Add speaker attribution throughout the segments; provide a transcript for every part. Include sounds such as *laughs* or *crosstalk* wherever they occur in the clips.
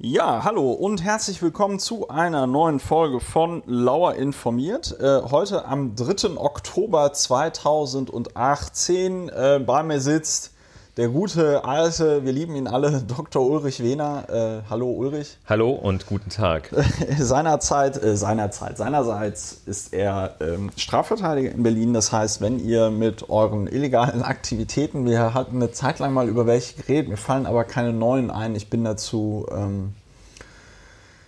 Speaker 1: Ja, hallo und herzlich willkommen zu einer neuen Folge von Lauer informiert. Äh, heute am 3. Oktober 2018 äh, bei mir sitzt der gute alte, wir lieben ihn alle, *laughs* Dr. Ulrich Wehner. Äh, hallo Ulrich.
Speaker 2: Hallo und guten Tag. *laughs*
Speaker 1: seinerzeit, äh, seinerzeit, seinerseits ist er ähm, Strafverteidiger in Berlin. Das heißt, wenn ihr mit euren illegalen *laughs* Aktivitäten, wir hatten eine Zeit lang mal über welche geredet, mir fallen aber keine neuen ein. Ich bin dazu, ähm,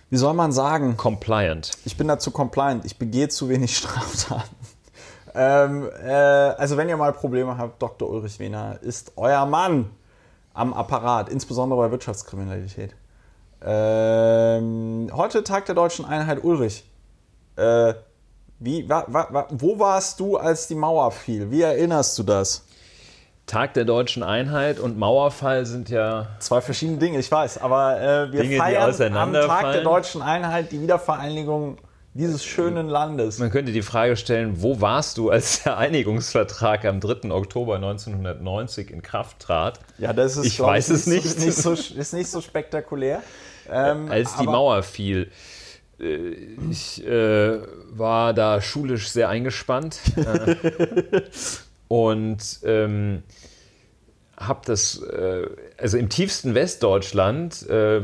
Speaker 1: wie soll man sagen?
Speaker 2: Compliant.
Speaker 1: Ich bin dazu compliant. Ich begehe zu wenig Straftaten. Ähm, äh, also wenn ihr mal Probleme habt, Dr. Ulrich Wehner ist euer Mann am Apparat, insbesondere bei Wirtschaftskriminalität. Ähm, heute Tag der deutschen Einheit Ulrich. Äh, wie, wa, wa, wo warst du, als die Mauer fiel? Wie erinnerst du das?
Speaker 2: Tag der deutschen Einheit und Mauerfall sind ja
Speaker 1: zwei verschiedene Dinge, ich weiß, aber äh, wir Dinge, feiern am Tag der deutschen Einheit die Wiedervereinigung dieses schönen Landes.
Speaker 2: Man könnte die Frage stellen, wo warst du, als der Einigungsvertrag am 3. Oktober 1990 in Kraft trat?
Speaker 1: Ja, das ist,
Speaker 2: ich weiß ich, es nicht.
Speaker 1: Ist nicht, so, ist nicht so spektakulär.
Speaker 2: Ähm, als die Mauer fiel. Äh, ich äh, war da schulisch sehr eingespannt äh, *laughs* und ähm, habe das, äh, also im tiefsten Westdeutschland äh,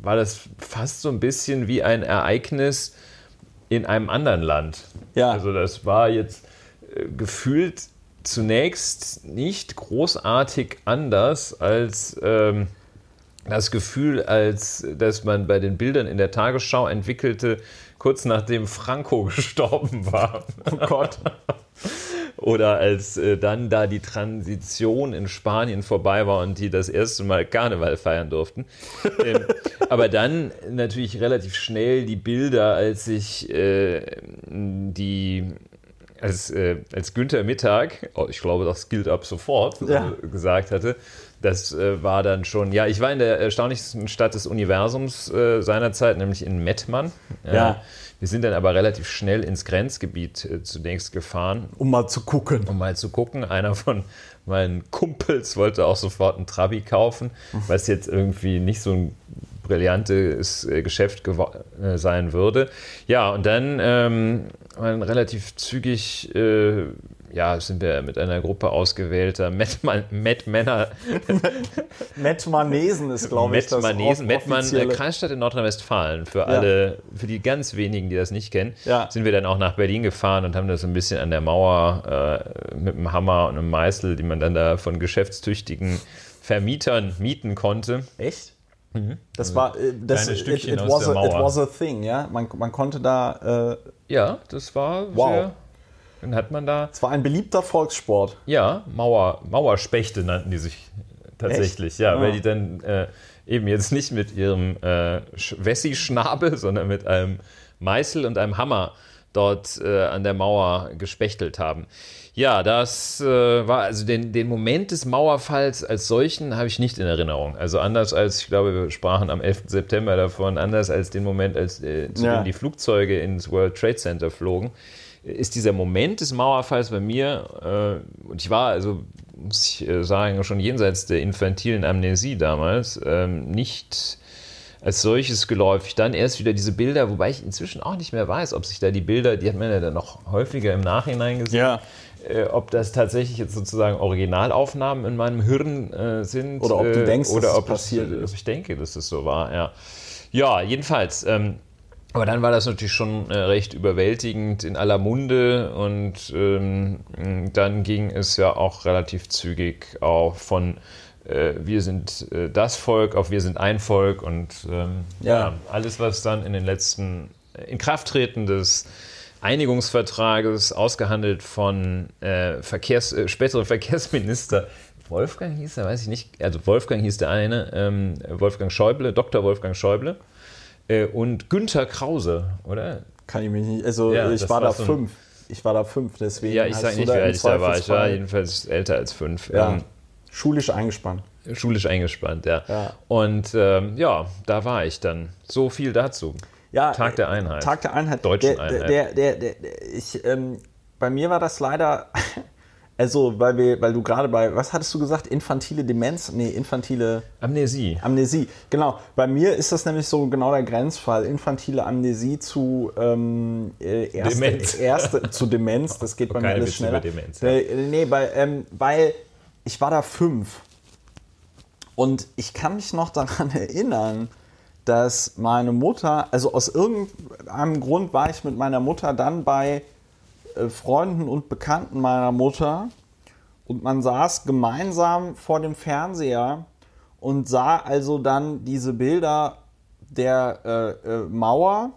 Speaker 2: war das fast so ein bisschen wie ein Ereignis, in einem anderen Land. Ja. Also das war jetzt äh, gefühlt zunächst nicht großartig anders als ähm, das Gefühl, als dass man bei den Bildern in der Tagesschau entwickelte, kurz nachdem Franco *laughs* gestorben war.
Speaker 1: Oh Gott. *laughs*
Speaker 2: Oder als äh, dann da die Transition in Spanien vorbei war und die das erste Mal Karneval feiern durften. *laughs* ähm, aber dann natürlich relativ schnell die Bilder, als sich äh, die als, äh, als Günther Mittag, oh, ich glaube, das gilt ab sofort, ja. äh, gesagt hatte, das äh, war dann schon, ja, ich war in der erstaunlichsten Stadt des Universums äh, seinerzeit, nämlich in Mettmann.
Speaker 1: Ja.
Speaker 2: Wir sind dann aber relativ schnell ins Grenzgebiet äh, zunächst gefahren.
Speaker 1: Um mal zu gucken.
Speaker 2: Um mal zu gucken. Einer von meinen Kumpels wollte auch sofort einen Trabi kaufen, was jetzt irgendwie nicht so ein brillantes äh, Geschäft äh, sein würde. Ja, und dann ähm, relativ zügig äh, ja, sind wir mit einer Gruppe ausgewählter Mettmänner. *laughs*
Speaker 1: Mettmanesen ist, glaube ich, das
Speaker 2: Mettmanesen, Mettmann, äh, Kreisstadt in Nordrhein-Westfalen. Für alle, ja. für die ganz wenigen, die das nicht kennen, ja. sind wir dann auch nach Berlin gefahren und haben das ein bisschen an der Mauer äh, mit einem Hammer und einem Meißel, die man dann da von geschäftstüchtigen Vermietern mieten konnte.
Speaker 1: Echt? Mhm. Das also war äh, das
Speaker 2: it, it, was
Speaker 1: a, it, was a, thing, ja. Man, man konnte da.
Speaker 2: Äh, ja, das war
Speaker 1: wow. sehr
Speaker 2: dann hat man da.
Speaker 1: Es war ein beliebter Volkssport.
Speaker 2: Ja, Mauer, Mauerspechte nannten die sich tatsächlich. Echt? Ja, ah. weil die dann äh, eben jetzt nicht mit ihrem äh, Wessi-Schnabel, sondern mit einem Meißel und einem Hammer dort äh, an der Mauer gespechtelt haben. Ja, das äh, war also den, den Moment des Mauerfalls als solchen habe ich nicht in Erinnerung. Also anders als, ich glaube, wir sprachen am 11. September davon, anders als den Moment, als äh, zu ja. dem die Flugzeuge ins World Trade Center flogen ist dieser Moment des Mauerfalls bei mir, äh, und ich war also, muss ich äh, sagen, schon jenseits der infantilen Amnesie damals, ähm, nicht als solches geläufig. Dann erst wieder diese Bilder, wobei ich inzwischen auch nicht mehr weiß, ob sich da die Bilder, die hat man ja dann noch häufiger im Nachhinein gesehen,
Speaker 1: ja.
Speaker 2: äh, ob das tatsächlich jetzt sozusagen Originalaufnahmen in meinem Hirn äh, sind.
Speaker 1: Oder ob du denkst,
Speaker 2: oder dass ob es passiert ist. Ob ich denke, dass es so war, ja. Ja, jedenfalls. Ähm, aber dann war das natürlich schon äh, recht überwältigend in aller Munde und ähm, dann ging es ja auch relativ zügig auch von äh, wir sind äh, das Volk auf wir sind ein Volk und ähm, ja. ja. alles, was dann in den letzten äh, Inkrafttreten des Einigungsvertrages ausgehandelt von äh, Verkehrs, äh, späteren *laughs* Verkehrsminister Wolfgang hieß er, weiß ich nicht, also Wolfgang hieß der eine, ähm, Wolfgang Schäuble, Dr. Wolfgang Schäuble und Günther Krause, oder?
Speaker 1: Kann ich mich nicht. Also ja, ich war da so fünf. Ich war da fünf, deswegen.
Speaker 2: Ja, ich sage nicht, wie alt ich da war. Ich war jedenfalls älter als fünf.
Speaker 1: Ja. Ähm, schulisch eingespannt.
Speaker 2: Schulisch eingespannt, ja. ja. Und ähm, ja, da war ich dann. So viel dazu.
Speaker 1: Ja,
Speaker 2: Tag der Einheit.
Speaker 1: Tag der Einheit.
Speaker 2: Deutschen
Speaker 1: der,
Speaker 2: Einheit.
Speaker 1: Der, der, ich, ähm, bei mir war das leider Also, weil, wir, weil du gerade bei, was hattest du gesagt? Infantile Demenz? Nee, infantile.
Speaker 2: Amnesie.
Speaker 1: Amnesie, genau. Bei mir ist das nämlich so genau der Grenzfall. Infantile Amnesie zu ähm, äh, erste,
Speaker 2: Demenz. *laughs*
Speaker 1: erste zu Demenz. Das geht bei mir
Speaker 2: Keine
Speaker 1: alles schneller.
Speaker 2: Demenz, ja.
Speaker 1: äh, nee, bei, ähm, weil ich war da fünf. Und ich kann mich noch daran *laughs* erinnern, dass meine Mutter, also aus irgendeinem Grund war ich mit meiner Mutter dann bei äh, Freunden und Bekannten meiner Mutter. Und man saß gemeinsam vor dem Fernseher und sah also dann diese Bilder der äh, äh, Mauer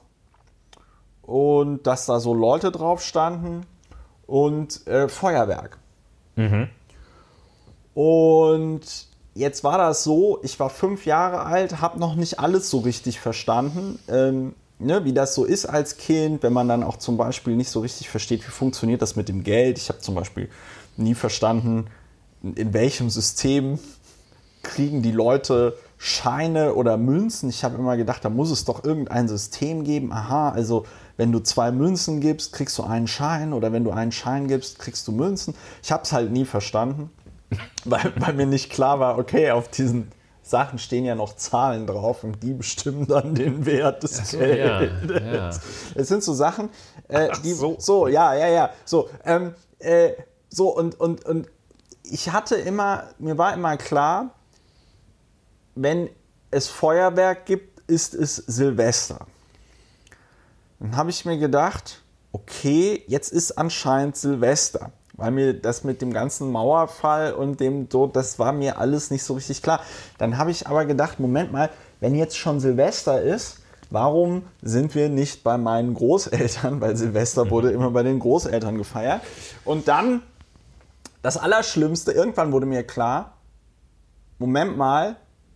Speaker 1: und dass da so Leute drauf standen und äh, Feuerwerk. Und jetzt war das so, ich war fünf Jahre alt, habe noch nicht alles so richtig verstanden, ähm, ne, wie das so ist als Kind, wenn man dann auch zum Beispiel nicht so richtig versteht, wie funktioniert das mit dem Geld. Ich habe zum Beispiel nie verstanden, in welchem System kriegen die Leute Scheine oder Münzen. Ich habe immer gedacht, da muss es doch irgendein System geben. Aha, also wenn du zwei Münzen gibst, kriegst du einen Schein oder wenn du einen Schein gibst, kriegst du Münzen. Ich habe es halt nie verstanden, *laughs* weil, weil mir nicht klar war, okay, auf diesen Sachen stehen ja noch Zahlen drauf und die bestimmen dann den Wert des
Speaker 2: so, ja,
Speaker 1: Geldes.
Speaker 2: ja.
Speaker 1: Es sind so Sachen, äh, die
Speaker 2: so.
Speaker 1: so. ja, ja, ja, so, ähm, äh, so und, und, und ich hatte immer, mir war immer klar, wenn es Feuerwerk gibt, ist es Silvester. Dann habe ich mir gedacht, okay, jetzt ist anscheinend Silvester. Weil mir das mit dem ganzen Mauerfall und dem Tod, das war mir alles nicht so richtig klar. Dann habe ich aber gedacht, Moment mal, wenn jetzt schon Silvester ist, warum sind wir nicht bei meinen Großeltern? *laughs* Weil Silvester wurde immer bei den Großeltern gefeiert. Und dann, das Allerschlimmste, irgendwann wurde mir klar, Moment mal,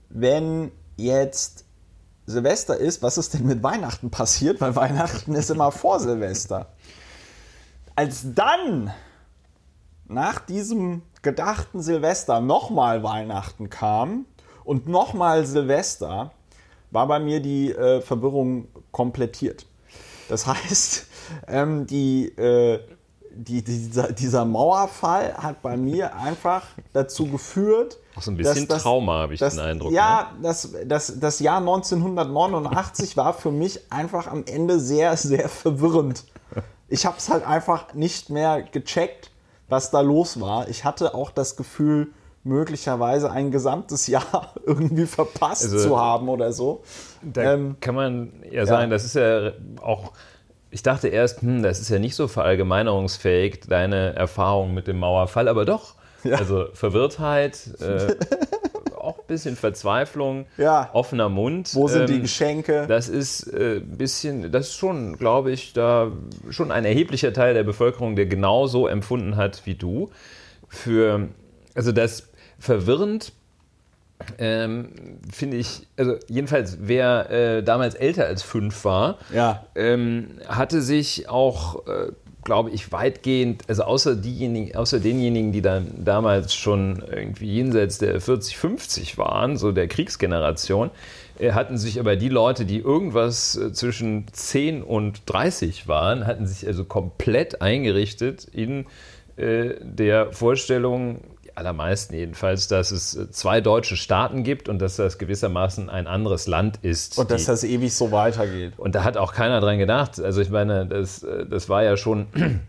Speaker 1: wenn jetzt Silvester ist, was ist denn mit Weihnachten passiert? Weil Weihnachten ist immer vor Silvester. Als dann nach diesem gedachten Silvester nochmal Weihnachten kam und nochmal Silvester, war bei mir die äh, Verwirrung komplettiert. Das heißt, *laughs* ähm, die, äh, die, dieser, dieser Mauerfall hat bei mir einfach dazu geführt,
Speaker 2: Auch so ein bisschen
Speaker 1: dass das-
Speaker 2: Trauma, habe ich
Speaker 1: das,
Speaker 2: den Eindruck. ne?
Speaker 1: Ja, das, das, das Jahr 1989 war für mich einfach am Ende sehr, sehr verwirrend. Ich habe es halt einfach nicht mehr gecheckt, was da los war. Ich hatte auch das Gefühl, möglicherweise ein gesamtes Jahr *laughs* irgendwie verpasst
Speaker 2: Also-
Speaker 1: zu haben oder so.
Speaker 2: Da
Speaker 1: Ähm,
Speaker 2: kann man ja sagen, das ist ja auch. Ich dachte erst, hm, das ist ja nicht so verallgemeinerungsfähig, deine Erfahrung mit dem Mauerfall, aber doch.
Speaker 1: Ja.
Speaker 2: Also Verwirrtheit, äh, *laughs* bisschen Verzweiflung,
Speaker 1: Ja.
Speaker 2: offener Mund.
Speaker 1: Wo sind die
Speaker 2: ähm,
Speaker 1: Geschenke?
Speaker 2: Das ist äh, ein bisschen, das ist schon, glaube ich, da schon ein erheblicher Teil der Bevölkerung, der genauso empfunden hat wie du. Für, also das verwirrend ähm, finde ich, also jedenfalls, wer äh, damals älter als fünf war,
Speaker 1: Ja.
Speaker 2: ähm, hatte sich auch, äh, glaube ich, weitgehend, also außer, diejenigen, außer denjenigen, die dann damals schon irgendwie jenseits der 40, 50 waren, so der Kriegsgeneration, äh, hatten sich aber die Leute, die irgendwas äh, zwischen 10 und 30 waren, hatten sich also komplett eingerichtet in äh, der Vorstellung, allermeisten jedenfalls, dass es äh, zwei deutsche Staaten gibt und dass das gewissermaßen ein anderes Land ist.
Speaker 1: Und dass das ewig so weitergeht.
Speaker 2: und da hat auch keiner dran gedacht. Also ich meine, das, äh, das war ja schon, *clears throat*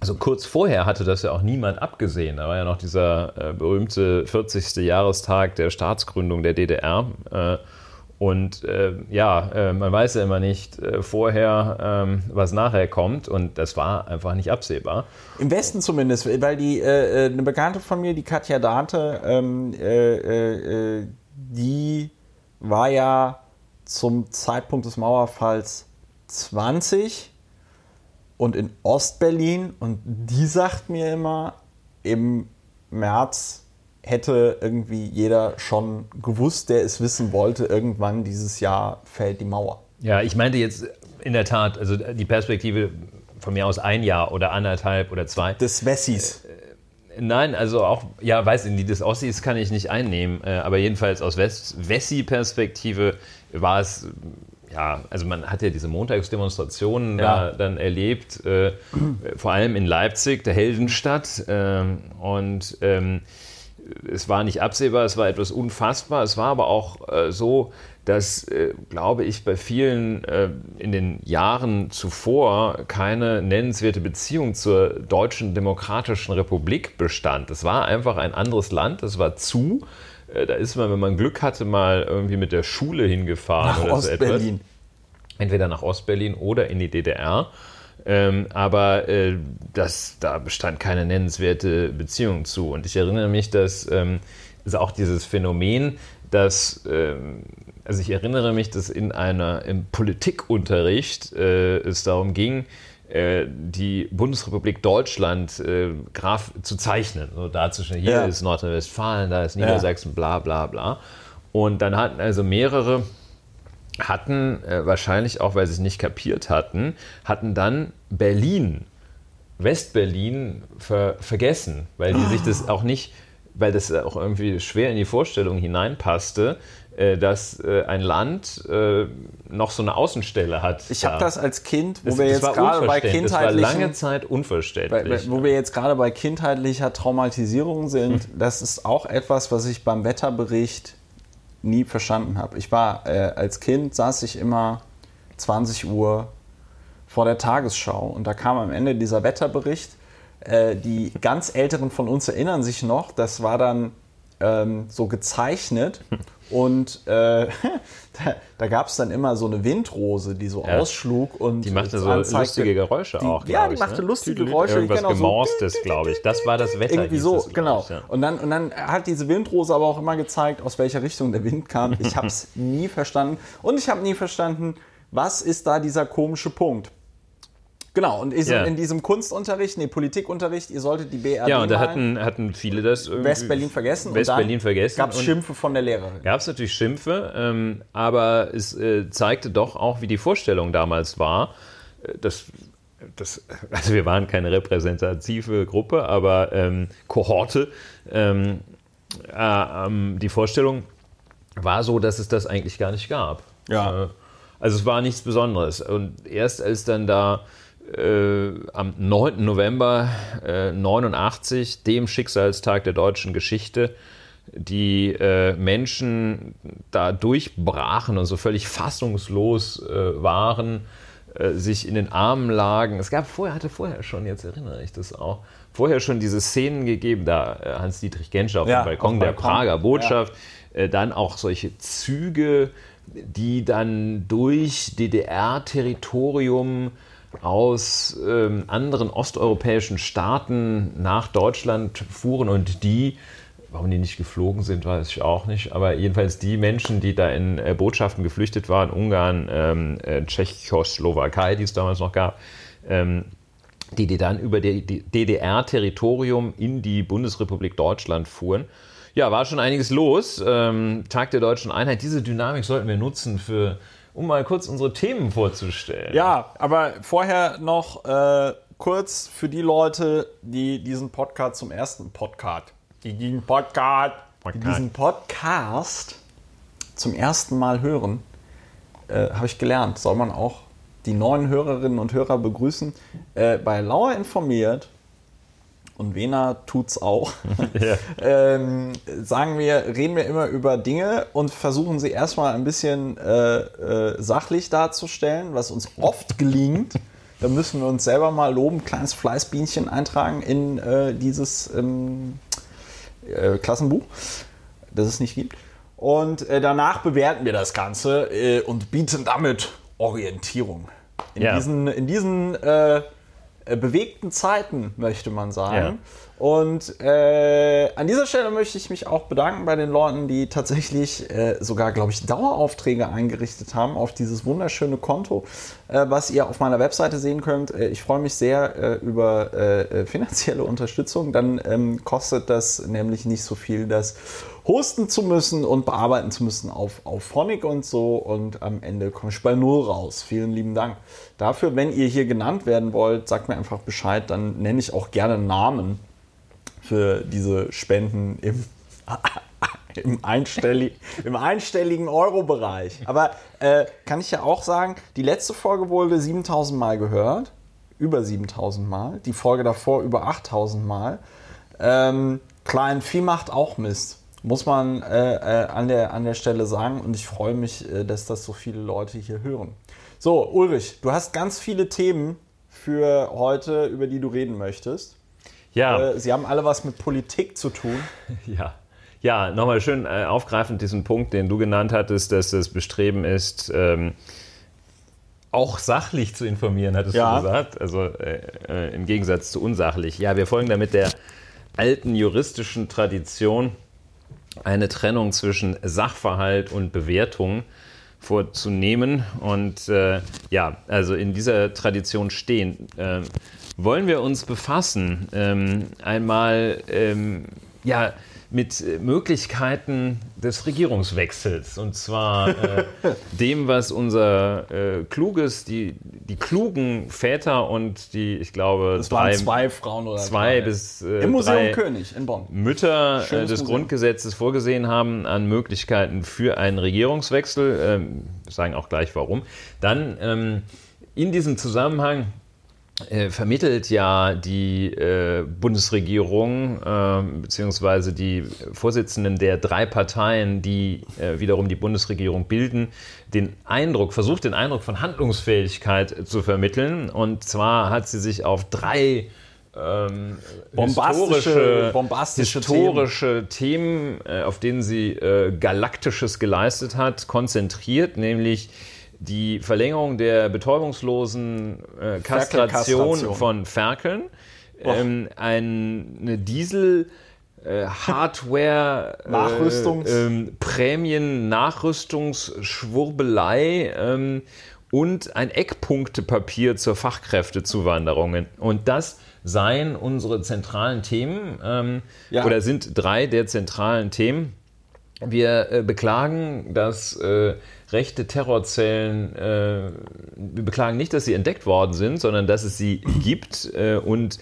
Speaker 2: also kurz vorher hatte das ja auch niemand abgesehen. Da war ja noch dieser äh, berühmte 40. Jahrestag der Staatsgründung der DDR. Äh, und äh, ja, äh, man weiß ja immer nicht äh, vorher, ähm, was nachher kommt. Und das war einfach nicht absehbar.
Speaker 1: Im Westen zumindest, weil die äh, äh, eine Bekannte von mir, die Katja Date, ähm, äh, die war ja zum Zeitpunkt des Mauerfalls 20 und in Ostberlin und die sagt mir immer, im März hätte irgendwie jeder schon gewusst, der es wissen wollte, irgendwann dieses Jahr fällt die Mauer.
Speaker 2: Ja, ich meinte jetzt in der Tat, also die Perspektive von mir aus ein Jahr oder anderthalb oder zwei.
Speaker 1: Des Wessis.
Speaker 2: Nein, also auch, ja, weiß ich, die des Ossis kann ich nicht einnehmen, äh, aber jedenfalls aus West- Wessi-Perspektive war es ja, also man hat ja diese Montagsdemonstrationen ja. da dann erlebt, äh, vor allem in Leipzig, der Heldenstadt. Äh, und ähm, es war nicht absehbar, es war etwas unfassbar. Es war aber auch äh, so, dass, äh, glaube ich, bei vielen äh, in den Jahren zuvor keine nennenswerte Beziehung zur Deutschen Demokratischen Republik bestand. Es war einfach ein anderes Land, es war zu. Äh, da ist man, wenn man Glück hatte, mal irgendwie mit der Schule hingefahren
Speaker 1: nach
Speaker 2: oder so etwas. Entweder nach Ostberlin oder in die DDR. Ähm, aber äh, das, da bestand keine nennenswerte Beziehung zu. Und ich erinnere mich, dass ähm, also auch dieses Phänomen, dass, ähm, also ich erinnere mich, dass in einer, im Politikunterricht äh, es darum ging, äh, die Bundesrepublik Deutschland äh, graf zu zeichnen, so darzustellen. Hier ja. ist Nordrhein-Westfalen, da ist Niedersachsen, ja. bla bla bla. Und dann hatten also mehrere hatten, äh, wahrscheinlich auch, weil sie es nicht kapiert hatten, hatten dann Berlin, Westberlin ver vergessen, weil die oh. sich das auch nicht, weil das auch irgendwie schwer in die Vorstellung hineinpasste, äh, dass äh, ein Land äh, noch so eine Außenstelle hat.
Speaker 1: Ich habe das als Kind, wo
Speaker 2: das,
Speaker 1: wir jetzt gerade bei kindheitlichen... Das war
Speaker 2: lange Zeit unverständlich.
Speaker 1: Wo wir jetzt gerade bei kindheitlicher Traumatisierung sind, hm. das ist auch etwas, was ich beim Wetterbericht nie verstanden habe. Ich war äh, als Kind, saß ich immer 20 Uhr vor der Tagesschau und da kam am Ende dieser Wetterbericht. Äh, die ganz Älteren von uns erinnern sich noch, das war dann ähm, so gezeichnet *laughs* und äh, *laughs* da, da gab es dann immer so eine Windrose, die so ja. ausschlug und
Speaker 2: die machte so anzeigte,
Speaker 1: lustige
Speaker 2: Geräusche
Speaker 1: die,
Speaker 2: auch.
Speaker 1: Ja, die ich, machte ne? lustige Geräusche.
Speaker 2: Irgendwas
Speaker 1: genau,
Speaker 2: Gemaustes, so, glaube ich. Das war das Wetter.
Speaker 1: Irgendwie so,
Speaker 2: es,
Speaker 1: genau.
Speaker 2: Ich, ja.
Speaker 1: und, dann, und dann hat diese Windrose aber auch immer gezeigt, aus welcher Richtung der Wind kam. Ich habe es *laughs* nie verstanden und ich habe nie verstanden, was ist da dieser komische Punkt. Genau, und yeah. in diesem Kunstunterricht, nee, Politikunterricht, ihr solltet die BRD
Speaker 2: Ja, und da hatten, hatten viele das
Speaker 1: West-Berlin vergessen.
Speaker 2: West-Berlin vergessen.
Speaker 1: Gab es Schimpfe von der Lehrerin.
Speaker 2: Gab es natürlich Schimpfe, ähm, aber es äh, zeigte doch auch, wie die Vorstellung damals war. Äh, das, das, *laughs* also wir waren keine repräsentative Gruppe, aber ähm, Kohorte. Ähm, äh, ähm, die Vorstellung war so, dass es das eigentlich gar nicht gab.
Speaker 1: Ja.
Speaker 2: Äh, also es war nichts Besonderes. Und erst als dann da äh, am 9. November äh, 89, dem Schicksalstag der deutschen Geschichte, die äh, Menschen da durchbrachen und so völlig fassungslos äh, waren, äh, sich in den Armen lagen. Es gab vorher, hatte vorher schon, jetzt erinnere ich das auch, vorher schon diese Szenen gegeben, da äh, Hans-Dietrich Genscher auf ja, dem Balkon auf der Balkon. Prager Botschaft, ja. dann auch solche Züge, die dann durch DDR-Territorium aus ähm, anderen osteuropäischen Staaten nach Deutschland fuhren und die, warum die nicht geflogen sind, weiß ich auch nicht, aber jedenfalls die Menschen, die da in äh, Botschaften geflüchtet waren, Ungarn, ähm, äh, Tschechoslowakei, die es damals noch gab, ähm, die, die dann über die, DDR-Territorium in die Bundesrepublik Deutschland fuhren. Ja, war schon einiges los. Ähm, Tag der deutschen Einheit. Diese Dynamik sollten wir nutzen für um mal kurz unsere Themen vorzustellen.
Speaker 1: Ja, aber vorher noch äh, kurz für die Leute, die diesen Podcast zum ersten Podcast, die diesen Podcast, Podcast. Die diesen Podcast zum ersten Mal hören, äh, habe ich gelernt, soll man auch die neuen Hörerinnen und Hörer begrüßen. Äh, bei Lauer informiert und Wena tut's auch. *laughs* Ja. ähm, sagen wir, reden wir immer über Dinge und versuchen sie erstmal ein bisschen äh, äh, sachlich darzustellen, was uns oft gelingt. Da müssen wir uns selber mal loben, kleines Fleißbienchen eintragen in äh, dieses ähm, äh, Klassenbuch, das es nicht gibt. Und äh, danach bewerten wir das Ganze äh, und bieten damit Orientierung. In ja. diesen, in diesen bewegten Zeiten, möchte man sagen. Ja. Und äh, an dieser Stelle möchte ich mich auch bedanken bei den Leuten, die tatsächlich äh, sogar, glaube ich, Daueraufträge eingerichtet haben auf dieses wunderschöne Konto, äh, was ihr auf meiner Webseite sehen könnt. Äh, ich freue mich sehr äh, über äh, finanzielle Unterstützung. Dann ähm, kostet das nämlich nicht so viel, das hosten zu müssen und bearbeiten zu müssen auf, auf Phonic und so. Und am Ende komme ich bei Null raus. Vielen lieben Dank dafür. Wenn ihr hier genannt werden wollt, sagt mir einfach Bescheid, dann nenne ich auch gerne Namen für diese Spenden im *laughs* Im, einstellig, Im einstelligen Euro-Bereich. Aber äh, kann ich ja auch sagen, die letzte Folge wurde 7000 Mal gehört. Über 7000 Mal. Die Folge davor über 8000 Mal. Ähm, Klein Vieh macht auch Mist. Muss man äh, äh, an, der, an der Stelle sagen. Und ich freue mich, äh, dass das so viele Leute hier hören. So, Ulrich, du hast ganz viele Themen für heute, über die du reden möchtest. Ja. Äh, sie haben alle was mit Politik zu tun. *laughs*
Speaker 2: Ja. Ja, nochmal schön äh, aufgreifend diesen Punkt, den du genannt hattest, dass das Bestreben ist, ähm, auch sachlich zu informieren, hattest ja. du gesagt. Also äh, äh, im Gegensatz zu unsachlich. Ja, wir folgen damit der alten juristischen Tradition, eine Trennung zwischen Sachverhalt und Bewertung vorzunehmen. Und äh, ja, also in dieser Tradition stehen. Äh, wollen wir uns befassen, ähm, einmal ähm, ja, mit äh, Möglichkeiten des Regierungswechsels. Und zwar äh, *laughs* dem, was unser äh, kluges, die, die klugen Väter und die, ich glaube,
Speaker 1: das drei, zwei Frauen oder
Speaker 2: zwei drei. bis
Speaker 1: äh, Im Museum König in Bonn.
Speaker 2: Mütter äh, des Museum. Grundgesetzes vorgesehen haben an Möglichkeiten für einen Regierungswechsel. Ähm, sagen auch gleich warum. Dann ähm, in diesem Zusammenhang vermittelt ja die äh, Bundesregierung äh, beziehungsweise die Vorsitzenden der drei Parteien, die äh, wiederum die Bundesregierung bilden, den Eindruck, versucht den Eindruck von Handlungsfähigkeit zu vermitteln. Und zwar hat sie sich auf drei ähm,
Speaker 1: bombastische,
Speaker 2: historische, bombastische historische Themen, Themen äh, auf denen sie äh, Galaktisches geleistet hat, konzentriert, nämlich die Verlängerung der betäubungslosen äh, Kastration von Ferkeln, ähm, eine Diesel- äh, Hardware, *laughs*
Speaker 1: äh, Nachrüstungs
Speaker 2: äh, ähm, Prämien, Nachrüstungsschwurbelei ähm, und ein Eckpunktepapier zur Fachkräftezuwanderung. Und das seien unsere zentralen Themen ähm, ja. oder sind drei der zentralen Themen. Wir äh, beklagen, dass äh, rechte Terrorzellen, äh, wir beklagen nicht, dass sie entdeckt worden sind, sondern dass es sie *clears throat* gibt äh, und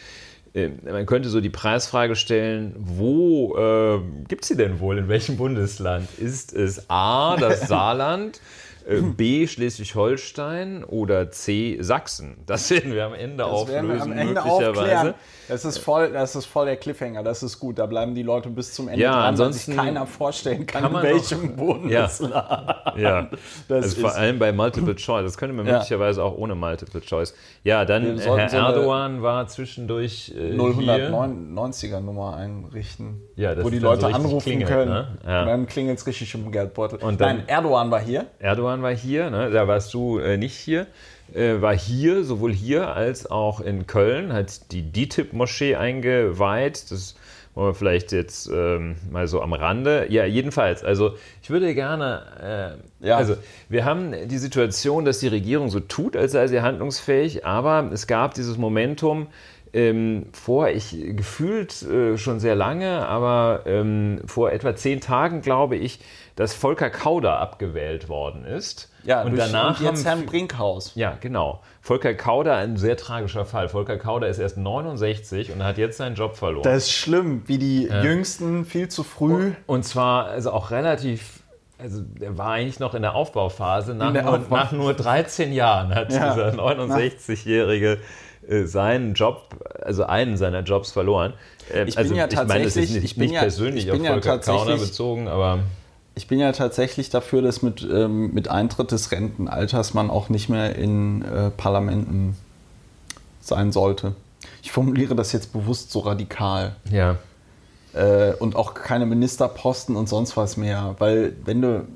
Speaker 2: äh, man könnte so die Preisfrage stellen, wo äh, gibt es sie denn wohl, in welchem Bundesland? Ist es A, das *laughs* Saarland? Äh, B Schleswig-Holstein oder C Sachsen. Das werden wir am Ende das auflösen, wir am Ende möglicherweise.
Speaker 1: Das ist, voll, das ist voll der Cliffhanger, das ist gut. Da bleiben die Leute bis zum Ende
Speaker 2: ja,
Speaker 1: dran,
Speaker 2: ansonsten
Speaker 1: weil sich keiner vorstellen kann, kann in welchem *laughs* Bundesland.
Speaker 2: Ja, ja. Das also vor allem bei Multiple Choice. Das könnte man ja. möglicherweise auch ohne Multiple Choice. Ja, dann Herr so Erdogan war zwischendurch
Speaker 1: äh, 090er Nummer einrichten, ja, wo die Leute so anrufen klingelt, können. Ne? Ja. Und dann klingelt es richtig im Geldbeutel. Und dann, Nein, Erdogan war hier.
Speaker 2: Erdogan war hier, ne? da warst du äh, nicht hier äh, war hier, sowohl hier als auch in Köln, hat die DITIB-Moschee eingeweiht. Das wollen wir vielleicht jetzt ähm, mal so am Rande. Ja, jedenfalls, also ich würde gerne, äh, ja. also wir haben die Situation, dass die Regierung so tut, als sei sie handlungsfähig, aber es gab dieses Momentum, ähm, vor, ich gefühlt äh, schon sehr lange, aber ähm, vor etwa zehn Tagen, glaube ich, dass Volker Kauder abgewählt worden ist.
Speaker 1: Ja, und durch, danach und jetzt Herrn Brinkhaus.
Speaker 2: Ja, genau. Volker Kauder, ein sehr tragischer Fall. Volker Kauder ist erst 69 und hat jetzt seinen Job verloren.
Speaker 1: Das ist schlimm, wie die ja. Jüngsten viel zu früh.
Speaker 2: Und, und zwar also auch relativ also er war eigentlich noch in der Aufbauphase. Nach, der nur, Aufbau nach nur 13 Jahren hat *laughs* ja. dieser 69-Jährige äh, seinen Job, also einen seiner Jobs verloren.
Speaker 1: Äh, ich bin also, ja tatsächlich, ich meine, das ist
Speaker 2: nicht, nicht ja, persönlich auf Volker ja Kauner bezogen, aber
Speaker 1: ich bin ja tatsächlich dafür, dass mit, ähm, mit Eintritt des Rentenalters man auch nicht mehr in äh, Parlamenten sein sollte. Ich formuliere das jetzt bewusst so radikal.
Speaker 2: Ja.
Speaker 1: Äh, und auch keine Ministerposten und sonst was mehr. Weil wenn du,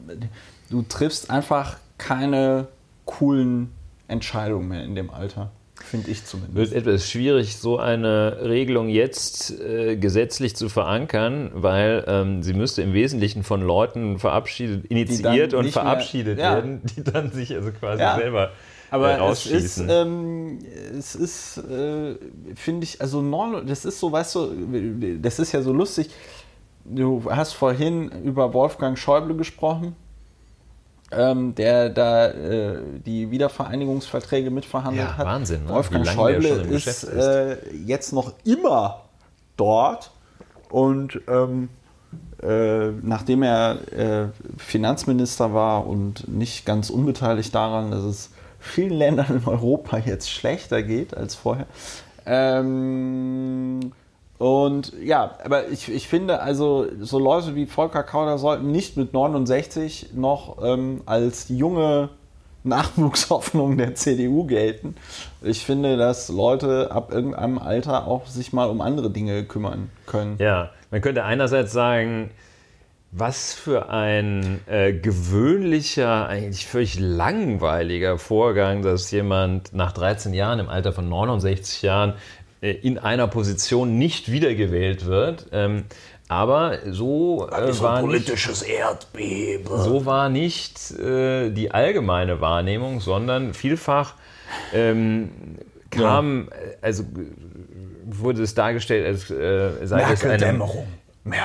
Speaker 1: du triffst einfach keine coolen Entscheidungen mehr in dem Alter. Finde ich zumindest.
Speaker 2: Wird etwas schwierig, so eine Regelung jetzt äh, gesetzlich zu verankern, weil ähm, sie müsste im Wesentlichen von Leuten verabschiedet, initiiert und verabschiedet mehr, ja. werden, die dann sich also quasi ja. selber
Speaker 1: aber äh, es ist, ähm, es ist, äh, finde ich, also das ist so, weißt du, das ist ja so lustig. Du hast vorhin über Wolfgang Schäuble gesprochen ähm, der da äh, die Wiedervereinigungsverträge mitverhandelt
Speaker 2: ja,
Speaker 1: hat.
Speaker 2: Wahnsinn.
Speaker 1: Ne? Wolfgang Schäuble ist. Äh, jetzt noch immer dort und ähm, äh, nachdem er äh, Finanzminister war und nicht ganz unbeteiligt daran, dass es vielen Ländern in Europa jetzt schlechter geht als vorher. Ähm, und ja, aber ich, ich finde, also so Leute wie Volker Kauder sollten nicht mit 69 noch ähm, als junge Nachwuchshoffnung der CDU gelten. Ich finde, dass Leute ab irgendeinem Alter auch sich mal um andere Dinge kümmern können.
Speaker 2: Ja, man könnte einerseits sagen, was für ein äh, gewöhnlicher, eigentlich völlig langweiliger Vorgang, dass jemand nach 13 Jahren im Alter von 69 Jahren in einer Position nicht wiedergewählt wird. Ähm, aber so
Speaker 1: äh, war politisches nicht, Erdbeben.
Speaker 2: So war nicht äh, die allgemeine Wahrnehmung, sondern vielfach ähm, kam, ja. Äh, also wurde es dargestellt, als äh, sei es eine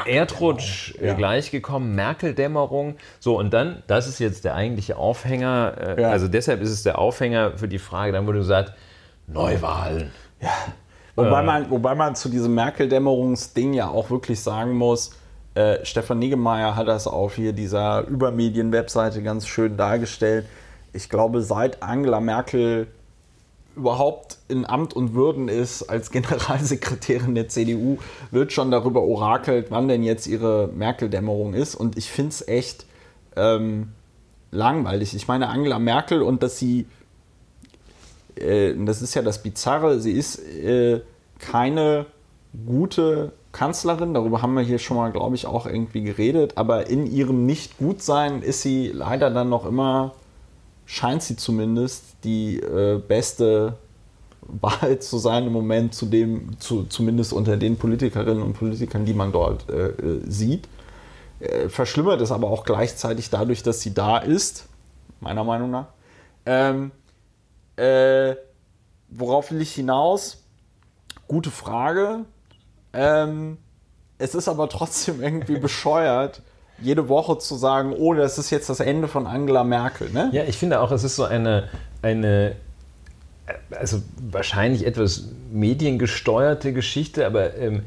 Speaker 2: Erdrutsch ja. gleichgekommen, Merkel-Dämmerung. So, und dann, das ist jetzt der eigentliche Aufhänger, äh, ja. also deshalb ist es der Aufhänger für die Frage, dann wurde gesagt, Neuwahlen.
Speaker 1: Ja. Wobei, äh. man, wobei man zu diesem Merkel-Dämmerungsding ja auch wirklich sagen muss, äh, Stefan Niggemeier hat das auf hier dieser Übermedien-Webseite ganz schön dargestellt. Ich glaube, seit Angela Merkel überhaupt in Amt und Würden ist als *laughs* Generalsekretärin der CDU, wird schon darüber orakelt, wann denn jetzt ihre Merkel-Dämmerung ist. Und ich finde es echt ähm, langweilig. Ich meine, Angela Merkel und dass sie äh, das ist ja das Bizarre, sie ist äh, keine gute Kanzlerin, darüber haben wir hier schon mal, glaube ich, auch irgendwie geredet, aber in ihrem Nicht-Gutsein ist sie leider dann noch immer, scheint sie zumindest, die äh, beste *laughs* Wahl zu sein im Moment, zu dem, zu, zumindest unter den Politikerinnen und Politikern, die man dort äh, äh sieht. Äh, verschlimmert es aber auch gleichzeitig dadurch, dass sie da ist, meiner Meinung nach. Ähm, äh, worauf will ich hinaus? Gute Frage. Ähm, es ist aber trotzdem *laughs* irgendwie bescheuert, jede Woche zu sagen, oh, das ist jetzt das Ende von Angela Merkel. Ne?
Speaker 2: Ja, ich finde auch, es ist so eine, eine also wahrscheinlich etwas mediengesteuerte Geschichte, aber ähm,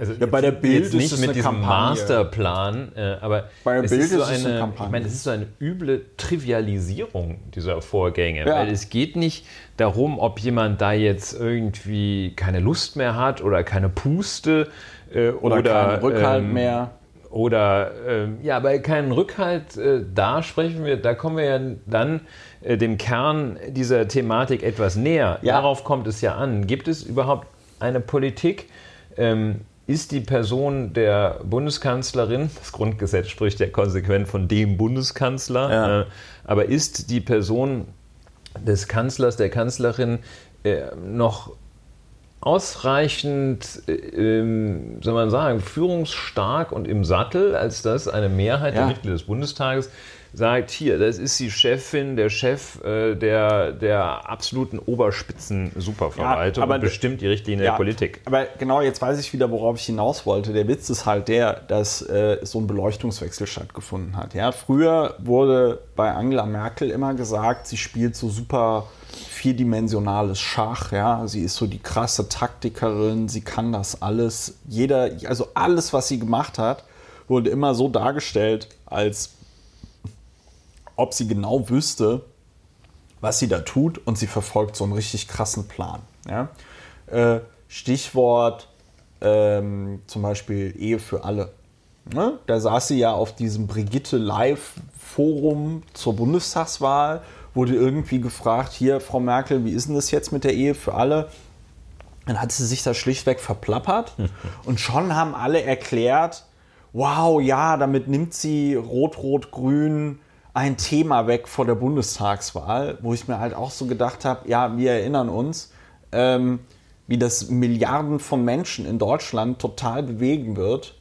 Speaker 1: also ja, bei der Bild
Speaker 2: jetzt nicht mit diesem Kampagne. Masterplan, äh, aber
Speaker 1: bei der
Speaker 2: es
Speaker 1: Bild
Speaker 2: ist so eine, eine ich meine, es ist so eine üble Trivialisierung dieser Vorgänge, ja. weil es geht nicht darum, ob jemand da jetzt irgendwie keine Lust mehr hat oder keine Puste äh, oder, oder keinen
Speaker 1: Rückhalt ähm, mehr.
Speaker 2: Oder ähm, ja, bei keinen Rückhalt, äh, da sprechen wir, da kommen wir ja dann äh, dem Kern dieser Thematik etwas näher. Ja. Darauf kommt es ja an. Gibt es überhaupt eine Politik, ähm, ist die Person der Bundeskanzlerin, das Grundgesetz spricht ja konsequent von dem Bundeskanzler, ja. äh, aber ist die Person des Kanzlers, der Kanzlerin äh, noch ausreichend, äh, ähm, soll man sagen, führungsstark und im Sattel, als dass eine Mehrheit ja. der Mitglieder des Bundestages sagt, hier, das ist die Chefin, der Chef äh, der, der absoluten Oberspitzen-Superverwaltung ja, und bestimmt die Richtlinie ja, der Politik.
Speaker 1: Aber genau, jetzt weiß ich wieder, worauf ich hinaus wollte. Der Witz ist halt der, dass äh, so ein Beleuchtungswechsel stattgefunden hat. Ja? Früher wurde bei Angela Merkel immer gesagt, sie spielt so super vierdimensionales Schach, ja, sie ist so die krasse Taktikerin, sie kann das alles. Jeder, also alles, was sie gemacht hat, wurde immer so dargestellt, als ob sie genau wüsste, was sie da tut und sie verfolgt so einen richtig krassen Plan. Ja? Äh, Stichwort ähm, zum Beispiel Ehe für alle. Ne? Da saß sie ja auf diesem Brigitte Live-Forum zur Bundestagswahl, wurde irgendwie gefragt, hier, Frau Merkel, wie ist denn das jetzt mit der Ehe für alle? Dann hat sie sich da schlichtweg verplappert *laughs* und schon haben alle erklärt, wow, ja, damit nimmt sie Rot-Rot-Grün ein Thema weg vor der Bundestagswahl, wo ich mir halt auch so gedacht habe, ja, wir erinnern uns, ähm, wie das Milliarden von Menschen in Deutschland total bewegen wird,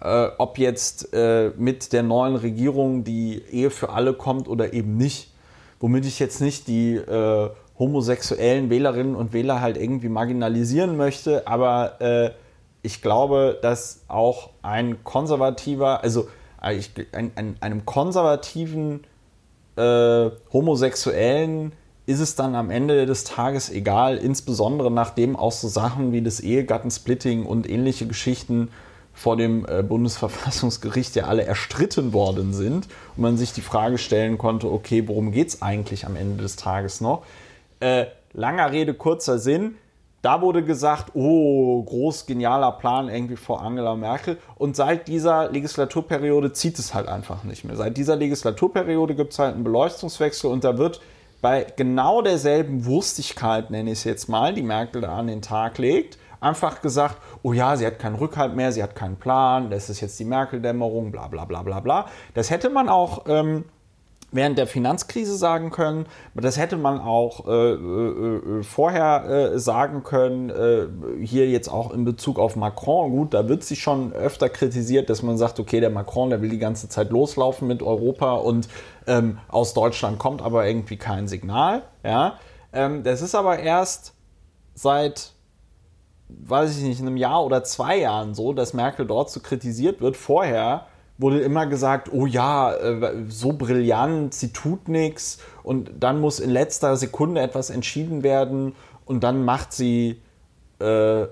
Speaker 1: äh, ob jetzt äh, mit der neuen Regierung die Ehe für alle kommt oder eben nicht. Womit ich jetzt nicht die äh, homosexuellen Wählerinnen und Wähler halt irgendwie marginalisieren möchte, aber äh, ich glaube, dass auch ein konservativer, also ich, ein, ein, einem konservativen äh, Homosexuellen ist es dann am Ende des Tages egal, insbesondere nachdem auch so Sachen wie das Ehegattensplitting und ähnliche Geschichten vor dem äh, Bundesverfassungsgericht ja alle erstritten worden sind und man sich die Frage stellen konnte, okay, worum geht es eigentlich am Ende des Tages noch? Äh, langer Rede, kurzer Sinn. Da wurde gesagt, oh, groß, genialer Plan irgendwie vor Angela Merkel. Und seit dieser Legislaturperiode zieht es halt einfach nicht mehr. Seit dieser Legislaturperiode gibt es halt einen Beleuchtungswechsel und da wird bei genau derselben Wurstigkeit, nenne ich es jetzt mal, die Merkel da an den Tag legt, einfach gesagt, oh ja, sie hat keinen Rückhalt mehr, sie hat keinen Plan, das ist jetzt die Merkel-Dämmerung, bla bla bla bla bla. Das hätte man auch ähm, während der Finanzkrise sagen können. Das hätte man auch äh, äh, äh, vorher äh, sagen können. Äh, hier jetzt auch in Bezug auf Macron. Gut, da wird sich schon öfter kritisiert, dass man sagt, okay, der Macron, der will die ganze Zeit loslaufen mit Europa und ähm, aus Deutschland kommt aber irgendwie kein Signal. Ja, ähm, das ist aber erst seit weiß ich nicht, in einem Jahr oder zwei Jahren so, dass Merkel dort so kritisiert wird. Vorher wurde immer gesagt, oh ja, äh, so brillant, sie tut nichts und dann muss in letzter Sekunde etwas entschieden werden und dann macht sie, äh,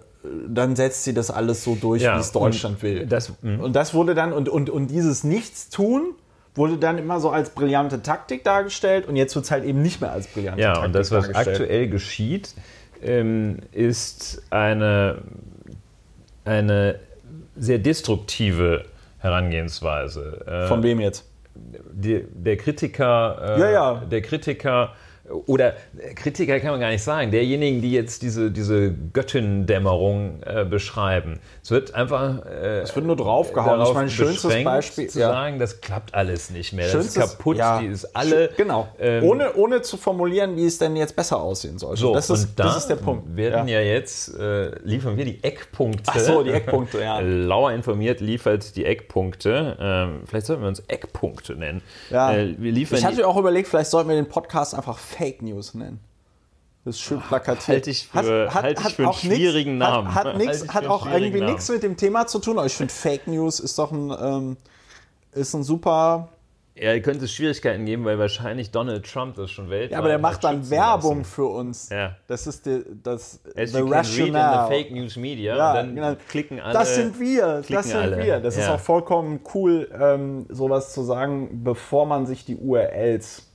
Speaker 1: dann setzt sie das alles so durch, ja, wie es Deutschland will. Das, hm. und das wurde dann, und, und, und dieses Nichtstun wurde dann immer so als brillante Taktik dargestellt und jetzt wird es halt eben nicht mehr als brillante
Speaker 2: ja,
Speaker 1: Taktik
Speaker 2: Ja, und das, was aktuell geschieht, ähm, ist eine, eine sehr destruktive Herangehensweise.
Speaker 1: Äh, Von wem jetzt?
Speaker 2: Die, der Kritiker,
Speaker 1: äh, ja, ja.
Speaker 2: der Kritiker oder Kritiker kann man gar nicht sagen, derjenigen, die jetzt diese, diese Göttindämmerung äh, beschreiben. Es wird einfach.
Speaker 1: Äh, es wird nur draufgehauen.
Speaker 2: Ich meine, schönstes Beispiel. Zu ja. sagen, das klappt alles nicht mehr.
Speaker 1: Schönstes,
Speaker 2: das ist kaputt,
Speaker 1: ja.
Speaker 2: die ist alle.
Speaker 1: Genau. Ähm, ohne, ohne zu formulieren, wie es denn jetzt besser aussehen soll.
Speaker 2: So,
Speaker 1: das, ist,
Speaker 2: da das ist der Punkt. werden ja, ja jetzt, äh, liefern wir die Eckpunkte.
Speaker 1: Ach so, die Eckpunkte, ja. *laughs*
Speaker 2: Lauer informiert liefert die Eckpunkte. Ähm, vielleicht sollten wir uns Eckpunkte nennen.
Speaker 1: Ja. Äh, wir liefern ich hatte auch überlegt, vielleicht sollten wir den Podcast einfach Fake News nennen. Das ist schön plakativ.
Speaker 2: Halte ich für, hat, halt ich für einen schwierigen
Speaker 1: nix,
Speaker 2: Namen.
Speaker 1: Hat, hat, nix, hat auch irgendwie nichts mit dem Thema zu tun, aber ich finde Fake News ist doch ein, ähm, ist ein super.
Speaker 2: Ja, könnte es Schwierigkeiten geben, weil wahrscheinlich Donald Trump das schon weltweit.
Speaker 1: Ja, aber der macht dann Werbung lassen. für uns.
Speaker 2: Ja.
Speaker 1: Das ist die, das
Speaker 2: As the rationale. Fake News Media.
Speaker 1: Ja,
Speaker 2: dann
Speaker 1: genau.
Speaker 2: klicken alle.
Speaker 1: Das sind wir. Das sind
Speaker 2: alle.
Speaker 1: wir. Das ja. ist auch vollkommen cool, ähm, sowas zu sagen, bevor man sich die URLs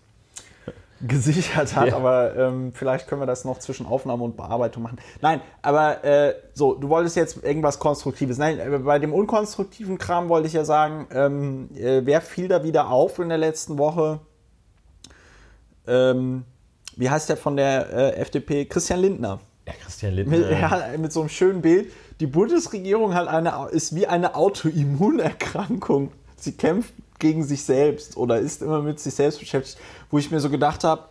Speaker 1: gesichert hat, ja. aber ähm, vielleicht können wir das noch zwischen Aufnahme und Bearbeitung machen. Nein, aber äh, so, du wolltest jetzt irgendwas Konstruktives. Nein, äh, bei dem unkonstruktiven Kram wollte ich ja sagen, ähm, äh, wer fiel da wieder auf in der letzten Woche? Ähm, wie heißt der von der äh, FDP? Christian Lindner.
Speaker 2: Ja, Christian Lindner.
Speaker 1: Mit, ja, mit so einem schönen Bild. Die Bundesregierung hat eine, ist wie eine Autoimmunerkrankung. Sie kämpft gegen sich selbst oder ist immer mit sich selbst beschäftigt, wo ich mir so gedacht habe,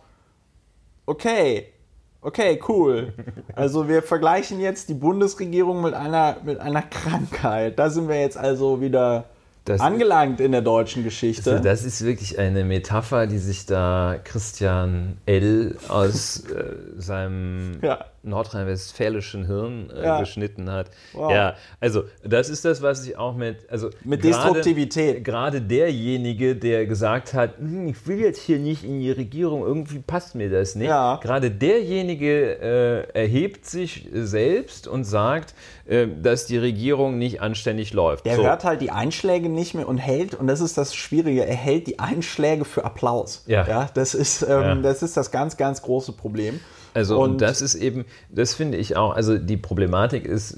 Speaker 1: okay, okay, cool. Also wir vergleichen jetzt die Bundesregierung mit einer, mit einer Krankheit. Da sind wir jetzt also wieder das angelangt in der deutschen Geschichte.
Speaker 2: Also das ist wirklich eine Metapher, die sich da Christian L. aus äh, seinem ja. Nordrhein-westfälischen Hirn äh, ja. geschnitten hat. Wow. Ja, also das ist das, was ich auch mit... Also
Speaker 1: mit Destruktivität.
Speaker 2: Gerade derjenige, der gesagt hat, hm, ich will jetzt hier nicht in die Regierung, irgendwie passt mir das nicht. Ja. Gerade derjenige äh, erhebt sich selbst und sagt, äh, dass die Regierung nicht anständig läuft.
Speaker 1: Der so. hört halt die Einschläge nicht mehr und hält, und das ist das Schwierige, er hält die Einschläge für Applaus. Ja. ja das, ist, ähm, ja. das ist das ganz, ganz große Problem.
Speaker 2: Also, und, und das ist eben, das finde ich auch, also die Problematik ist,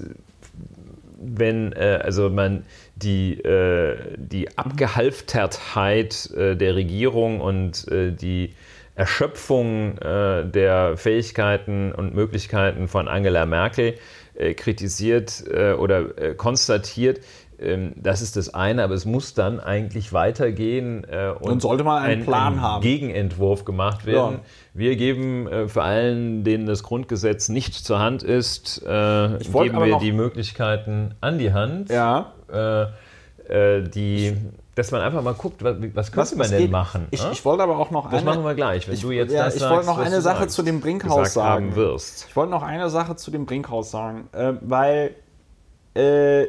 Speaker 2: wenn äh, also man die, äh, die Abgehalftertheit äh, der Regierung und äh, die Erschöpfung äh, der Fähigkeiten und Möglichkeiten von Angela Merkel äh, kritisiert oder konstatiert, ähm, das ist das eine, aber es muss dann eigentlich weitergehen
Speaker 1: und, und, sollte man einen ein, Plan ein haben.
Speaker 2: Gegenentwurf gemacht werden. Ja. Wir geben äh, für allen, denen das Grundgesetz nicht zur Hand ist, äh, geben wir die Möglichkeiten an die Hand,
Speaker 1: ja.
Speaker 2: die dass man einfach mal guckt, was, was könnte man denn geht? machen?
Speaker 1: Ich, ich, wollte aber auch noch
Speaker 2: eine. Das machen wir gleich, wenn
Speaker 1: ich,
Speaker 2: du jetzt
Speaker 1: ja,
Speaker 2: das
Speaker 1: Ich wollte noch eine Sache zu dem Brinkhaus sagen.
Speaker 2: Wirst.
Speaker 1: Ich wollte noch eine Sache zu dem Brinkhaus sagen, äh, weil äh,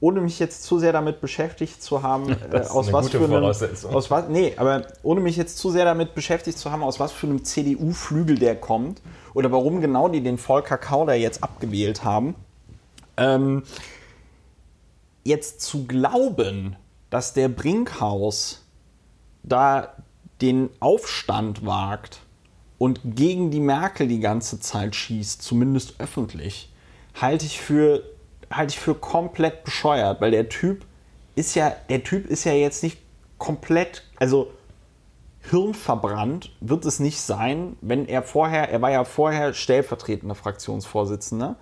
Speaker 1: ohne mich jetzt zu sehr damit beschäftigt zu haben, *laughs* äh, aus was für einem, aus was, nee, aber ohne mich jetzt zu sehr damit beschäftigt zu haben, aus was für einem CDU-Flügel der kommt oder warum genau die den Volker Kauder jetzt abgewählt haben. Ähm, jetzt zu glauben, dass der Brinkhaus da den Aufstand wagt und gegen die Merkel die ganze Zeit schießt, zumindest öffentlich, halte ich für, halte ich für komplett bescheuert, weil der Typ ist ja, der Typ ist ja jetzt nicht komplett, also hirnverbrannt wird es nicht sein, wenn er vorher, er war ja vorher stellvertretender Fraktionsvorsitzender.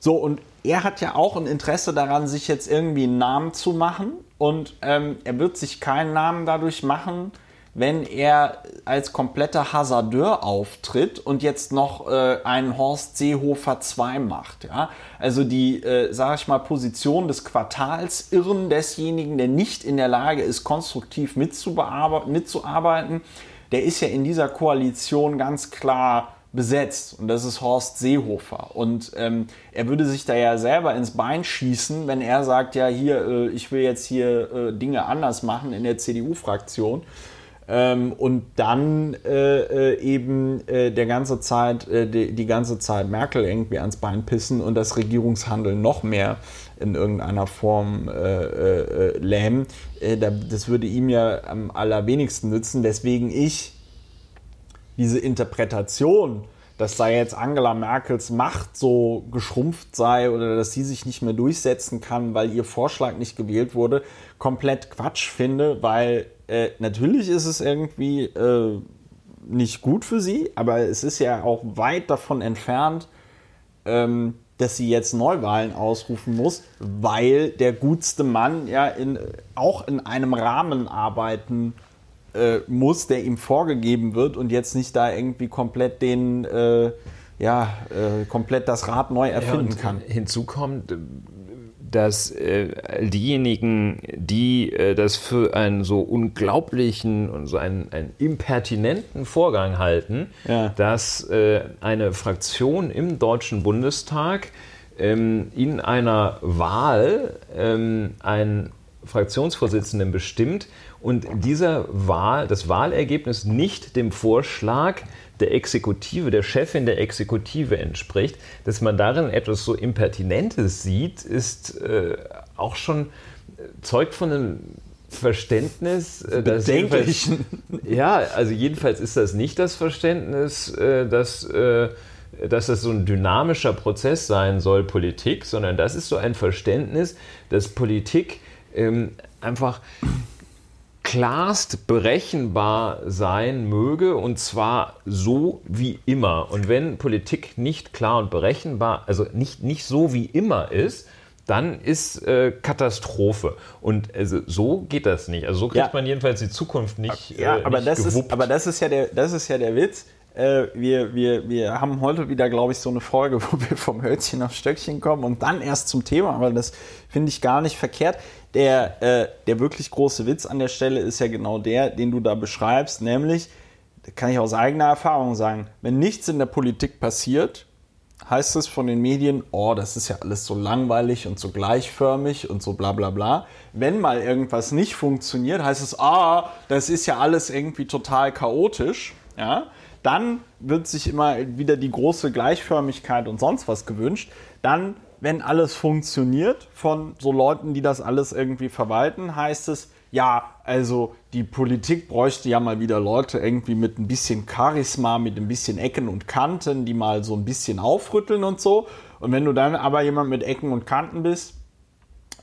Speaker 1: So, und er hat ja auch ein Interesse daran, sich jetzt irgendwie einen Namen zu machen. Und ähm, er wird sich keinen Namen dadurch machen, wenn er als kompletter Hasardeur auftritt und jetzt noch äh, einen Horst Seehofer 2 macht. Ja? Also die, äh, sage ich mal, Position des Quartalsirren desjenigen, der nicht in der Lage ist, konstruktiv mitzuarbeiten, der ist ja in dieser Koalition ganz klar besetzt und das ist Horst Seehofer. Und ähm, er würde sich da ja selber ins Bein schießen, wenn er sagt, ja hier, äh, ich will jetzt hier äh, Dinge anders machen in der CDU-Fraktion. Ähm, und dann äh, äh, eben äh, der ganze Zeit, äh, die, die, ganze Zeit Merkel irgendwie ans Bein pissen und das Regierungshandeln noch mehr in irgendeiner Form äh, äh, lähmen. das würde ihm ja am allerwenigsten nützen, weswegen ich diese Interpretation, dass da jetzt Angela Merkels Macht so geschrumpft sei oder dass sie sich nicht mehr durchsetzen kann, weil ihr Vorschlag nicht gewählt wurde, komplett Quatsch finde, weil äh, natürlich ist es irgendwie äh, nicht gut für sie, aber es ist ja auch weit davon entfernt, ähm, dass sie jetzt Neuwahlen ausrufen muss, weil der gutste Mann ja in, auch in einem Rahmen arbeiten äh, muss, der ihm vorgegeben wird und jetzt nicht da irgendwie komplett den äh, ja, äh, komplett das Rad neu erfinden ja, kann.
Speaker 2: Hinzu kommt, dass äh, diejenigen, die äh, das für einen so unglaublichen und so einen, einen impertinenten Vorgang halten, ja. dass äh, eine Fraktion im Deutschen Bundestag ähm, in einer Wahl ähm, einen Fraktionsvorsitzenden bestimmt und dieser Wahl, das Wahlergebnis nicht dem Vorschlag der Exekutive, der Chefin der Exekutive entspricht, dass man darin etwas so Impertinentes sieht, ist äh, auch schon äh, zeugt von einem Verständnis,
Speaker 1: äh, das *laughs*
Speaker 2: ja, also jedenfalls ist das nicht das Verständnis, äh, dass, äh, dass das so ein dynamischer Prozess sein soll, Politik, sondern das ist so ein Verständnis, dass Politik ähm, einfach klarst berechenbar sein möge und zwar so wie immer. Und wenn Politik nicht klar und berechenbar, also nicht, nicht so wie immer ist, dann ist äh, Katastrophe. Und also, so geht das nicht. Also so kriegt ja. man jedenfalls die Zukunft nicht.
Speaker 1: Ja, äh, aber, nicht das ist, aber das ist ja der, das ist ja der Witz. Äh, wir, wir, wir haben heute wieder, glaube ich, so eine Folge, *laughs* wo wir vom Hölzchen auf Stöckchen kommen und dann erst zum Thema, aber das finde ich gar nicht verkehrt. Der, äh, der wirklich große Witz an der Stelle ist ja genau der, den du da beschreibst, nämlich, da kann ich aus eigener Erfahrung sagen, wenn nichts in der Politik passiert, heißt es von den Medien, oh, das ist ja alles so langweilig und so gleichförmig und so bla bla bla. Wenn mal irgendwas nicht funktioniert, heißt es, ah, das ist ja alles irgendwie total chaotisch. Ja? Dann wird sich immer wieder die große Gleichförmigkeit und sonst was gewünscht. Dann wenn alles funktioniert von so Leuten, die das alles irgendwie verwalten, heißt es, ja, also die Politik bräuchte ja mal wieder Leute irgendwie mit ein bisschen Charisma, mit ein bisschen Ecken und Kanten, die mal so ein bisschen aufrütteln und so. Und wenn du dann aber jemand mit Ecken und Kanten bist,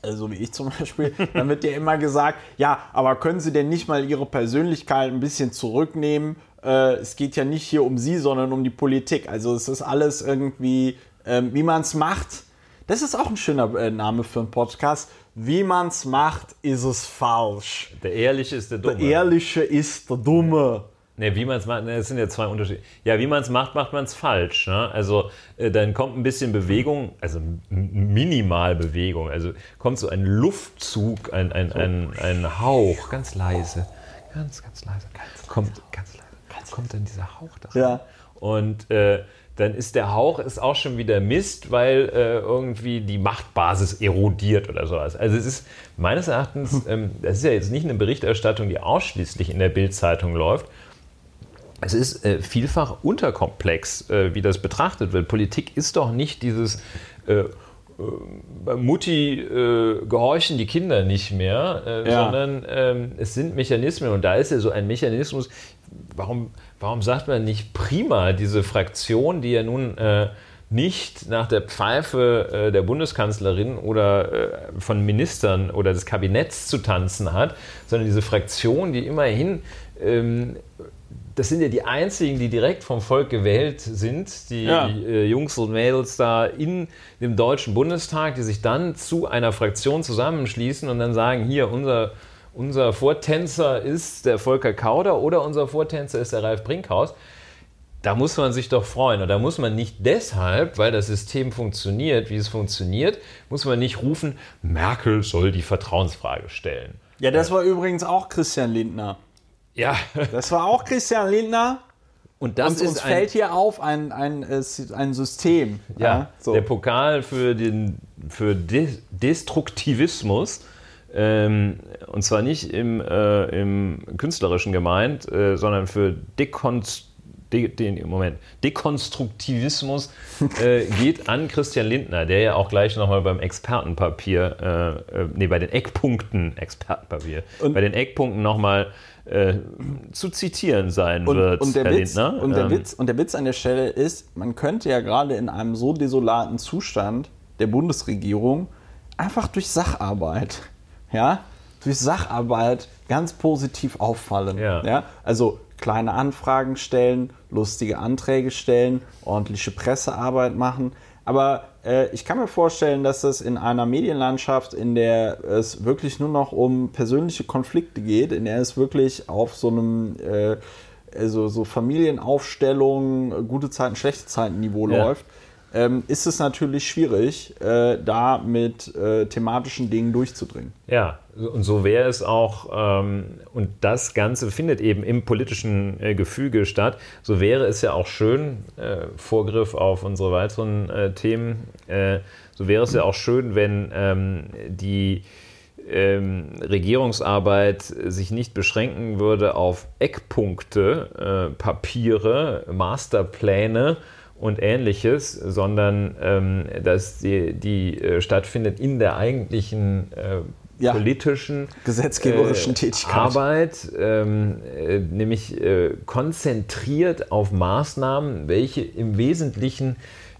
Speaker 1: also wie ich zum *laughs* Beispiel, dann wird dir immer gesagt, ja, aber können Sie denn nicht mal Ihre Persönlichkeit ein bisschen zurücknehmen? Äh, es geht ja nicht hier um Sie, sondern um die Politik. Also es ist alles irgendwie, äh, wie man es macht das ist auch ein schöner äh, Name für einen Podcast. Wie man es macht, ist es falsch.
Speaker 2: Der Ehrliche ist der Dumme.
Speaker 1: Der Ehrliche ist der Dumme.
Speaker 2: Ne, wie man es macht, ne, das sind ja zwei Unterschiede. Ja, wie man es macht, macht man es falsch. Ne? Also äh, dann kommt ein bisschen Bewegung, also minimal Bewegung. Also kommt so ein Luftzug, ein, ein, ein, ein Hauch, ganz leise, ganz, ganz leise. Ganz, kommt ganz leise. Kommt dann dieser Hauch da
Speaker 1: Ja.
Speaker 2: Und äh, dann ist der Hauch ist auch schon wieder Mist, weil äh, irgendwie die Machtbasis erodiert oder sowas. Also es ist meines Erachtens, ähm, das ist ja jetzt nicht eine Berichterstattung, die ausschließlich in der Bildzeitung läuft. Es ist äh, vielfach unterkomplex, äh, wie das betrachtet wird. Politik ist doch nicht dieses äh, bei Mutti äh, gehorchen die Kinder nicht mehr, äh, ja. sondern ähm, es sind Mechanismen und da ist ja so ein Mechanismus, warum, warum sagt man nicht prima diese Fraktion, die ja nun äh, nicht nach der Pfeife äh, der Bundeskanzlerin oder äh, von Ministern oder des Kabinetts zu tanzen hat, sondern diese Fraktion, die immerhin ähm, das sind ja die einzigen, die direkt vom Volk gewählt sind, die ja. äh, Jungs und Mädels da in dem Deutschen Bundestag, die sich dann zu einer Fraktion zusammenschließen und dann sagen, hier, unser, unser Vortänzer ist der Volker Kauder oder unser Vortänzer ist der Ralf Brinkhaus. Da muss man sich doch freuen. Und da muss man nicht deshalb, weil das System funktioniert, wie es funktioniert, muss man nicht rufen, Merkel soll die Vertrauensfrage stellen.
Speaker 1: Ja, das war übrigens auch Christian Lindner.
Speaker 2: Ja.
Speaker 1: Das war auch Christian Lindner.
Speaker 2: Und das und
Speaker 1: uns ist fällt hier auf ein, ein, ein System.
Speaker 2: Ja, ja so. der Pokal für, den, für Destruktivismus. Ähm, und zwar nicht im, äh, im künstlerischen gemeint, äh, sondern für Dekonst De, Moment, Dekonstruktivismus äh, *laughs* geht an Christian Lindner, der ja auch gleich nochmal beim Expertenpapier, äh, äh, nee, bei den Eckpunkten, Expertenpapier, und bei den Eckpunkten nochmal äh, zu zitieren sein
Speaker 1: und,
Speaker 2: wird,
Speaker 1: und der Herr Witz, Lindner. Und der, ähm, Witz, und der Witz an der Stelle ist, man könnte ja gerade in einem so desolaten Zustand der Bundesregierung einfach durch Sacharbeit, ja, durch Sacharbeit ganz positiv auffallen. Ja. ja. Also kleine Anfragen stellen, lustige Anträge stellen, ordentliche Pressearbeit machen. Aber äh, ich kann mir vorstellen, dass es in einer Medienlandschaft, in der es wirklich nur noch um persönliche Konflikte geht, in der es wirklich auf so einem äh, also so Familienaufstellung, gute Zeiten, schlechte Zeiten Niveau ja. läuft, ähm, ist es natürlich schwierig, äh, da mit äh, thematischen Dingen durchzudringen.
Speaker 2: Ja, und so wäre es auch, ähm, und das Ganze findet eben im politischen äh, Gefüge statt, so wäre es ja auch schön, äh, Vorgriff auf unsere weiteren äh, Themen, äh, so wäre es ja auch schön, wenn ähm, die ähm, Regierungsarbeit sich nicht beschränken würde auf Eckpunkte, Papiere, Masterpläne, und ähnliches, sondern ähm, dass die, die äh, stattfindet in der eigentlichen äh, ja, politischen,
Speaker 1: gesetzgeberischen äh, Tätigkeit.
Speaker 2: Arbeit, ähm, äh, nämlich äh, konzentriert auf Maßnahmen, welche im Wesentlichen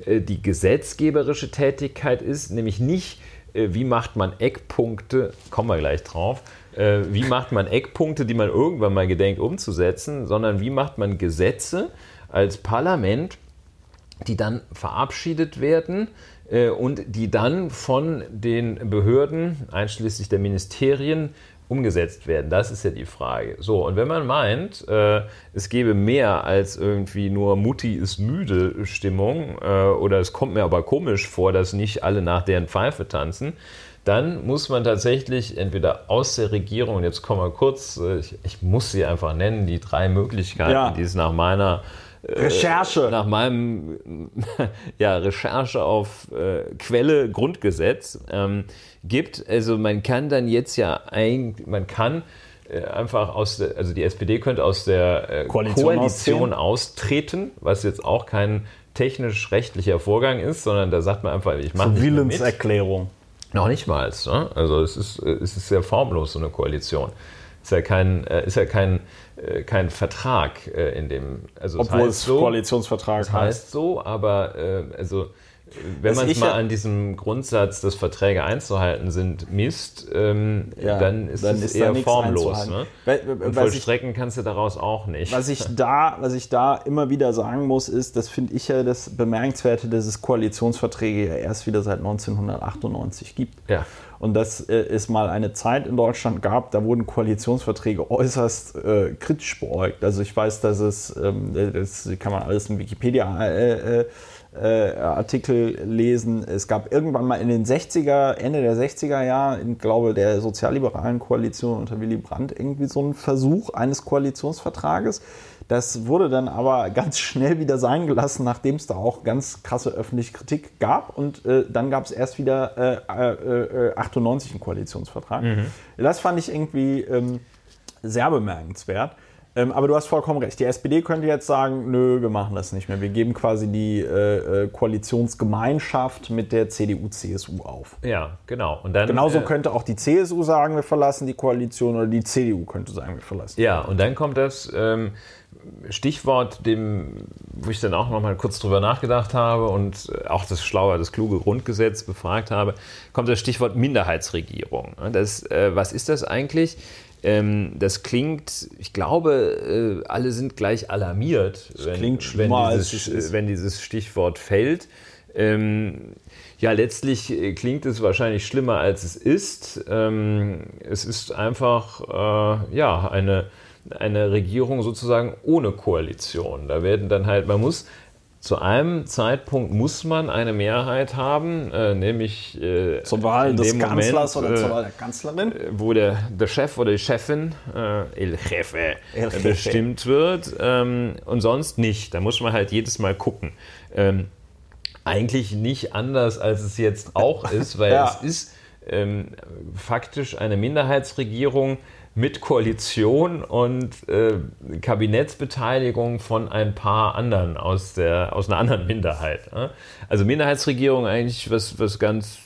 Speaker 2: äh, die gesetzgeberische Tätigkeit ist, nämlich nicht, wie macht man Eckpunkte, kommen wir gleich drauf, wie macht man Eckpunkte, die man irgendwann mal gedenkt umzusetzen, sondern wie macht man Gesetze als Parlament, die dann verabschiedet werden äh, und die dann von den Behörden, einschließlich der Ministerien, umgesetzt werden. Das ist ja die Frage. So, und wenn man meint, äh, es gäbe mehr als irgendwie nur Mutti ist müde Stimmung äh, oder es kommt mir aber komisch vor, dass nicht alle nach deren Pfeife tanzen, dann muss man tatsächlich entweder aus der Regierung, und jetzt kommen wir kurz, äh, ich, ich, muss sie einfach nennen, die drei Möglichkeiten, ja. die es nach meiner
Speaker 1: Recherche.
Speaker 2: Nach meinem *laughs* ja, Recherche auf äh, Quelle Grundgesetz ähm, gibt. Also man kann dann jetzt ja eigentlich, man kann äh, einfach aus der, also die SPD könnte aus der äh, Koalition, Koalition austreten, was jetzt auch kein technisch-rechtlicher Vorgang ist, sondern da sagt man einfach, ich mache
Speaker 1: so Willenserklärung.
Speaker 2: Noch nicht mal. Ne? Also es ist, es ist sehr formlos, so eine Koalition. Ist ja kein, äh, ist ja kein äh, kein Vertrag äh, in dem.
Speaker 1: Also Obwohl es so, Koalitionsvertrag
Speaker 2: das heißt. heißt so, aber äh, also wenn man es mal an diesem Grundsatz, dass Verträge einzuhalten sind, misst, ähm, ja, dann ist dann es ist eher formlos. Ne? Und vollstrecken ich, kannst du daraus auch nicht.
Speaker 1: Was ich, da, was ich da immer wieder sagen muss, ist, das finde ich ja das Bemerkenswerte, dass es Koalitionsverträge ja erst wieder seit 1998 gibt.
Speaker 2: Ja.
Speaker 1: Und dass äh, es mal eine Zeit in Deutschland gab, da wurden Koalitionsverträge äußerst äh, kritisch beäugt. Also ich weiß, dass es, ähm, das kann man alles in Wikipedia äh, äh, äh Artikel lesen. Es gab irgendwann mal in den 60er, Ende der 60er Jahre, ich glaube der sozialliberalen Koalition unter Willy Brandt irgendwie so einen Versuch eines Koalitionsvertrages das wurde dann aber *laughs* ganz schnell wieder sein gelassen, nachdem es da auch ganz krasse öffentliche Kritik gab. Und äh, dann gab es erst wieder äh, äh, 98 einen Koalitionsvertrag. Mhm. Das fand ich irgendwie ähm, sehr bemerkenswert. Ähm, aber du hast vollkommen recht. Die SPD könnte jetzt sagen, nö, wir machen das nicht mehr. Wir geben quasi die äh, äh Koalitionsgemeinschaft mit der CDU, CSU auf.
Speaker 2: Ja, genau. Und dann,
Speaker 1: Genauso äh, könnte auch die CSU sagen, wir verlassen die Koalition oder die CDU könnte sagen, wir verlassen.
Speaker 2: Ja, und dann kommt das ähm, Stichwort, dem, wo ich dann auch noch mal kurz drüber nachgedacht habe und auch das schlaue, das kluge Grundgesetz befragt habe, kommt das Stichwort Minderheitsregierung. Das, äh, was ist das eigentlich? Ähm, das klingt, ich glaube, äh, alle sind gleich alarmiert,
Speaker 1: wenn, klingt wenn,
Speaker 2: dieses, wenn dieses Stichwort fällt. Ähm, ja, letztlich äh, klingt es wahrscheinlich schlimmer, als es ist. Ähm, es ist einfach äh, ja, eine, eine Regierung sozusagen ohne Koalition. Da werden dann halt, man muss zu einem Zeitpunkt muss man eine Mehrheit haben, äh, nämlich
Speaker 1: äh, zur Wahl des Kanzlers Moment, oder zur Wahl der Kanzlerin,
Speaker 2: äh, wo der, der Chef oder die Chefin, äh, el Jefe, el Jefe. bestimmt wird ähm, und sonst nicht. Da muss man halt jedes Mal gucken. Ähm, eigentlich nicht anders, als es jetzt auch *laughs* ist, weil ja. es ist ähm, faktisch eine Minderheitsregierung, mit Koalition und äh, Kabinettsbeteiligung von ein paar anderen aus, der, aus einer anderen Minderheit. Also Minderheitsregierung eigentlich was, was ganz,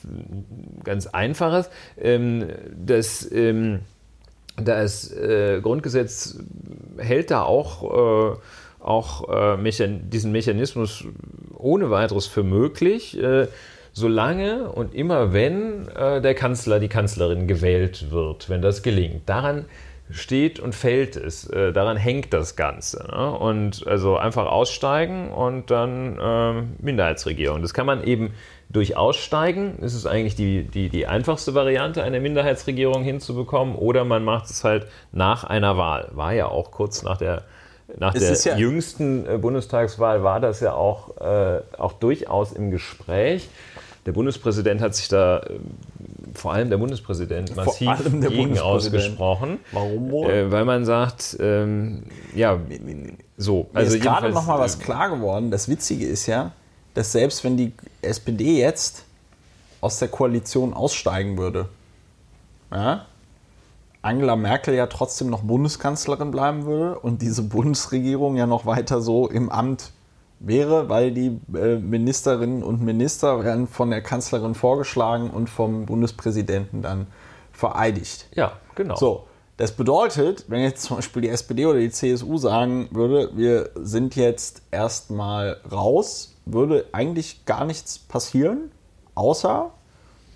Speaker 2: ganz Einfaches. Ähm, das, ähm, das äh, Grundgesetz hält da auch, äh, auch äh, Mechan diesen Mechanismus ohne weiteres für möglich äh, solange und immer wenn äh, der Kanzler, die Kanzlerin gewählt wird, wenn das gelingt. Daran steht und fällt es, äh, daran hängt das Ganze. Ne? Und also einfach aussteigen und dann äh, Minderheitsregierung. Das kann man eben durch Aussteigen, das ist eigentlich die, die, die einfachste Variante, eine Minderheitsregierung hinzubekommen, oder man macht es halt nach einer Wahl. War ja auch kurz nach der nach der ja jüngsten äh, Bundestagswahl war das ja auch, äh, auch durchaus im Gespräch. Der Bundespräsident hat sich da, äh, vor allem der Bundespräsident, massiv der gegen Bundespräsident. ausgesprochen.
Speaker 1: Warum wohl?
Speaker 2: Äh, weil man sagt, ähm, ja, so.
Speaker 1: Mir also ist gerade noch mal was klar geworden. Das Witzige ist ja, dass selbst wenn die SPD jetzt aus der Koalition aussteigen würde, ja, Angela Merkel ja trotzdem noch Bundeskanzlerin bleiben würde und diese Bundesregierung ja noch weiter so im Amt wäre, weil die äh, Ministerinnen und Minister werden von der Kanzlerin vorgeschlagen und vom Bundespräsidenten dann vereidigt.
Speaker 2: Ja, genau.
Speaker 1: So, das bedeutet, wenn jetzt zum Beispiel die SPD oder die CSU sagen würde, wir sind jetzt erstmal raus, würde eigentlich gar nichts passieren, außer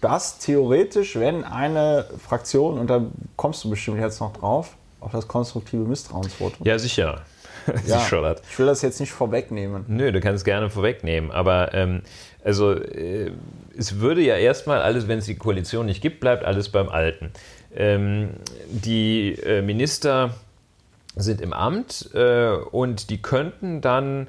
Speaker 1: dass theoretisch, wenn eine Fraktion, und da kommst du bestimmt jetzt noch drauf, auf das konstruktive Misstrauensvotum.
Speaker 2: Ja, sicher. *laughs*
Speaker 1: ja, ich will das jetzt nicht vorwegnehmen.
Speaker 2: Nö, du kannst gerne vorwegnehmen. Aber ähm, also äh, es würde ja erstmal alles, wenn es die Koalition nicht gibt, bleibt alles beim Alten. Ähm, die äh, Minister sind im Amt äh, und die könnten dann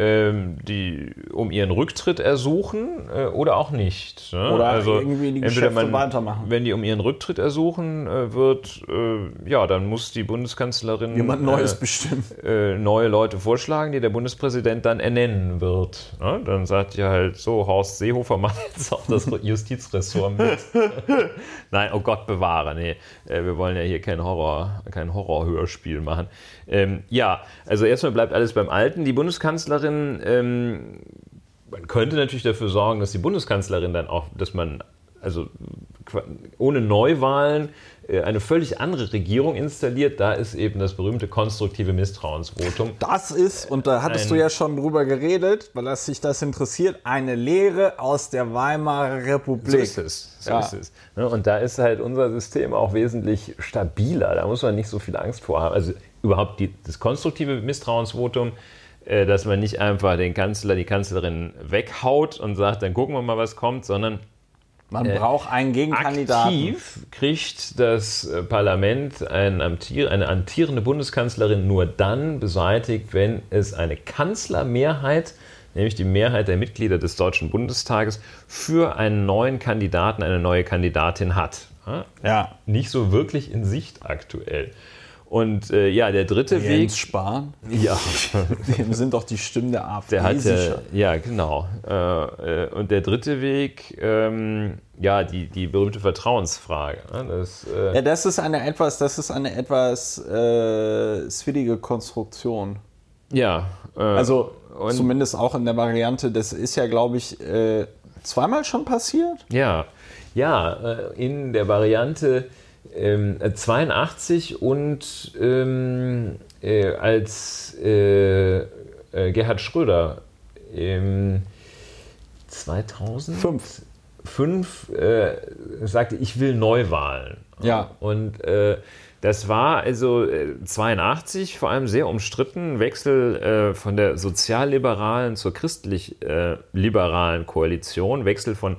Speaker 2: die um ihren Rücktritt ersuchen äh, oder auch nicht.
Speaker 1: Ne? Oder also irgendwie die Geschäfte man, weitermachen.
Speaker 2: Wenn die um ihren Rücktritt ersuchen äh, wird, äh, ja, dann muss die Bundeskanzlerin
Speaker 1: jemand Neues äh, bestimmen.
Speaker 2: Neue Leute vorschlagen, die der Bundespräsident dann ernennen wird. Ne? Dann sagt ihr halt so, Horst Seehofer macht *laughs* jetzt auch das Justizressort mit. *laughs* Nein, oh Gott bewahre, nee, wir wollen ja hier kein Horror, kein Horrorhörspiel machen. Ähm, ja, also erstmal bleibt alles beim Alten. Die Bundeskanzlerin, ähm, man könnte natürlich dafür sorgen, dass die Bundeskanzlerin dann auch, dass man also ohne Neuwahlen äh, eine völlig andere Regierung installiert, da ist eben das berühmte konstruktive Misstrauensvotum.
Speaker 1: Das ist, und da hattest du ja schon drüber geredet, weil das sich das interessiert, eine Lehre aus der Weimarer Republik. So
Speaker 2: ist es. So ja. ist es. Ne, und da ist halt unser System auch wesentlich stabiler. Da muss man nicht so viel Angst vor haben. Also überhaupt die, das konstruktive Misstrauensvotum, äh, dass man nicht einfach den Kanzler, die Kanzlerin weghaut und sagt, dann gucken wir mal, was kommt, sondern
Speaker 1: man äh, braucht einen Gegenkandidaten.
Speaker 2: Aktiv kriegt das äh, Parlament eine, amtier eine amtierende Bundeskanzlerin nur dann beseitigt, wenn es eine Kanzlermehrheit, nämlich die Mehrheit der Mitglieder des Deutschen Bundestages, für einen neuen Kandidaten, eine neue Kandidatin hat.
Speaker 1: Ja.
Speaker 2: Nicht so wirklich in Sicht aktuell. Und äh, ja, der dritte
Speaker 1: Jens
Speaker 2: Weg.
Speaker 1: Spahn?
Speaker 2: Ja, *laughs*
Speaker 1: Dem sind doch die Stimmen der AfD *laughs*
Speaker 2: der hat
Speaker 1: sicher.
Speaker 2: ja, genau. Äh, äh, und der dritte Weg, ähm, ja, die, die berühmte Vertrauensfrage. ne? Das, äh,
Speaker 1: Ja, das ist eine etwas, das ist eine etwas äh, swiddige Konstruktion.
Speaker 2: ja. Äh,
Speaker 1: Also zumindest auch in der Variante, das ist ja, glaube ich, äh, zweimal schon passiert.
Speaker 2: Ja, ja, in der Variante ähm, 82 und ähm, äh, als äh, äh, Gerhard Schröder im 2000
Speaker 1: Fünf.
Speaker 2: fünf äh, sagte, ich will Neuwahlen.
Speaker 1: Ja.
Speaker 2: Und äh, das war also äh, 82 vor allem sehr umstritten, Wechsel äh, von der sozialliberalen zur christlich-liberalen Koalition, Wechsel von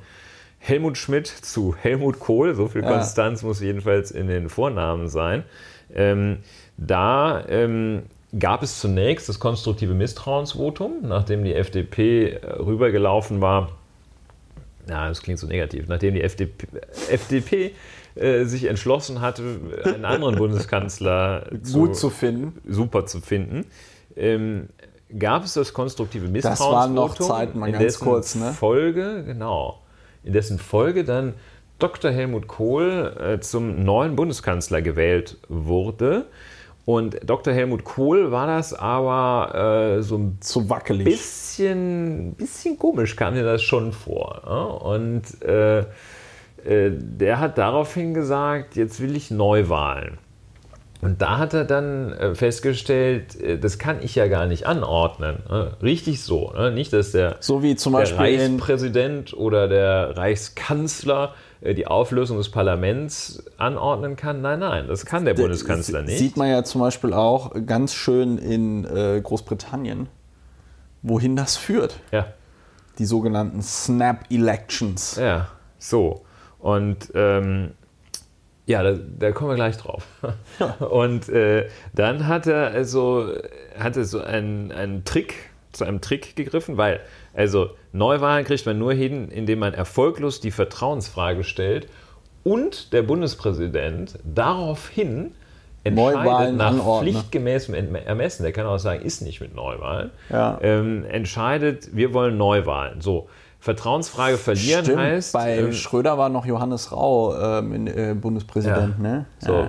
Speaker 2: Helmut Schmidt zu Helmut Kohl, so viel
Speaker 1: Ja.
Speaker 2: Konstanz muss jedenfalls in den Vornamen sein. Ähm, da ähm, gab es zunächst das konstruktive Misstrauensvotum, nachdem die FDP äh, rübergelaufen war. Ja, das klingt so negativ. Nachdem die FDP, FDP äh, sich entschlossen hatte, einen anderen Bundeskanzler *laughs*
Speaker 1: Gut zu finden.
Speaker 2: super zu finden, ähm, gab es das konstruktive
Speaker 1: waren
Speaker 2: Misstrauensvotum.
Speaker 1: noch Zeiten, mal ganz kurz, ne?
Speaker 2: Folge, genau, in dessen Folge dann Dr. Helmut Kohl äh, zum neuen Bundeskanzler gewählt wurde. Und Dr. Helmut Kohl war das aber äh, so ein
Speaker 1: Zu wackelig.
Speaker 2: bisschen, bisschen komisch kam mir das schon vor. Ja? Und äh, äh, der hat daraufhin gesagt, jetzt will ich Neuwahlen. Und da hat er dann äh, festgestellt, äh, das kann ich ja gar nicht anordnen. ne? Richtig so. ne? Nicht, dass der,
Speaker 1: so wie zum
Speaker 2: der
Speaker 1: Beispiel
Speaker 2: Reichspräsident oder der Reichskanzler äh, die Auflösung des Parlaments anordnen kann. Nein, nein, das kann der Bundeskanzler nicht.
Speaker 1: Sieht man ja zum Beispiel auch ganz schön in Großbritannien, wohin das führt.
Speaker 2: ja.
Speaker 1: Die sogenannten Snap Elections.
Speaker 2: Ja, so. Und ähm, ja, da, da kommen wir gleich drauf. *laughs* Und äh, dann hat er also hat er so einen, einen Trick, zu einem Trick gegriffen, weil also Neuwahlen kriegt man nur hin, indem man erfolglos die Vertrauensfrage stellt und der Bundespräsident daraufhin entscheidet
Speaker 1: Neuwahlen
Speaker 2: nach
Speaker 1: anordnet.
Speaker 2: pflichtgemäßem Ermessen, der kann auch sagen, ist nicht mit Neuwahlen,
Speaker 1: Ja.
Speaker 2: ähm, entscheidet, wir wollen Neuwahlen. So, Vertrauensfrage verlieren
Speaker 1: Stimmt,
Speaker 2: heißt,
Speaker 1: bei
Speaker 2: ähm,
Speaker 1: Schröder war noch Johannes Rau ähm, in, äh, Bundespräsident,
Speaker 2: Ja.
Speaker 1: ne?
Speaker 2: So.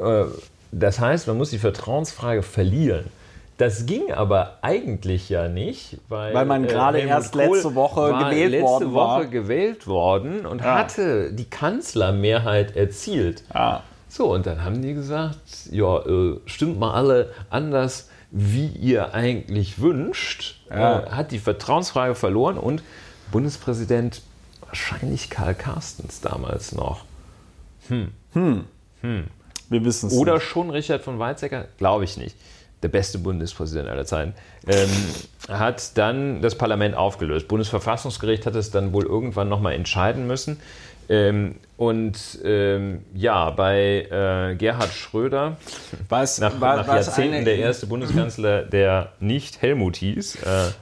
Speaker 1: Ja.
Speaker 2: Äh, Das heißt, man muss die Vertrauensfrage verlieren. Das ging aber eigentlich ja nicht, weil,
Speaker 1: Weil man
Speaker 2: äh,
Speaker 1: gerade
Speaker 2: Helmut
Speaker 1: erst letzte Woche gewählt
Speaker 2: letzte
Speaker 1: worden
Speaker 2: Woche
Speaker 1: war.
Speaker 2: gewählt worden und
Speaker 1: Ja.
Speaker 2: hatte die Kanzlermehrheit erzielt.
Speaker 1: Ja.
Speaker 2: So, und dann haben die gesagt, ja, äh, stimmt mal alle anders, wie ihr eigentlich wünscht.
Speaker 1: Ja.
Speaker 2: Äh, hat die Vertrauensfrage verloren und Bundespräsident wahrscheinlich Karl Carstens damals noch.
Speaker 1: Wir wissen es.
Speaker 2: Oder schon Richard von Weizsäcker? Glaube ich nicht. Der beste Bundespräsident aller Zeiten. Ähm, hat dann das Parlament aufgelöst. Bundesverfassungsgericht hat es dann wohl irgendwann nochmal entscheiden müssen. Ähm, und ähm, ja, bei äh, Gerhard Schröder,
Speaker 1: Was,
Speaker 2: nach,
Speaker 1: war,
Speaker 2: nach
Speaker 1: was
Speaker 2: Jahrzehnten
Speaker 1: eine-
Speaker 2: der erste Bundeskanzler, der nicht Helmut hieß.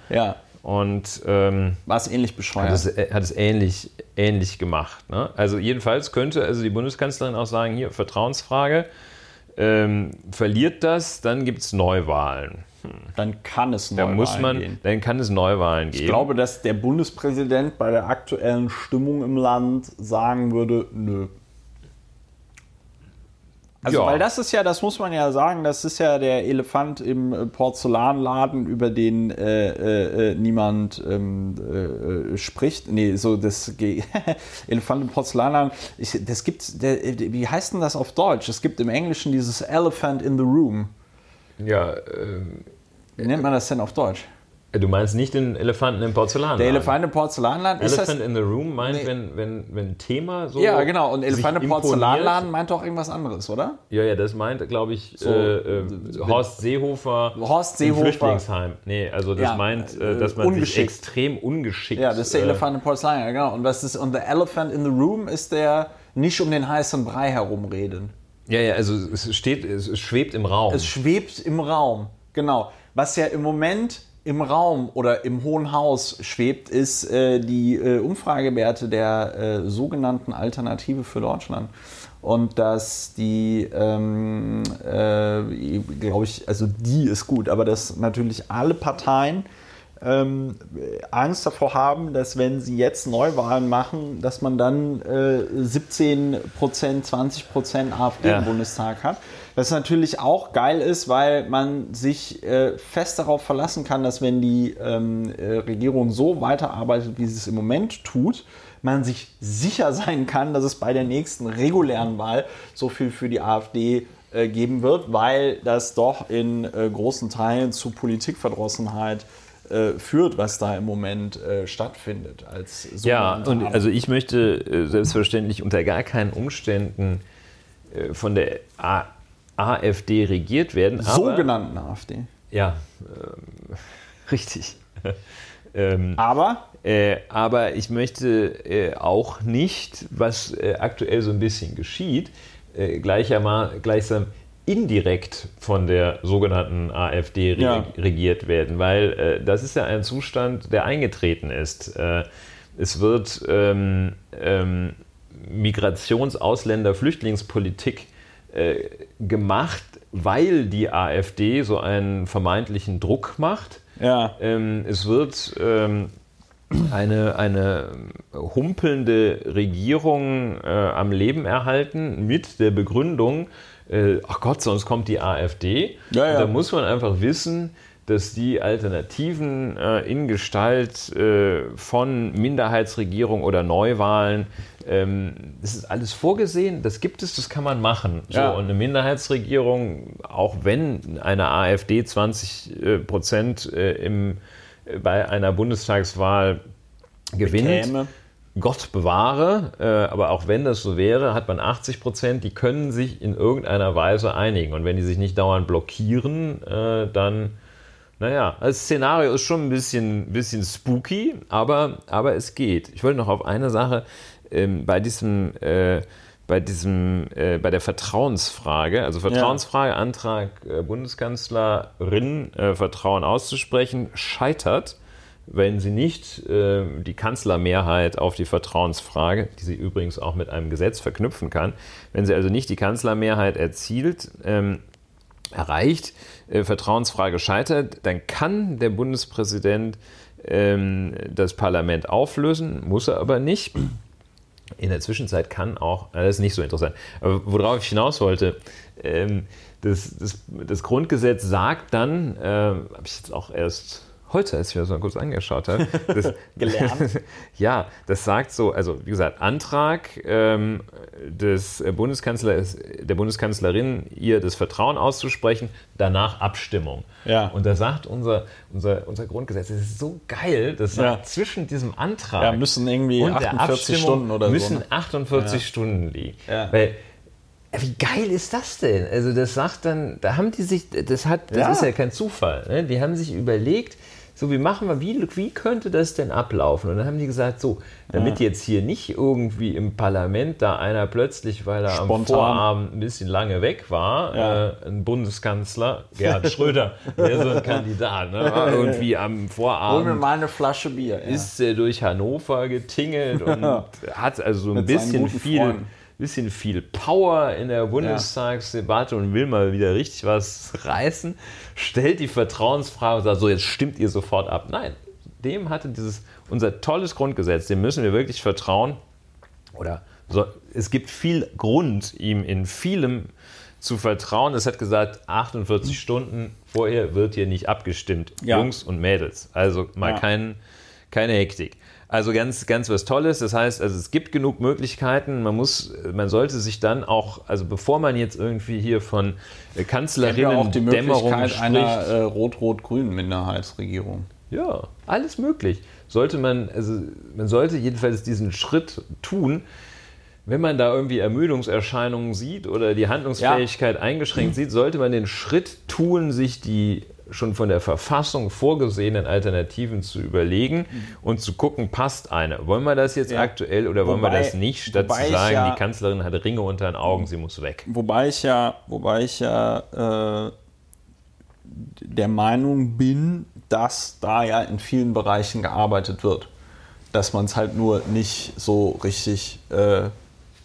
Speaker 2: Äh,
Speaker 1: Ja,
Speaker 2: und ähm,
Speaker 1: war es ähnlich
Speaker 2: hat
Speaker 1: bescheuert.
Speaker 2: es, äh, hat es ähnlich, ähnlich gemacht. Ne? Also jedenfalls könnte also die Bundeskanzlerin auch sagen, hier Vertrauensfrage, ähm, verliert das, dann gibt es Neuwahlen.
Speaker 1: Dann kann es Neuwahlen
Speaker 2: muss man,
Speaker 1: gehen.
Speaker 2: dann kann es Neuwahlen geben.
Speaker 1: Ich glaube, dass der Bundespräsident bei der aktuellen Stimmung im Land sagen würde, nö. Also,
Speaker 2: Ja.
Speaker 1: weil das ist ja, das muss man ja sagen, das ist ja der Elefant im äh, Porzellanladen, über den äh, äh, äh, niemand ähm, äh, äh, spricht. Nee, so das Ge *laughs* Elefant im Porzellanladen. Ich, das gibt, der, wie heißt denn das auf Deutsch? Es gibt im Englischen dieses Elephant in the Room.
Speaker 2: Ja, ähm,
Speaker 1: Wie nennt man das denn auf Deutsch?
Speaker 2: du meinst nicht den Elefanten im Porzellan.
Speaker 1: Der Elefant im Porzellanladen ist.
Speaker 2: Elephant in the Room meint,
Speaker 1: Nee.
Speaker 2: wenn, wenn, wenn Thema so.
Speaker 1: Ja, genau. Und Elefant im. Porzellanladen meint doch irgendwas anderes, oder?
Speaker 2: Ja, ja, das meint, glaube ich,
Speaker 1: So,
Speaker 2: äh, äh, Horst Seehofer.
Speaker 1: Horst
Speaker 2: im
Speaker 1: Seehofer.
Speaker 2: Flüchtlingsheim. Nee, also das
Speaker 1: Ja,
Speaker 2: meint,
Speaker 1: äh,
Speaker 2: äh, dass man sich extrem ungeschickt.
Speaker 1: Ja, das ist der
Speaker 2: äh,
Speaker 1: Elefant im Porzellanladen, genau. Und was ist und the Elephant in the Room ist der nicht um den heißen Brei herumreden.
Speaker 2: Ja, ja, also es steht, es schwebt im Raum.
Speaker 1: Es schwebt im Raum, genau. Was ja im Moment im Raum oder im Hohen Haus schwebt, ist äh, die äh, Umfragewerte der äh, sogenannten Alternative für Deutschland. und dass die, ähm, äh, glaube ich, also die ist gut, aber dass natürlich alle Parteien ähm, Angst davor haben, dass wenn sie jetzt Neuwahlen machen, dass man dann äh, 17 Prozent, 20 Prozent AfD ja. im Bundestag hat. Was natürlich auch geil ist, weil man sich äh, fest darauf verlassen kann, dass wenn die ähm, äh, Regierung so weiterarbeitet, wie sie es im Moment tut, man sich sicher sein kann, dass es bei der nächsten regulären Wahl so viel für die AfD äh, geben wird, weil das doch in äh, großen Teilen zu Politikverdrossenheit äh, führt, was da im Moment äh, stattfindet. Als
Speaker 2: ja, und also ich möchte äh, selbstverständlich unter gar keinen Umständen äh, von der A AfD regiert werden.
Speaker 1: Sogenannten AfD.
Speaker 2: Ja, ähm, *laughs* richtig. *laughs*
Speaker 1: ähm, aber?
Speaker 2: Äh, aber ich möchte äh, auch nicht, was aktuell so ein bisschen geschieht, gleichsam indirekt von der sogenannten AfD ja. regiert werden, weil äh, das ist ja ein Zustand, der eingetreten ist. Äh, es wird ähm, ähm, Migrations-, Ausländer-, Flüchtlingspolitik äh, gemacht, weil die AfD so einen vermeintlichen Druck macht.
Speaker 1: Ja.
Speaker 2: Ähm, es wird ähm, eine, eine humpelnde Regierung äh, am Leben erhalten mit der Begründung, äh, ach Gott, sonst kommt die AfD. Ja, ja. Da muss man einfach wissen, dass die Alternativen äh, in Gestalt äh, von Minderheitsregierung oder Neuwahlen, ähm, das ist alles vorgesehen, das gibt es, das kann man machen. So, ja. Und eine Minderheitsregierung, auch wenn eine AfD 20 äh, Prozent äh, im, äh, bei einer Bundestagswahl gewinnt, Bekäme Gott bewahre, äh, aber auch wenn das so wäre, hat man 80 Prozent, die können sich in irgendeiner Weise einigen. Und wenn die sich nicht dauernd blockieren, äh, dann, naja, das Szenario ist schon ein bisschen, bisschen spooky, aber, aber es geht. Ich wollte noch auf eine Sache ähm, bei diesem. Äh, bei diesem, äh, bei der Vertrauensfrage, also Vertrauensfrage, ja. Antrag äh, Bundeskanzlerin äh, Vertrauen auszusprechen, scheitert wenn sie nicht äh, die Kanzlermehrheit auf die Vertrauensfrage, die sie übrigens auch mit einem Gesetz verknüpfen kann, wenn sie also nicht die Kanzlermehrheit erzielt, ähm, erreicht, äh, Vertrauensfrage scheitert, dann kann der Bundespräsident ähm, das Parlament auflösen, muss er aber nicht. In der Zwischenzeit kann auch, das ist nicht so interessant, aber worauf ich hinaus wollte, ähm, das, das, das, Grundgesetz sagt dann, äh, habe ich jetzt auch erst heute, als ich mir das mal kurz angeschaut habe, das,
Speaker 1: gelernt. *laughs*
Speaker 2: ja, das sagt so, also wie gesagt, Antrag ähm, des Bundeskanzlers, der Bundeskanzlerin, ihr das Vertrauen auszusprechen, danach Abstimmung.
Speaker 1: Ja.
Speaker 2: Und da sagt unser, unser, unser Grundgesetz, das ist so geil, das sagt, ja. zwischen diesem Antrag
Speaker 1: ja, müssen irgendwie und 48 Stunden oder
Speaker 2: müssen so. Müssen 48 ja. Stunden liegen. Ja. Weil wie geil ist das denn? Also das sagt dann, da haben die sich, das hat, das ja. ist ja kein Zufall. Ne? Die haben sich überlegt, so wie machen wir, wie, wie könnte das denn ablaufen? Und dann haben die gesagt, so, damit ja. jetzt hier nicht irgendwie im Parlament da einer plötzlich, weil er Spontan. am Vorabend ein bisschen lange weg war, ja. äh, ein Bundeskanzler, Gerhard *laughs* Schröder, wäre so ein Kandidat, ne? war irgendwie am Vorabend.
Speaker 1: Hol mir mal eine Flasche Bier.
Speaker 2: Ist er durch Hannover getingelt *laughs* und hat also so ein bisschen viel. Freunden bisschen viel Power in der Bundestagsdebatte und will mal wieder richtig was reißen, stellt die Vertrauensfrage und sagt, so jetzt stimmt ihr sofort ab. Nein, dem hatte dieses, unser tolles Grundgesetz, dem müssen wir wirklich vertrauen. Oder so, es gibt viel Grund, ihm in vielem zu vertrauen. Es hat gesagt, 48 Stunden vorher wird hier nicht abgestimmt. Ja. Jungs und Mädels. Also mal ja. kein, keine Hektik. Also ganz, ganz was Tolles. Das heißt, also es gibt genug Möglichkeiten. Man muss, man sollte sich dann auch, also bevor man jetzt irgendwie hier von Kanzlerinnen
Speaker 1: ja auch die Möglichkeit spricht, einer äh, rot-rot-grünen Minderheitsregierung.
Speaker 2: Ja, alles möglich. Sollte man, also man sollte jedenfalls diesen Schritt tun, wenn man da irgendwie Ermüdungserscheinungen sieht oder die Handlungsfähigkeit ja. eingeschränkt sieht, sollte man den Schritt tun, sich die schon von der Verfassung vorgesehenen Alternativen zu überlegen mhm. und zu gucken, passt eine. Wollen wir das jetzt ja. aktuell oder wollen wir das nicht, statt zu sagen, ja, die Kanzlerin hat Ringe unter den Augen, sie muss weg.
Speaker 1: Wobei ich ja, wobei ich ja äh, der Meinung bin, dass da ja in vielen Bereichen gearbeitet wird. Dass man es halt nur nicht so richtig äh,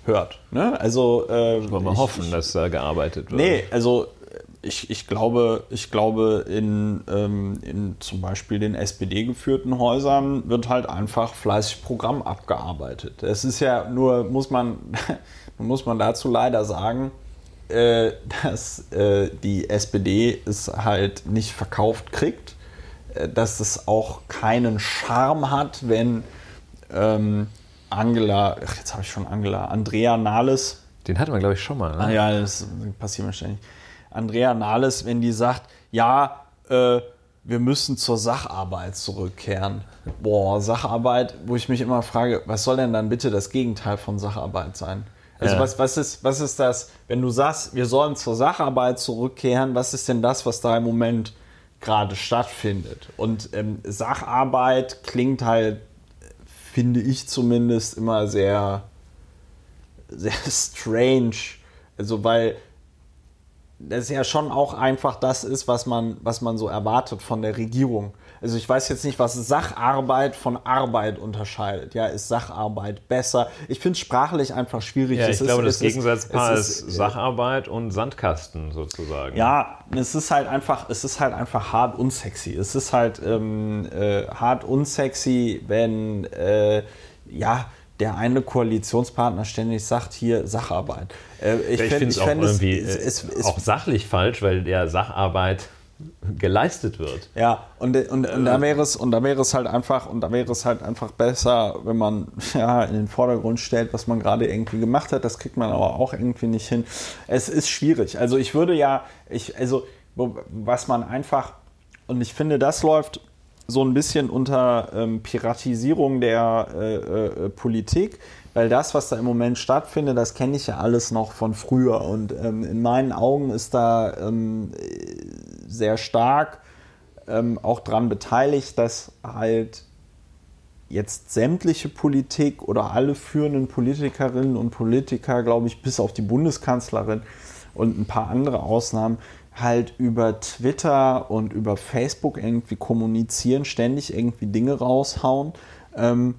Speaker 1: hört. Ne? Also
Speaker 2: äh, wollen wir hoffen, dass da gearbeitet wird.
Speaker 1: Nee, also ich, ich glaube, ich glaube in, ähm, in zum Beispiel den SPD-geführten Häusern wird halt einfach fleißig Programm abgearbeitet. Es ist ja nur, muss man, *laughs* muss man dazu leider sagen, äh, dass äh, die SPD es halt nicht verkauft kriegt, äh, dass es auch keinen Charme hat, wenn ähm, Angela, ach, jetzt habe ich schon Angela, Andrea Nahles.
Speaker 2: Den hatten wir, glaube ich, schon mal.
Speaker 1: Ne? Ah, ja, das passiert mir ständig Andrea Nahles, wenn die sagt, ja, äh, wir müssen zur Sacharbeit zurückkehren. Boah, Sacharbeit, wo ich mich immer frage, was soll denn dann bitte das Gegenteil von Sacharbeit sein? Also ja. was, was, ist, was ist das, wenn du sagst, wir sollen zur Sacharbeit zurückkehren, was ist denn das, was da im Moment gerade stattfindet? Und ähm, Sacharbeit klingt halt, finde ich zumindest, immer sehr, sehr *laughs* strange. Also weil das ja schon auch einfach das ist, was man, was man so erwartet von der Regierung. Also ich weiß jetzt nicht, was Sacharbeit von Arbeit unterscheidet. Ja, ist Sacharbeit besser? Ich finde es sprachlich einfach schwierig.
Speaker 2: Ja, ich es glaube, ist, das Gegensatzpaar ist, ist, Sacharbeit und Sandkasten sozusagen.
Speaker 1: Ja, es ist halt einfach, es ist halt einfach hart unsexy. Es ist halt ähm, äh, hart unsexy, wenn äh, ja der eine Koalitionspartner ständig sagt, hier Sacharbeit.
Speaker 2: Äh, ich, ich finde es auch irgendwie es, es, es, auch sachlich falsch, weil der Sacharbeit geleistet wird.
Speaker 1: Ja, und, und, und, da wäre es, und da wäre es halt einfach, und da wäre es halt einfach besser, wenn man *laughs* ja, in den Vordergrund stellt, was man gerade irgendwie gemacht hat. Das kriegt man aber auch irgendwie nicht hin. Es ist schwierig. Also ich würde ja, ich, also was man einfach, und ich finde, das läuft so ein bisschen unter ähm, Piratisierung der äh, äh, Politik, weil das, was da im Moment stattfindet, das kenne ich ja alles noch von früher. Und ähm, in meinen Augen ist da ähm, sehr stark ähm, auch daran beteiligt, dass halt jetzt sämtliche Politik oder alle führenden Politikerinnen und Politiker, glaube ich, bis auf die Bundeskanzlerin und ein paar andere Ausnahmen, halt über Twitter und über Facebook irgendwie kommunizieren, ständig irgendwie Dinge raushauen, ähm,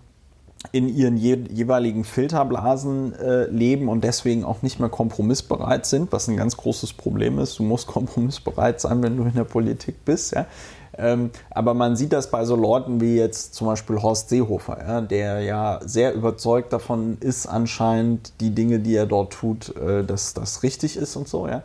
Speaker 1: in ihren je jeweiligen Filterblasen äh, leben und deswegen auch nicht mehr kompromissbereit sind, was ein ganz großes Problem ist. Du musst *laughs* kompromissbereit sein, wenn du in der Politik bist. Ja? Ähm, aber man sieht das bei so Leuten wie jetzt zum Beispiel Horst Seehofer, ja, der ja sehr überzeugt davon ist, anscheinend die Dinge, die er dort tut, äh, dass das richtig ist und so. Ja.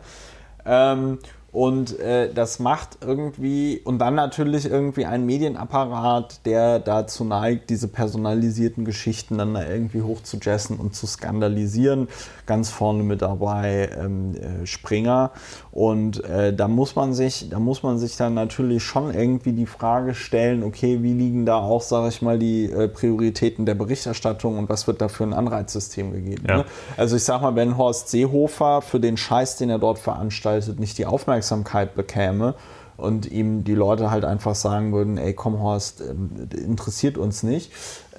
Speaker 1: Ähm, und äh, das macht irgendwie, und dann natürlich irgendwie ein Medienapparat, der dazu neigt, diese personalisierten Geschichten dann irgendwie hoch zu jessen und zu skandalisieren. Ganz vorne mit dabei ähm, äh, Springer. Und äh, da muss man sich, da muss man sich dann natürlich schon irgendwie die Frage stellen, okay, wie liegen da auch, sage ich mal, die äh, Prioritäten der Berichterstattung und was wird da für ein Anreizsystem gegeben? Ja. Ne? Also ich sag mal, wenn Horst Seehofer für den Scheiß, den er dort veranstaltet, nicht die Aufmerksamkeit Aufmerksamkeit bekäme und ihm die Leute halt einfach sagen würden, ey komm Horst, ähm, interessiert uns nicht,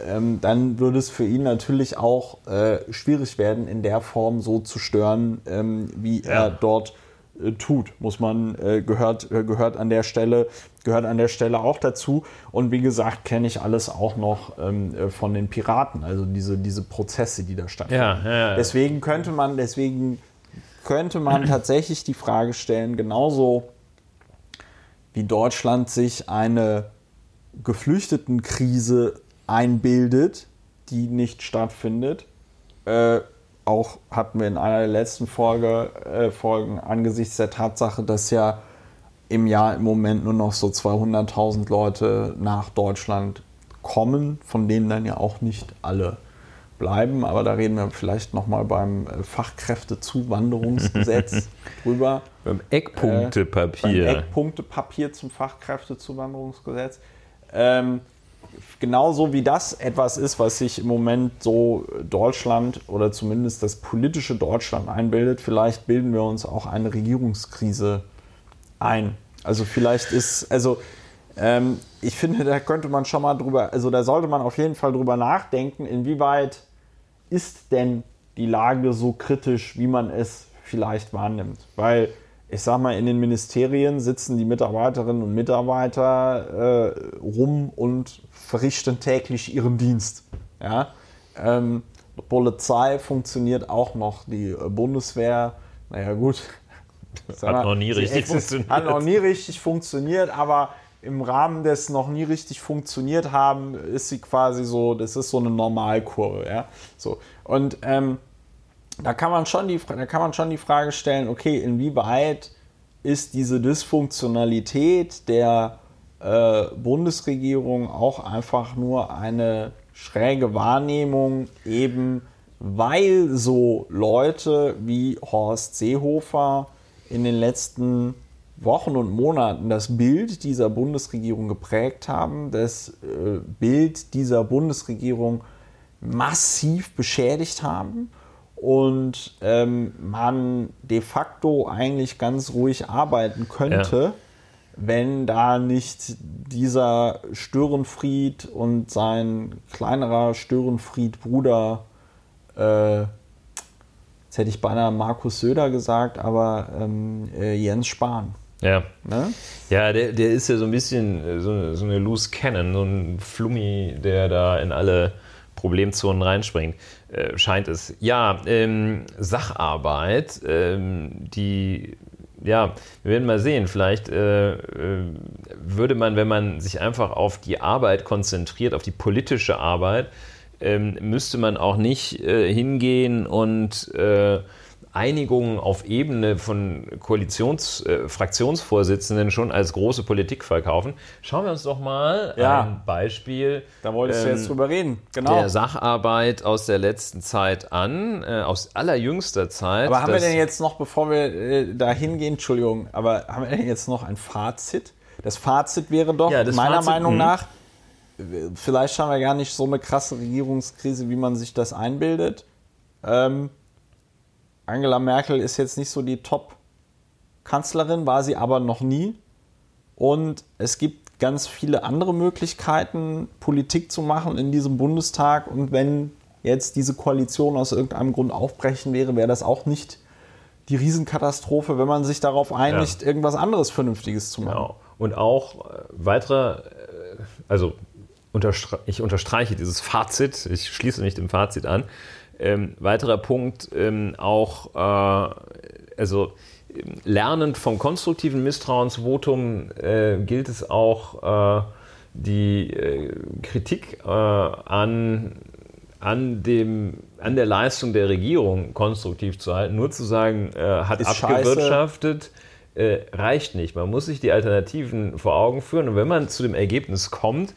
Speaker 1: ähm, dann würde es für ihn natürlich auch äh, schwierig werden, in der Form so zu stören, ähm, wie ja. er dort äh, tut. Muss man, äh, gehört, gehört an der Stelle, gehört an der Stelle auch dazu. Und wie gesagt, kenne ich alles auch noch von den Piraten, also diese, diese Prozesse, die da stattfinden. Ja, ja, ja. Deswegen könnte man, deswegen könnte man tatsächlich die Frage stellen, genauso wie Deutschland sich eine Geflüchtetenkrise einbildet, die nicht stattfindet. Äh, auch hatten wir in einer der letzten Folge, äh, Folgen angesichts der Tatsache, dass ja im Jahr im Moment nur noch so 200.000 Leute nach Deutschland kommen, von denen dann ja auch nicht alle bleiben, aber da reden wir vielleicht nochmal beim äh, Fachkräftezuwanderungsgesetz *laughs* drüber.
Speaker 2: Beim Eckpunktepapier.
Speaker 1: Äh, beim Eckpunktepapier zum Fachkräftezuwanderungsgesetz. Ähm, genauso wie das etwas ist, was sich im Moment so Deutschland oder zumindest das politische Deutschland einbildet, vielleicht bilden wir uns auch eine Regierungskrise ein. Also vielleicht ist, also ähm, ich finde, da könnte man schon mal drüber, also da sollte man auf jeden Fall drüber nachdenken, inwieweit ist denn die Lage so kritisch, wie man es vielleicht wahrnimmt? Weil ich sag mal, in den Ministerien sitzen die Mitarbeiterinnen und Mitarbeiter äh, rum und verrichten täglich ihren Dienst. Ja? Ähm, Polizei funktioniert auch noch, die äh, Bundeswehr, naja gut.
Speaker 2: Hat mal, noch nie richtig funktioniert.
Speaker 1: Hat noch nie richtig funktioniert, aber im Rahmen des noch nie richtig funktioniert haben, ist sie quasi so, das ist so eine Normalkurve. Ja? So. Und ähm, da, kann man schon die, da kann man schon die Frage stellen, okay, inwieweit ist diese Dysfunktionalität der äh, Bundesregierung auch einfach nur eine schräge Wahrnehmung, eben weil so Leute wie Horst Seehofer in den letzten Wochen und Monaten das Bild dieser Bundesregierung geprägt haben, das äh, Bild dieser Bundesregierung massiv beschädigt haben und ähm, man de facto eigentlich ganz ruhig arbeiten könnte, ja. wenn da nicht dieser Störenfried und sein kleinerer Störenfried-Bruder, äh, jetzt hätte ich beinahe Markus Söder gesagt, aber ähm, äh, Jens Spahn.
Speaker 2: Ja. Ne? Ja, der, der ist ja so ein bisschen äh, so, so eine Loose Cannon, so ein Flummi, der da in alle Problemzonen reinspringt, äh, scheint es. Ja, ähm, Sacharbeit, ähm, die, ja, wir werden mal sehen, vielleicht äh, äh, würde man, wenn man sich einfach auf die Arbeit konzentriert, auf die politische Arbeit, ähm, müsste man auch nicht äh, hingehen und Einigungen auf Ebene von Koalitionsfraktionsvorsitzenden äh, schon als große Politik verkaufen. Schauen wir uns doch mal ja. ein Beispiel
Speaker 1: da wolltest ähm, du jetzt drüber reden.
Speaker 2: Genau. der Sacharbeit aus der letzten Zeit an, äh, aus allerjüngster Zeit.
Speaker 1: Aber haben wir denn jetzt noch, bevor wir äh, da hingehen, Entschuldigung, aber haben wir denn jetzt noch ein Fazit? Das Fazit wäre doch ja, meiner Fazit, Meinung mh. nach, vielleicht haben wir gar nicht so eine krasse Regierungskrise, wie man sich das einbildet. Ähm, Angela Merkel ist jetzt nicht so die Top-Kanzlerin, war sie aber noch nie. Und es gibt ganz viele andere Möglichkeiten, Politik zu machen in diesem Bundestag. Und wenn jetzt diese Koalition aus irgendeinem Grund aufbrechen wäre, wäre das auch nicht die Riesenkatastrophe, wenn man sich darauf einigt, ja. irgendwas anderes Vernünftiges zu machen. Genau.
Speaker 2: Und auch äh, weitere, äh, also unterstre ich unterstreiche dieses Fazit, ich schließe mich dem Fazit an, ähm, weiterer Punkt, ähm, auch, äh, also lernend vom konstruktiven Misstrauensvotum äh, gilt es auch, äh, die äh, Kritik äh, an, an, dem, an der Leistung der Regierung konstruktiv zu halten. Nur zu sagen, hat Ist abgewirtschaftet. reicht nicht. Man muss sich die Alternativen vor Augen führen. Und wenn man zu dem Ergebnis kommt,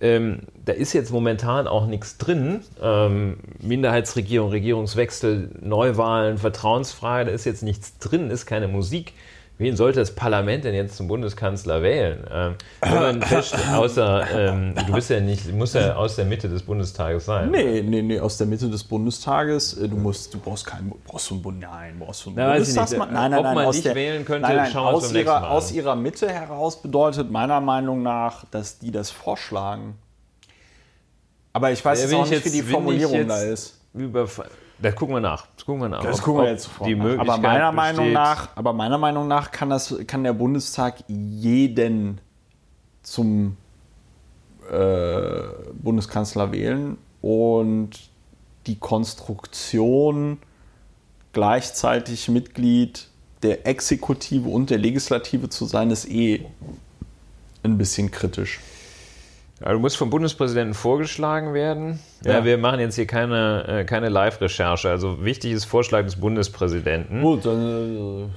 Speaker 2: ähm, da ist jetzt momentan auch nichts drin. Ähm, Minderheitsregierung, Regierungswechsel, Neuwahlen, Vertrauensfrage, da ist jetzt nichts drin, ist keine Musik. Wen sollte das Parlament denn jetzt zum Bundeskanzler wählen? Ähm, wenn man *clears throat* fest, außer, ähm, du bist ja nicht, musst ja aus der Mitte des Bundestages sein.
Speaker 1: Nee, nee, nee, aus der Mitte des Bundestages. Äh, du musst, du brauchst keinen, brauchst du einen Bund, nein, brauchst du einen Na,
Speaker 2: Bundestagsmann? Nein, nein, nein, Ob man nicht der, wählen könnte, nein, nein,
Speaker 1: schauen wir aus, ihrer, aus ihrer Mitte heraus bedeutet meiner Meinung nach, dass die das vorschlagen. Aber ich weiß ja, jetzt auch nicht, jetzt, wie die Formulierung da ist.
Speaker 2: Das gucken wir nach.
Speaker 1: Das gucken wir nach. Das gucken wir jetzt.
Speaker 2: Die Möglichkeit
Speaker 1: aber meiner Meinung nach, aber meiner Meinung nach kann das, kann der Bundestag jeden zum äh, Bundeskanzler wählen und die Konstruktion gleichzeitig Mitglied der Exekutive und der Legislative zu sein, ist eh ein bisschen kritisch.
Speaker 2: Ja, du musst vom Bundespräsidenten vorgeschlagen werden. Ja, ja wir machen jetzt hier keine, äh, keine Live-Recherche. Also wichtig ist Vorschlag des Bundespräsidenten.
Speaker 1: Gut, dann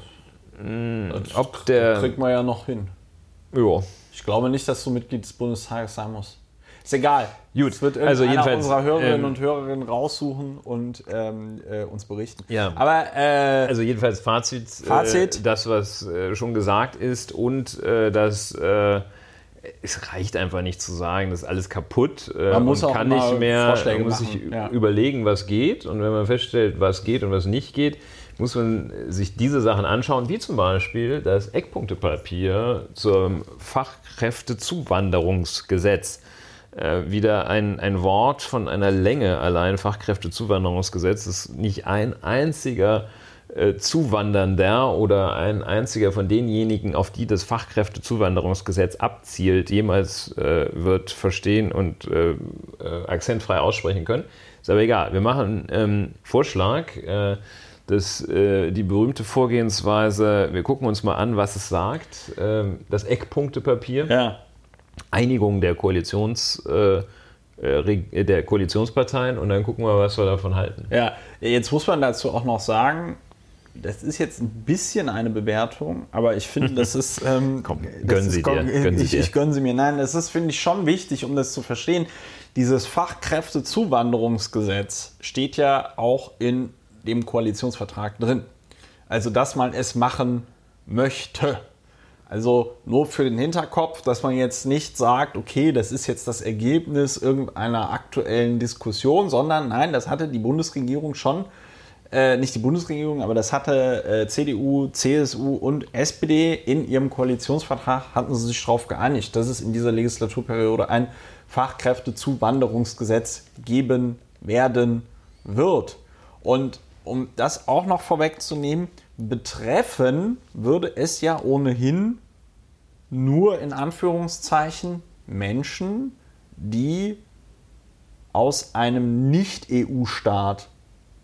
Speaker 1: äh, hm,
Speaker 2: ob der
Speaker 1: kriegt man ja noch hin.
Speaker 2: Ja.
Speaker 1: Ich glaube nicht, dass du Mitglied des Bundestages sein musst. Ist egal.
Speaker 2: Gut,
Speaker 1: es wird also jedenfalls unserer Hörerinnen ähm, und Hörerinnen raussuchen und ähm, äh, uns berichten.
Speaker 2: Ja.
Speaker 1: Aber äh,
Speaker 2: also jedenfalls Fazit.
Speaker 1: Fazit.
Speaker 2: Äh, das, was äh, schon gesagt ist und das es reicht einfach nicht zu sagen, das ist alles kaputt.
Speaker 1: Äh, man muss auch kann nicht mehr, Vorschläge
Speaker 2: man muss sich ja. überlegen, was geht. Und wenn man feststellt, was geht und was nicht geht, muss man sich diese Sachen anschauen, wie zum Beispiel das Eckpunktepapier zum Fachkräftezuwanderungsgesetz. Äh, wieder ein, ein Wort von einer Länge allein, Fachkräftezuwanderungsgesetz, ist nicht ein einziger äh, Zuwandernder oder ein einziger von denjenigen, auf die das Fachkräftezuwanderungsgesetz abzielt, jemals äh, wird verstehen und äh, äh, akzentfrei aussprechen können. Ist aber egal. Wir machen ähm, Vorschlag, äh, dass äh, die berühmte Vorgehensweise, wir gucken uns mal an, was es sagt, ähm, das Eckpunktepapier,
Speaker 1: Ja.
Speaker 2: Einigung der Koalitions der Koalitionsparteien und dann gucken wir, was wir davon halten.
Speaker 1: Ja, jetzt muss man dazu auch noch sagen, das ist jetzt ein bisschen eine Bewertung, aber ich finde, das ist. *laughs* Ähm,
Speaker 2: Komm,
Speaker 1: ist,
Speaker 2: Sie
Speaker 1: komm,
Speaker 2: dir, gönnen Sie
Speaker 1: ich, ich gönne sie mir. Nein, das ist, finde ich, schon wichtig, um das zu verstehen. Dieses Fachkräftezuwanderungsgesetz steht ja auch in dem Koalitionsvertrag drin. Also, dass man es machen möchte. Also nur für den Hinterkopf, dass man jetzt nicht sagt, okay, das ist jetzt das Ergebnis irgendeiner aktuellen Diskussion, sondern nein, das hatte die Bundesregierung schon, äh, nicht die Bundesregierung, aber das hatte äh, CDU, CSU und SPD in ihrem Koalitionsvertrag, hatten sie sich darauf geeinigt, dass es in dieser Legislaturperiode ein Fachkräftezuwanderungsgesetz geben werden wird. Und um das auch noch vorwegzunehmen, betreffen würde es ja ohnehin nur in Anführungszeichen Menschen, die aus einem Nicht-EU-Staat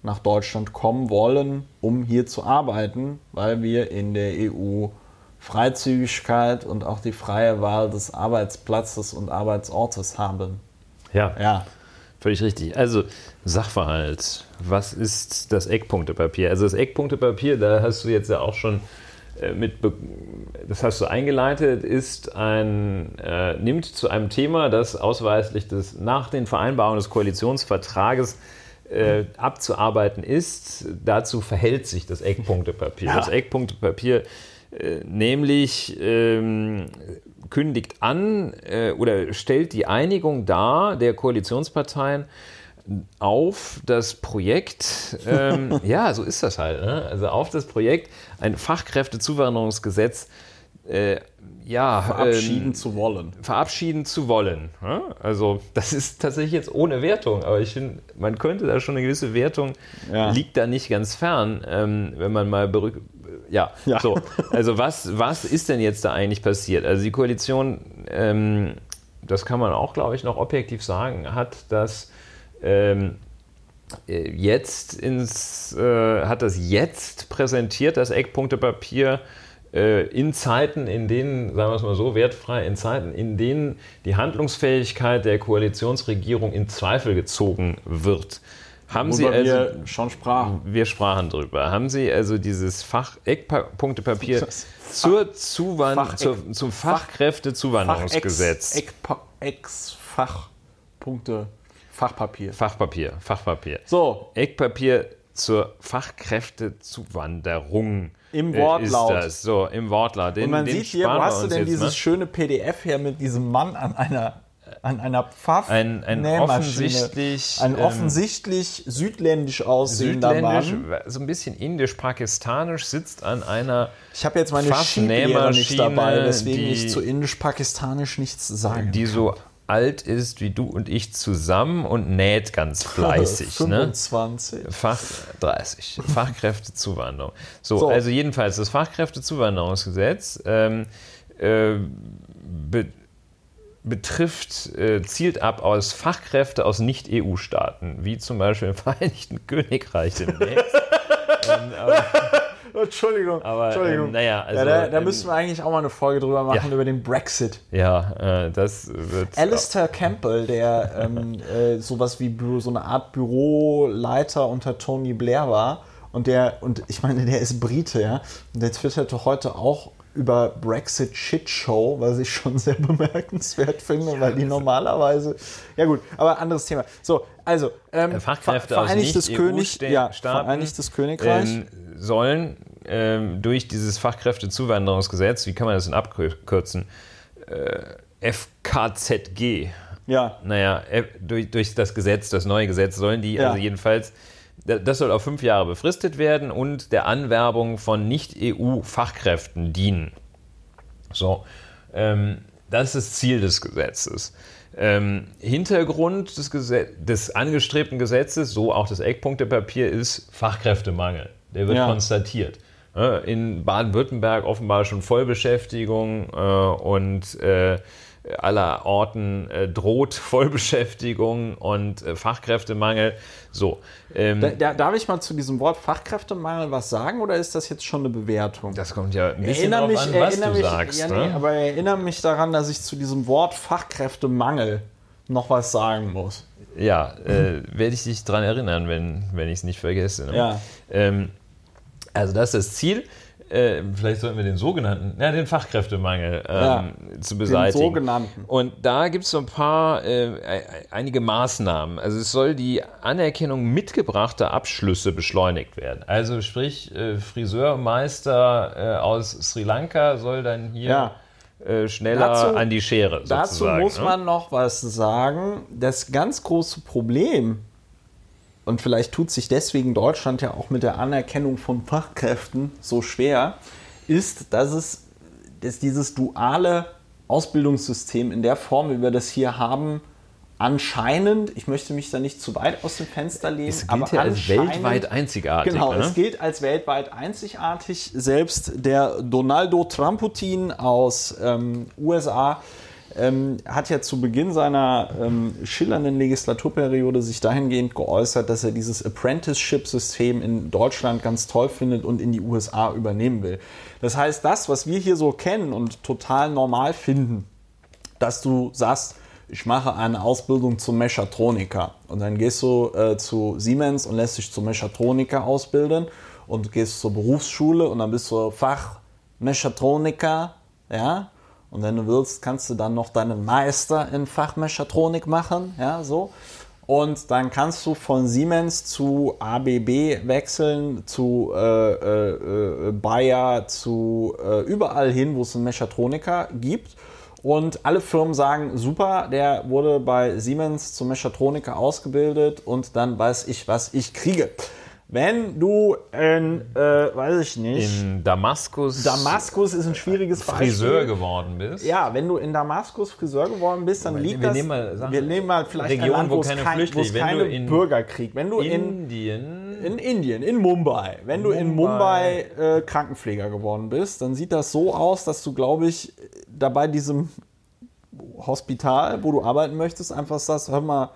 Speaker 1: nach Deutschland kommen wollen, um hier zu arbeiten, weil wir in der EU Freizügigkeit und auch die freie Wahl des Arbeitsplatzes und Arbeitsortes haben.
Speaker 2: Ja,
Speaker 1: Ja,
Speaker 2: völlig richtig. Also Sachverhalt. Was ist das Eckpunktepapier? Also das Eckpunktepapier, da hast du jetzt ja auch schon äh, mit, das hast du eingeleitet, ist ein, äh, nimmt zu einem Thema, das ausweislich des, nach den Vereinbarungen des Koalitionsvertrages äh, abzuarbeiten ist. Dazu verhält sich das Eckpunktepapier.
Speaker 1: Ja.
Speaker 2: Das Eckpunktepapier äh, nämlich ähm, kündigt an äh, oder stellt die Einigung dar der Koalitionsparteien auf das Projekt, ähm, *laughs* ja, so ist das halt, ne? also auf das Projekt ein Fachkräftezuwanderungsgesetz äh, ja,
Speaker 1: verabschieden
Speaker 2: ähm,
Speaker 1: zu wollen.
Speaker 2: verabschieden zu wollen. Ja? Also das ist tatsächlich jetzt ohne Wertung, aber ich finde, man könnte da schon eine gewisse Wertung,
Speaker 1: Ja.
Speaker 2: liegt da nicht ganz fern, ähm, wenn man mal berück ja,
Speaker 1: Ja.
Speaker 2: so. Also was, was ist denn jetzt da eigentlich passiert? Also die Koalition, ähm, das kann man auch, glaube ich, noch objektiv sagen, hat das ähm, äh, jetzt ins, äh, hat das jetzt präsentiert, das Eckpunktepapier, äh, in Zeiten, in denen, sagen wir es mal so, wertfrei, in Zeiten, in denen die Handlungsfähigkeit der Koalitionsregierung in Zweifel gezogen wird. Haben Sie also,
Speaker 1: wir schon sprachen.
Speaker 2: wir sprachen drüber, haben Sie also dieses Fach Eckpunktepapier zur Zuwand
Speaker 1: Facheck-
Speaker 2: zur, zum Fachkräftezuwanderungsgesetz?
Speaker 1: Ex, Ex, Fachpunkte, Fachpapier.
Speaker 2: Fachpapier, Fachpapier.
Speaker 1: So,
Speaker 2: Eckpapier zur Fachkräftezuwanderung.
Speaker 1: Im
Speaker 2: äh,
Speaker 1: Wortlaut.
Speaker 2: Ist das. So, im Wortlaut. Den,
Speaker 1: und man sieht hier, wo hast du denn dieses
Speaker 2: mal.
Speaker 1: schöne PDF her mit diesem Mann an einer, an einer Pfaff
Speaker 2: Ein, ein offensichtlich.
Speaker 1: Ein
Speaker 2: ähm,
Speaker 1: offensichtlich südländisch aussehender
Speaker 2: südländisch,
Speaker 1: Mann.
Speaker 2: so ein bisschen indisch-pakistanisch, sitzt an einer.
Speaker 1: Ich habe jetzt meine Skilehrer nicht dabei, deswegen
Speaker 2: die-
Speaker 1: ich zu indisch-pakistanisch nichts sagen
Speaker 2: die so alt ist wie du und ich zusammen und näht ganz fleißig. ne?
Speaker 1: 25.
Speaker 2: Fach 30. *laughs* Fachkräftezuwanderung. So,
Speaker 1: So.
Speaker 2: also jedenfalls das Fachkräftezuwanderungsgesetz ähm, äh, be betrifft, äh, zielt ab aus Fachkräfte aus Nicht-EU-Staaten, wie zum Beispiel im *laughs* Vereinigten Königreich demnächst. *laughs* ähm, *laughs*
Speaker 1: Entschuldigung,
Speaker 2: aber
Speaker 1: Entschuldigung.
Speaker 2: ähm, naja, also.
Speaker 1: ja, da, da
Speaker 2: ähm,
Speaker 1: müssen wir eigentlich auch mal eine Folge drüber machen,
Speaker 2: Ja.
Speaker 1: über den Brexit.
Speaker 2: ja, äh, das wird. *laughs*
Speaker 1: Alistair Campbell, der ähm, äh, sowas wie Büro, so eine Art Büroleiter unter Tony Blair war. Und der, und ich meine, der ist Brite, ja. Und der twitterte heute auch über Brexit Shit Show, was ich schon *laughs* sehr bemerkenswert finde, weil die normalerweise. Ja gut, aber anderes Thema. So, also ähm,
Speaker 2: Fachkräfte
Speaker 1: Ver-
Speaker 2: aus
Speaker 1: Vereinigtes König, ja, Vereinigtes Königreich.
Speaker 2: ähm, sollen ähm, durch dieses Fachkräftezuwanderungsgesetz, wie kann man das denn abkürzen? Äh, FKZG.
Speaker 1: ja,
Speaker 2: Naja, durch, durch das Gesetz, das neue Gesetz, sollen die
Speaker 1: Ja.
Speaker 2: also jedenfalls, da- das soll auf fünf Jahre befristet werden und der Anwerbung von Nicht-EU-Fachkräften dienen. So, ähm, das ist das Ziel des Gesetzes. Ähm, Hintergrund des, Gesetz des angestrebten Gesetzes, so auch das Eckpunktepapier, ist Fachkräftemangel. Der wird ja. konstatiert. In Baden-Württemberg offenbar schon Vollbeschäftigung äh, und äh, aller Orten äh, droht *laughs* Vollbeschäftigung und äh, Fachkräftemangel. So.
Speaker 1: Ähm, da, da, darf ich mal zu diesem Wort Fachkräftemangel was sagen oder ist das jetzt schon eine Bewertung?
Speaker 2: Das kommt ja ein bisschen drauf mich, an, was du
Speaker 1: mich,
Speaker 2: sagst.
Speaker 1: Ja, ne? nee, aber erinnere mich daran, dass ich zu diesem Wort Fachkräftemangel noch was sagen muss.
Speaker 2: Ja, äh, werde ich dich daran erinnern, wenn, wenn ich es nicht vergesse. Ne?
Speaker 1: Ja.
Speaker 2: Ähm, also das ist das Ziel. Äh, vielleicht sollten wir den sogenannten, ja, den Fachkräftemangel ähm, ja, zu beseitigen. Den
Speaker 1: sogenannten.
Speaker 2: Und da gibt es so ein paar, äh, einige Maßnahmen. Also es soll die Anerkennung mitgebrachter Abschlüsse beschleunigt werden. Also sprich, äh, Friseurmeister äh, aus Sri Lanka soll dann hier ja. Äh, schneller dazu, an die Schere.
Speaker 1: Dazu muss ne? man noch was sagen. Das ganz große Problem und vielleicht tut sich deswegen Deutschland ja auch mit der Anerkennung von Fachkräften so schwer, ist, dass es dass dieses duale Ausbildungssystem in der Form, wie wir das hier haben, anscheinend, ich möchte mich da nicht zu weit aus dem Fenster lehnen,
Speaker 2: es gilt ja als weltweit einzigartig.
Speaker 1: Genau, ne? es gilt als weltweit einzigartig. Selbst der Donaldo Tramputin aus ähm, USA ähm, hat ja zu Beginn seiner ähm, schillernden Legislaturperiode sich dahingehend geäußert, dass er dieses Apprenticeship-System in Deutschland ganz toll findet und in die USA übernehmen will. Das heißt, das, was wir hier so kennen und total normal finden, dass du sagst, ich mache eine Ausbildung zum Mechatroniker und dann gehst du äh, zu Siemens und lässt dich zum Mechatroniker ausbilden und gehst zur Berufsschule und dann bist du Fachmechatroniker, ja, und wenn du willst, kannst du dann noch deinen Meister in Fachmechatronik machen, ja, so. Und dann kannst du von Siemens zu ABB wechseln, zu äh, äh, äh, Bayer, zu äh, überall hin, wo es einen Mechatroniker gibt. Und alle Firmen sagen, super, der wurde bei Siemens zum Mechatroniker ausgebildet und dann weiß ich, was ich kriege. Wenn du in, äh, weiß ich nicht.
Speaker 2: In Damaskus.
Speaker 1: Damaskus ist ein schwieriges
Speaker 2: Beispiel. Friseur geworden bist.
Speaker 1: Ja, wenn du in Damaskus Friseur geworden bist, dann liegt wir das. Nehmen mal, Sachen, wir nehmen mal vielleicht
Speaker 2: Region, ein Land, wo, keine kein,
Speaker 1: wo es keine in Bürgerkrieg. Wenn du
Speaker 2: Indien.
Speaker 1: In, in Indien, in Mumbai. Wenn Mumbai. du in Mumbai äh, Krankenpfleger geworden bist, dann sieht das so aus, dass du, glaube ich, dabei diesem Hospital, wo du arbeiten möchtest, einfach sagst, hör mal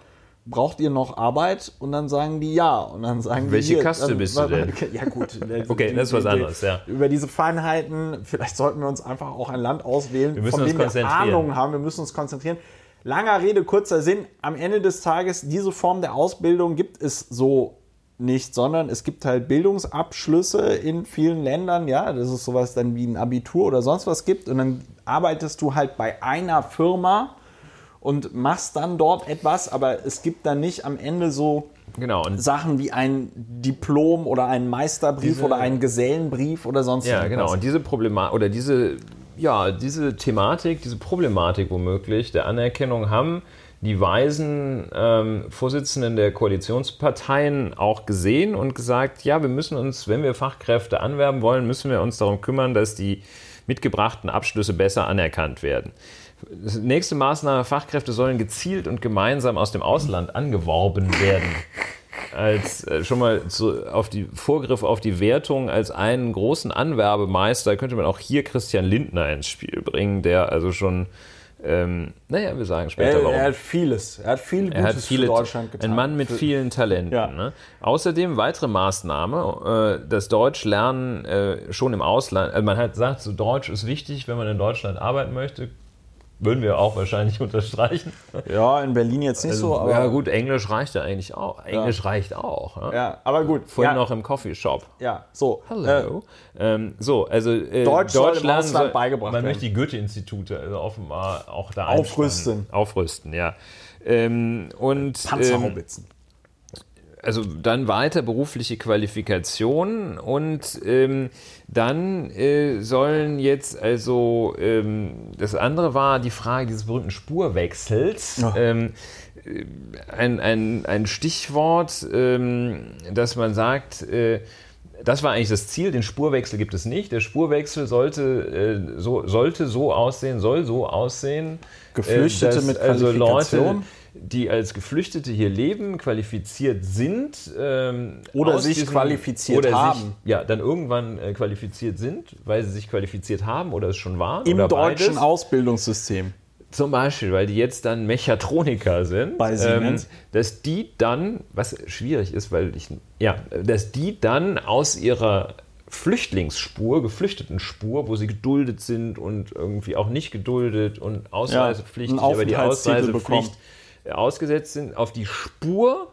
Speaker 1: braucht ihr noch Arbeit? Und dann sagen die ja. Und dann sagen
Speaker 2: Welche
Speaker 1: die,
Speaker 2: Kaste dann, bist du denn? *laughs*
Speaker 1: Ja gut. *laughs*
Speaker 2: okay, die, das ist was anderes, ja.
Speaker 1: Über diese Feinheiten, vielleicht sollten wir uns einfach auch ein Land auswählen, wir von dem wir Ahnung haben. Wir müssen uns konzentrieren. Langer Rede, kurzer Sinn. Am Ende des Tages, diese Form der Ausbildung gibt es so nicht, sondern es gibt halt Bildungsabschlüsse in vielen Ländern, ja, das ist sowas dann wie ein Abitur oder sonst was gibt und dann arbeitest du halt bei einer Firma und machst dann dort etwas, aber es gibt dann nicht am Ende so
Speaker 2: genau,
Speaker 1: Sachen wie ein Diplom oder ein Meisterbrief diese, oder ein Gesellenbrief oder sonst
Speaker 2: ja, irgendwas. Ja, genau. Und diese Problematik oder diese, ja, diese Thematik, diese Problematik womöglich der Anerkennung haben die weisen ähm, Vorsitzenden der Koalitionsparteien auch gesehen und gesagt, ja, wir müssen uns, wenn wir Fachkräfte anwerben wollen, müssen wir uns darum kümmern, dass die mitgebrachten Abschlüsse besser anerkannt werden. Nächste Maßnahme, Fachkräfte sollen gezielt und gemeinsam aus dem Ausland angeworben werden. Als äh, schon mal zu, auf die Vorgriff auf die Wertung als einen großen Anwerbemeister könnte man auch hier Christian Lindner ins Spiel bringen, der also schon ähm, naja, wir sagen später
Speaker 1: er, warum. Er hat vieles. Er hat viel Gutes er hat viele, für Deutschland getan.
Speaker 2: Ein Mann mit vielen Talenten. Ja. Ne? Außerdem weitere Maßnahme, äh, das Deutsch lernen äh, schon im Ausland. Also man hat gesagt, so Deutsch ist wichtig, wenn man in Deutschland arbeiten möchte. Würden wir auch wahrscheinlich *laughs* unterstreichen.
Speaker 1: Ja, in Berlin jetzt nicht also, so.
Speaker 2: Aber ja gut, Englisch reicht ja eigentlich auch. Englisch ja. reicht auch.
Speaker 1: Ja, ja aber gut.
Speaker 2: Vorhin
Speaker 1: ja.
Speaker 2: noch im Coffeeshop.
Speaker 1: Ja, so.
Speaker 2: Hallo. Äh, ähm, so, also
Speaker 1: äh, Deutsch, Deutsch soll beigebracht
Speaker 2: Man möchte die Goethe-Institute also offenbar auch da
Speaker 1: Aufrüsten.
Speaker 2: Aufrüsten, ja. Ähm, und,
Speaker 1: Panzerhaubitzen. Ähm,
Speaker 2: also dann weiter berufliche Qualifikation und ähm, dann äh, sollen jetzt also ähm, das andere war die Frage dieses berühmten Spurwechsels. Ja. Ähm, äh, ein, ein, ein Stichwort, ähm, dass man sagt, äh, das war eigentlich das Ziel, den Spurwechsel gibt es nicht. Der Spurwechsel sollte, äh, so, sollte so aussehen, soll so aussehen.
Speaker 1: Geflüchtete
Speaker 2: dass,
Speaker 1: mit Qualifikation.
Speaker 2: Also Leute, die als Geflüchtete hier leben, qualifiziert sind. Ähm,
Speaker 1: oder sich diesem, qualifiziert oder haben. Sich,
Speaker 2: ja, dann irgendwann äh, qualifiziert sind, weil sie sich qualifiziert haben oder es schon waren.
Speaker 1: Im deutschen beides. Ausbildungssystem.
Speaker 2: Zum Beispiel, weil die jetzt dann Mechatroniker sind,
Speaker 1: Bei Siemens.
Speaker 2: Ähm, dass die dann, was schwierig ist, weil ich, ja, dass die dann aus ihrer Flüchtlingsspur, Geflüchtetenspur, wo sie geduldet sind und irgendwie auch nicht geduldet und ausreisepflichtig, ja, aber die Ausreisepflicht ausgesetzt sind, auf die Spur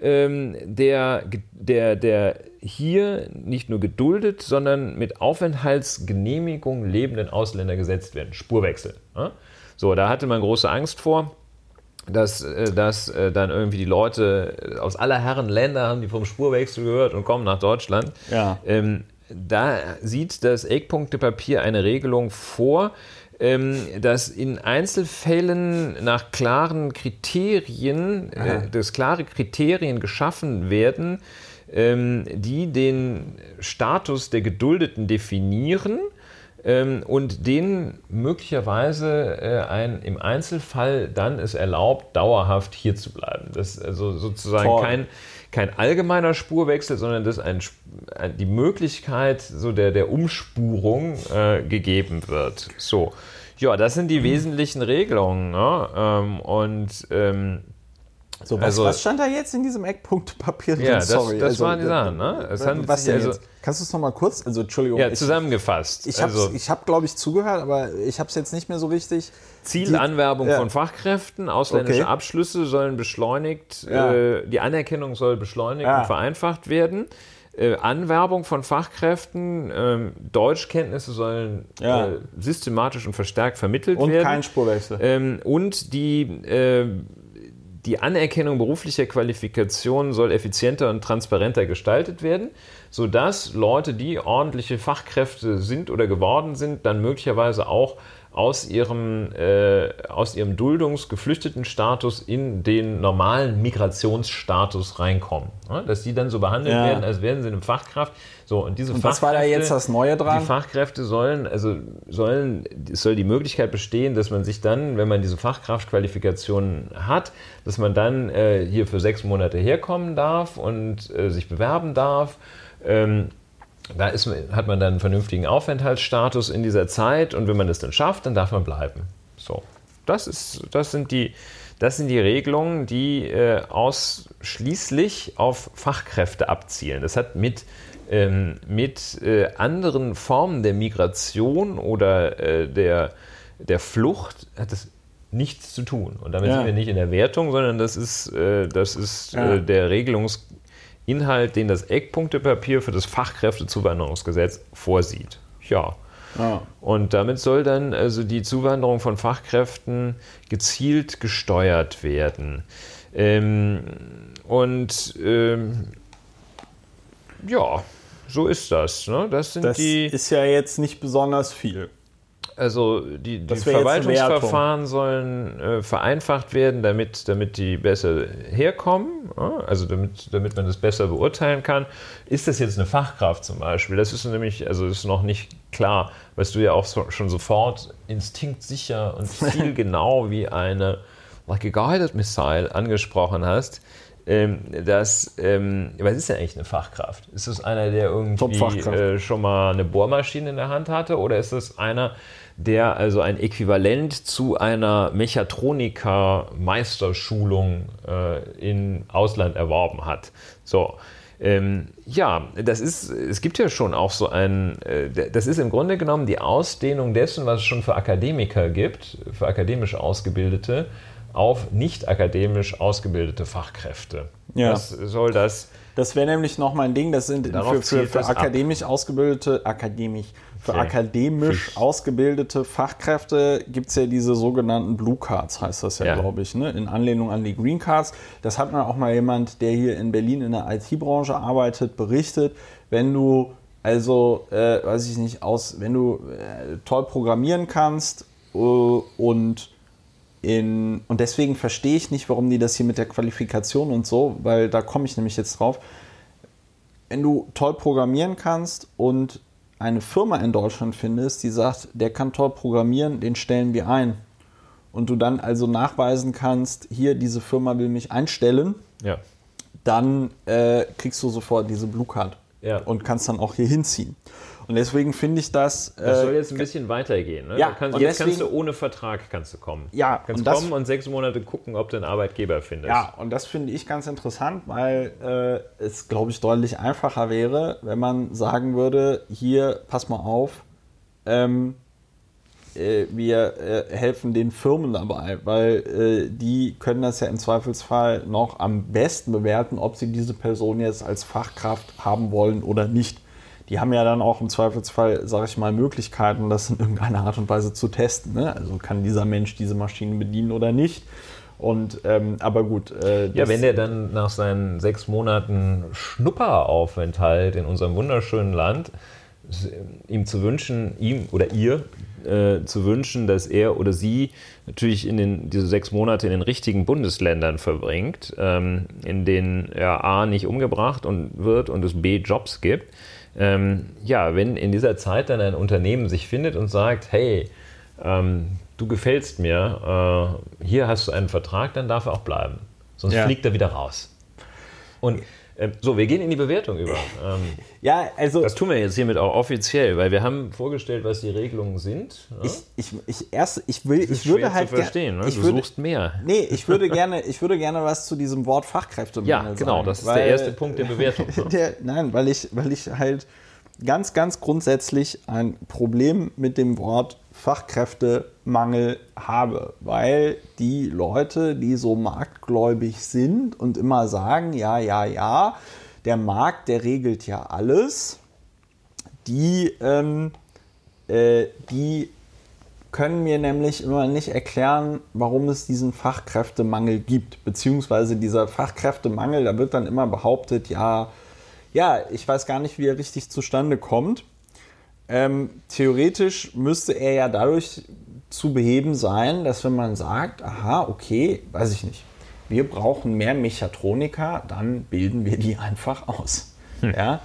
Speaker 2: ähm, der, der, der hier nicht nur geduldet, sondern mit Aufenthaltsgenehmigung lebenden Ausländer gesetzt werden. Spurwechsel. Ja? So, da hatte man große Angst vor dass, äh, dass äh, dann irgendwie die Leute aus aller Herren Länder haben, die vom Spurwechsel gehört und kommen nach Deutschland.
Speaker 1: Ja.
Speaker 2: Ähm, da sieht das Eckpunktepapier eine Regelung vor, dass in Einzelfällen nach klaren Kriterien, äh, dass klare Kriterien geschaffen werden, ähm, die den Status der Geduldeten definieren ähm, und denen möglicherweise äh, ein, im Einzelfall dann es erlaubt, dauerhaft hier zu bleiben. Das ist also sozusagen Toll. kein, kein allgemeiner Spurwechsel, sondern das ein, die Möglichkeit so der, der Umspurung äh, gegeben wird. So. Ja, das sind die wesentlichen Regelungen. Ne? Ähm, und ähm,
Speaker 1: so, was, also, was, stand da jetzt in diesem Eckpunktpapier
Speaker 2: drin? Ja, das, Sorry. das also, waren die Sachen. Ne?
Speaker 1: Es was denn also, jetzt? Kannst du es nochmal kurz? Also, Entschuldigung.
Speaker 2: Ja, zusammengefasst.
Speaker 1: Ich, ich habe, also, hab, glaube ich, zugehört, aber ich habe es jetzt nicht mehr so richtig.
Speaker 2: Zielanwerbung die, ja. von Fachkräften, ausländische okay. Abschlüsse sollen beschleunigt, ja. äh, die Anerkennung soll beschleunigt ja. und vereinfacht werden. Äh, Anwerbung von Fachkräften, äh, Deutschkenntnisse sollen äh, systematisch und verstärkt vermittelt
Speaker 1: und
Speaker 2: werden.
Speaker 1: Und kein Spurwechsel.
Speaker 2: Ähm, und die äh, die Anerkennung beruflicher Qualifikationen soll effizienter und transparenter gestaltet werden, sodass Leute, die ordentliche Fachkräfte sind oder geworden sind, dann möglicherweise auch aus ihrem, äh, aus ihrem Duldungsgeflüchteten-Status in den normalen Migrationsstatus reinkommen. Ja, dass die dann so behandelt ja. werden, als wären sie eine Fachkraft. So, und diese
Speaker 1: und was war da jetzt das Neue dran?
Speaker 2: Die Fachkräfte sollen, also sollen, es soll die Möglichkeit bestehen, dass man sich dann, wenn man diese Fachkraftqualifikation hat, dass man dann äh, hier für sechs Monate herkommen darf und äh, sich bewerben darf. Ähm, da ist, hat man dann einen vernünftigen Aufenthaltsstatus in dieser Zeit und wenn man das dann schafft, dann darf man bleiben. So, das, ist, das, sind, die, das sind die Regelungen, die äh, ausschließlich auf Fachkräfte abzielen. Das hat mit, ähm, mit äh, anderen Formen der Migration oder äh, der, der Flucht hat das nichts zu tun. Und damit ja. sind wir nicht in der Wertung, sondern das ist, äh, das ist ja. Äh, der Regelungs Inhalt, den das Eckpunktepapier für das Fachkräftezuwanderungsgesetz vorsieht. Ja. Ah. Und damit soll dann also die Zuwanderung von Fachkräften gezielt gesteuert werden. Ähm, und ähm, ja, so ist das. Ne?
Speaker 1: Das, sind das die, ist ja jetzt nicht besonders viel.
Speaker 2: Also die, die Verwaltungsverfahren sollen äh, vereinfacht werden, damit, damit die besser herkommen, also damit, damit man das besser beurteilen kann. Ist das jetzt eine Fachkraft zum Beispiel? Das ist nämlich, also ist noch nicht klar, was du ja auch so, schon sofort instinktsicher und *laughs* zielgenau wie eine like a guided missile angesprochen hast. Ähm, dass, ähm, was ist denn eigentlich eine Fachkraft? Ist das einer, der irgendwie äh, schon mal eine Bohrmaschine in der Hand hatte oder ist das einer, der also ein Äquivalent zu einer Mechatroniker-Meisterschulung äh, im Ausland erworben hat. So. Ähm, ja, das ist, es gibt ja schon auch so ein, äh, das ist im Grunde genommen die Ausdehnung dessen, was es schon für Akademiker gibt, für akademisch Ausgebildete, auf nicht akademisch ausgebildete Fachkräfte.
Speaker 1: Ja.
Speaker 2: Was soll das?
Speaker 1: Das wäre nämlich noch mein Ding, das sind für, für, für akademisch ab. ausgebildete, akademisch, für okay. akademisch ausgebildete Fachkräfte gibt es ja diese sogenannten Blue Cards, heißt das ja, ja. glaube ich, ne? in Anlehnung an die Green Cards. Das hat mir auch mal jemand, der hier in Berlin in der IT-Branche arbeitet, berichtet. Wenn du also, äh, weiß ich nicht, aus, wenn du äh, toll programmieren kannst äh, und in, und deswegen verstehe ich nicht, warum die das hier mit der Qualifikation und so, weil da komme ich nämlich jetzt drauf. Wenn du toll programmieren kannst und eine Firma in Deutschland findest, die sagt, der kann toll programmieren, den stellen wir ein. und du dann also nachweisen kannst, hier, diese Firma will mich einstellen,
Speaker 2: Ja.
Speaker 1: dann äh, kriegst du sofort diese Blue Card
Speaker 2: Ja.
Speaker 1: und kannst dann auch hier hinziehen. Und deswegen finde ich das.
Speaker 2: Das
Speaker 1: äh,
Speaker 2: soll jetzt ein bisschen weitergehen. Ne?
Speaker 1: Ja,
Speaker 2: kannst,
Speaker 1: und
Speaker 2: jetzt kannst du
Speaker 1: deswegen-
Speaker 2: ohne Vertrag kannst du kommen.
Speaker 1: Ja,
Speaker 2: kannst
Speaker 1: und das-
Speaker 2: kommen und sechs Monate gucken, ob du einen Arbeitgeber findest.
Speaker 1: Ja, und das finde ich ganz interessant, weil äh, es, glaube ich, deutlich einfacher wäre, wenn man sagen würde, hier, pass mal auf, ähm, äh, wir äh, helfen den Firmen dabei, weil äh, die können das ja im Zweifelsfall noch am besten bewerten, ob sie diese Person jetzt als Fachkraft haben wollen oder nicht. Die haben ja dann auch im Zweifelsfall, sage ich mal, Möglichkeiten, das in irgendeiner Art und Weise zu testen. Ne? Also kann dieser Mensch diese Maschinen bedienen oder nicht. Und ähm, aber gut. Äh,
Speaker 2: Ja, wenn der dann nach seinen sechs Monaten Schnupperaufenthalt in unserem wunderschönen Land s- ihm zu wünschen, ihm oder ihr äh, zu wünschen, dass er oder sie natürlich in den, diese sechs Monate in den richtigen Bundesländern verbringt, ähm, in denen er A nicht umgebracht und wird und es B Jobs gibt. Ähm, ja, wenn in dieser Zeit dann ein Unternehmen sich findet und sagt, hey, ähm, du gefällst mir, äh, hier hast du einen Vertrag, dann darf er auch bleiben. Sonst
Speaker 1: Ja.
Speaker 2: fliegt er wieder raus. Und so, wir gehen in die Bewertung über. Ähm, *laughs*
Speaker 1: ja, also
Speaker 2: das tun wir jetzt hiermit auch offiziell, weil wir haben vorgestellt, was die Regelungen sind. ne?
Speaker 1: ich, ich, ich erst, ich will, ich würde halt
Speaker 2: zu verstehen. Ne?
Speaker 1: ich
Speaker 2: Du
Speaker 1: würde,
Speaker 2: suchst mehr. *laughs*
Speaker 1: Nee, ich würde gerne, ich würde gerne was zu diesem Wort Fachkräftemangel
Speaker 2: Ja,
Speaker 1: sagen.
Speaker 2: genau, das ist
Speaker 1: weil-
Speaker 2: der erste Punkt der Bewertung. *laughs* ne?
Speaker 1: Der, nein, weil ich, weil ich halt ganz, ganz grundsätzlich ein Problem mit dem Wort Fachkräftemangel habe, weil die Leute, die so marktgläubig sind und immer sagen, ja, ja, ja, der Markt, der regelt ja alles, die, ähm, äh, die können mir nämlich immer nicht erklären, warum es diesen Fachkräftemangel gibt. Beziehungsweise dieser Fachkräftemangel, da wird dann immer behauptet, ja, ja, ich weiß gar nicht, wie er richtig zustande kommt. Ähm, theoretisch müsste er ja dadurch zu beheben sein, dass wenn man sagt, aha, okay, weiß ich nicht, wir brauchen mehr Mechatroniker, dann bilden wir die *laughs* einfach aus. Ja?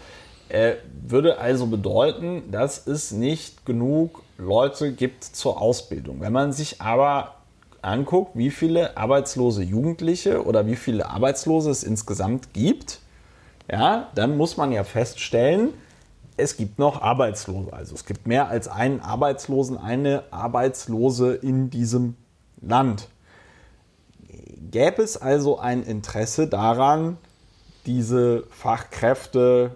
Speaker 1: Äh, würde also bedeuten, dass es nicht genug Leute gibt zur Ausbildung. Wenn man sich aber anguckt, wie viele arbeitslose Jugendliche oder wie viele Arbeitslose es insgesamt gibt, ja, dann muss man ja feststellen, es gibt noch Arbeitslose. Also es gibt mehr als einen Arbeitslosen, eine Arbeitslose in diesem Land. Gäbe es also ein Interesse daran, diese Fachkräfte,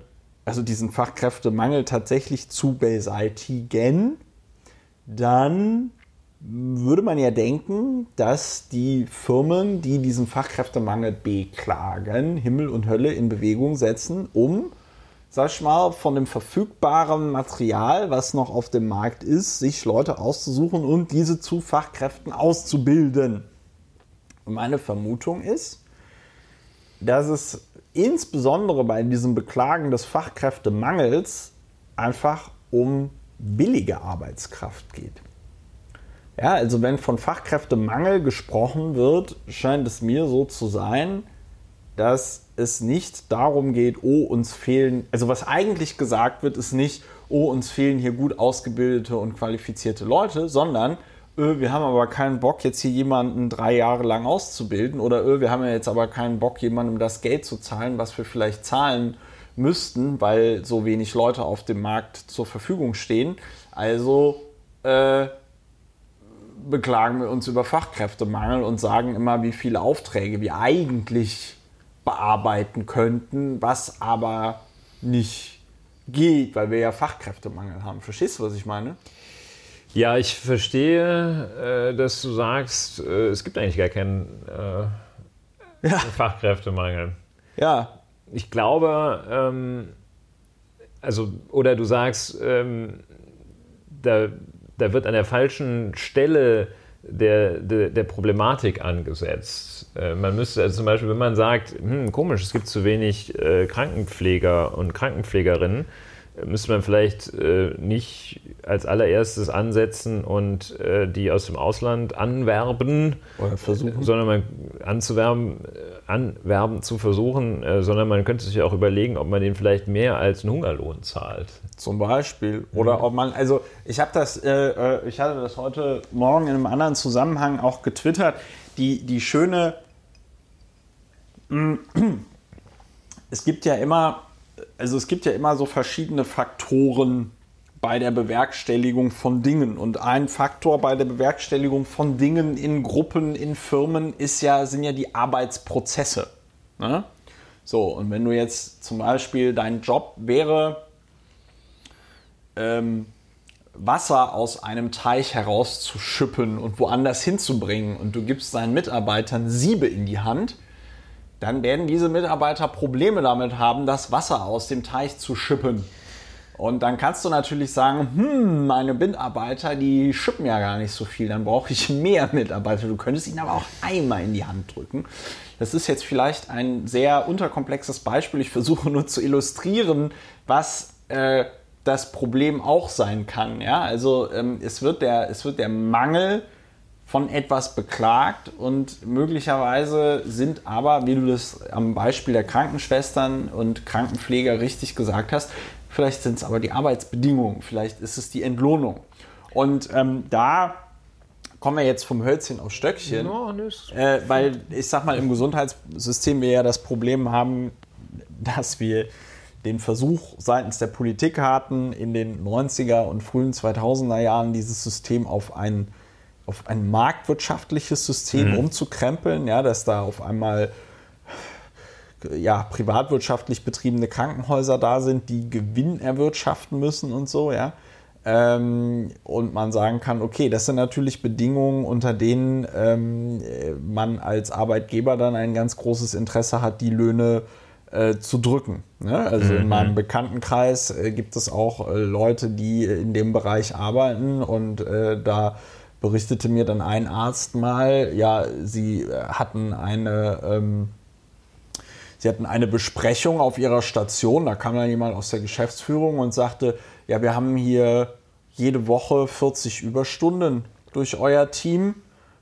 Speaker 1: also diesen Fachkräftemangel tatsächlich zu beseitigen, dann würde man ja denken, dass die Firmen, die diesen Fachkräftemangel beklagen, Himmel und Hölle in Bewegung setzen, um, sag ich mal, von dem verfügbaren Material, was noch auf dem Markt ist, sich Leute auszusuchen und diese zu Fachkräften auszubilden. Und meine Vermutung ist, dass es insbesondere bei diesem Beklagen des Fachkräftemangels einfach um billige Arbeitskraft geht. Ja, also wenn von Fachkräftemangel gesprochen wird, scheint es mir so zu sein, dass es nicht darum geht, oh, uns fehlen, also was eigentlich gesagt wird, ist nicht, oh, uns fehlen hier gut ausgebildete und qualifizierte Leute, sondern öh, wir haben aber keinen Bock, jetzt hier jemanden drei Jahre lang auszubilden oder öh, wir haben ja jetzt aber keinen Bock, jemandem das Geld zu zahlen, was wir vielleicht zahlen müssten, weil so wenig Leute auf dem Markt zur Verfügung stehen. Also äh, beklagen wir uns über Fachkräftemangel und sagen immer, wie viele Aufträge wir eigentlich bearbeiten könnten, was aber nicht geht, weil wir ja Fachkräftemangel haben. Verstehst du, was ich meine?
Speaker 2: Ja, ich verstehe, äh, dass du sagst, äh, es gibt eigentlich gar keinen äh,
Speaker 1: Ja. *laughs*
Speaker 2: Fachkräftemangel.
Speaker 1: Ja,
Speaker 2: Ich glaube, ähm, also, oder du sagst, ähm, da, da wird an der falschen Stelle der, der, der Problematik angesetzt. Äh, man müsste also zum Beispiel, wenn man sagt, hm, komisch, es gibt zu wenig äh, Krankenpfleger und Krankenpflegerinnen, müsste man vielleicht äh, nicht als allererstes ansetzen und äh, die aus dem Ausland anwerben,
Speaker 1: Oder versuchen.
Speaker 2: sondern man anzuwerben, äh, anwerben zu versuchen, äh, sondern man könnte sich auch überlegen, ob man denen vielleicht mehr als einen Hungerlohn zahlt.
Speaker 1: Zum Beispiel. Oder ob man, also ich habe das, äh, äh, ich hatte das heute Morgen in einem anderen Zusammenhang auch getwittert, die, die schöne, *clears throat* es gibt ja immer, also es gibt ja immer so verschiedene Faktoren bei der Bewerkstelligung von Dingen. Und ein Faktor bei der Bewerkstelligung von Dingen in Gruppen, in Firmen ist ja, sind ja die Arbeitsprozesse. Ne? So, und wenn du jetzt zum Beispiel dein Job wäre, ähm, Wasser aus einem Teich herauszuschippen und woanders hinzubringen und du gibst deinen Mitarbeitern Siebe in die Hand, dann werden diese Mitarbeiter Probleme damit haben, das Wasser aus dem Teich zu schippen. Und dann kannst du natürlich sagen, hm, meine Mitarbeiter, die schippen ja gar nicht so viel, dann brauche ich mehr Mitarbeiter. Du könntest ihnen aber auch einmal in die Hand drücken. Das ist jetzt vielleicht ein sehr unterkomplexes Beispiel. Ich versuche nur zu illustrieren, was äh, das Problem auch sein kann. Ja? Also ähm, es, wird der, es wird der Mangel von etwas beklagt und möglicherweise sind aber, wie du das am Beispiel der Krankenschwestern und Krankenpfleger richtig gesagt hast, vielleicht sind es aber die Arbeitsbedingungen, vielleicht ist es die Entlohnung. Und ähm, da kommen wir jetzt vom Hölzchen auf Stöckchen,
Speaker 2: das-
Speaker 1: äh, weil ich sag mal, im Gesundheitssystem wir ja das Problem haben, dass wir den Versuch seitens der Politik hatten, in den 90er und frühen 2000er Jahren dieses System auf ein, auf ein marktwirtschaftliches System umzukrempeln, ja, dass da auf einmal ja, privatwirtschaftlich betriebene Krankenhäuser da sind, die Gewinn erwirtschaften müssen und so, ja. Ähm, und man sagen kann, okay, das sind natürlich Bedingungen, unter denen ähm, äh, man als Arbeitgeber dann ein ganz großes Interesse hat, die Löhne äh, zu drücken. Ne? Also in meinem Bekanntenkreis äh, gibt es auch äh, Leute, die in dem Bereich arbeiten und äh, da berichtete mir dann ein Arzt mal, ja, sie äh, hatten eine ähm, Sie hatten eine Besprechung auf ihrer Station, da kam dann jemand aus der Geschäftsführung und sagte, ja, wir haben hier jede Woche 40 Überstunden durch euer Team.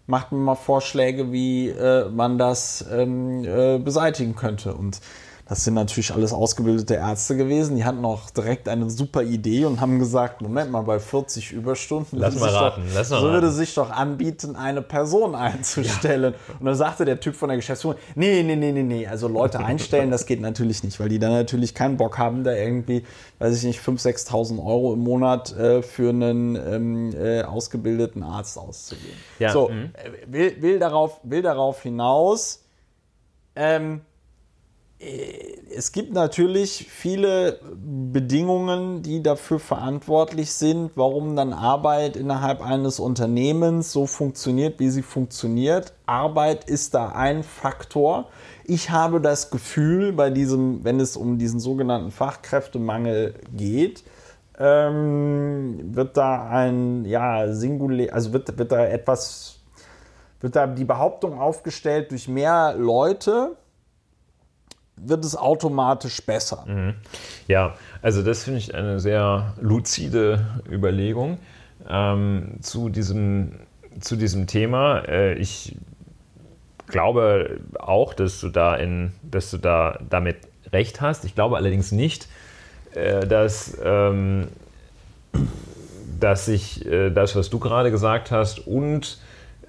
Speaker 1: Macht mir mal Vorschläge, wie äh, man das ähm, äh, beseitigen könnte. Und das sind natürlich alles ausgebildete Ärzte gewesen. Die hatten auch direkt eine super Idee und haben gesagt, Moment mal, bei 40 Überstunden
Speaker 2: Lass
Speaker 1: würde
Speaker 2: mal
Speaker 1: sich
Speaker 2: raten,
Speaker 1: doch,
Speaker 2: lass mal
Speaker 1: so würde
Speaker 2: raten.
Speaker 1: sich doch anbieten, eine Person einzustellen. Und dann sagte der Typ von der Geschäftsführung, nee, nee, nee, nee, nee, also Leute einstellen, das geht natürlich nicht, weil die dann natürlich keinen Bock haben, da irgendwie, weiß ich nicht, 5.000, 6.000 Euro im Monat äh, für einen ähm, äh, ausgebildeten Arzt auszugeben.
Speaker 2: Ja,
Speaker 1: so,
Speaker 2: mhm.
Speaker 1: äh, will, will, darauf, will darauf hinaus, ähm, es gibt natürlich viele Bedingungen, die dafür verantwortlich sind, warum dann Arbeit innerhalb eines Unternehmens so funktioniert, wie sie funktioniert. Arbeit ist da ein Faktor. Ich habe das Gefühl, bei diesem, wenn es um diesen sogenannten Fachkräftemangel geht, ähm, wird da ein, ja, singulär, also wird, wird da etwas, wird da die Behauptung aufgestellt, durch mehr Leute wird es automatisch besser.
Speaker 2: Ja, also das finde ich eine sehr luzide Überlegung ähm, zu, diesem, zu diesem Thema. Äh, ich glaube auch, dass du da in, dass du da damit recht hast. Ich glaube allerdings nicht, äh, dass, ähm, dass sich äh, das, was du gerade gesagt hast, und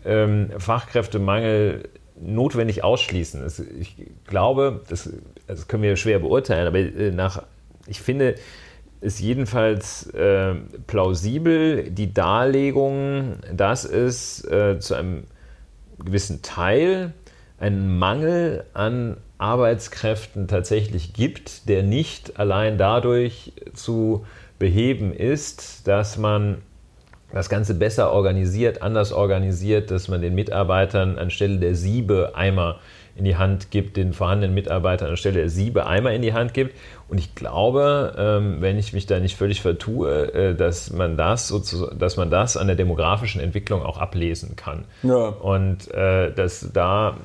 Speaker 2: ähm, Fachkräftemangel notwendig ausschließen. Es, ich glaube, das, das können wir schwer beurteilen, aber äh, nach, ich finde es jedenfalls äh, plausibel, die Darlegung, dass es äh, zu einem gewissen Teil einen Mangel an Arbeitskräften tatsächlich gibt, der nicht allein dadurch zu beheben ist, dass man das Ganze besser organisiert, anders organisiert, dass man den Mitarbeitern anstelle der Siebe Eimer in die Hand gibt, den vorhandenen Mitarbeitern anstelle der Siebe Eimer in die Hand gibt. Und ich glaube, ähm, wenn ich mich da nicht völlig vertue, äh, dass man das dass man das an der demografischen Entwicklung auch ablesen kann.
Speaker 1: Ja.
Speaker 2: Und äh, dass da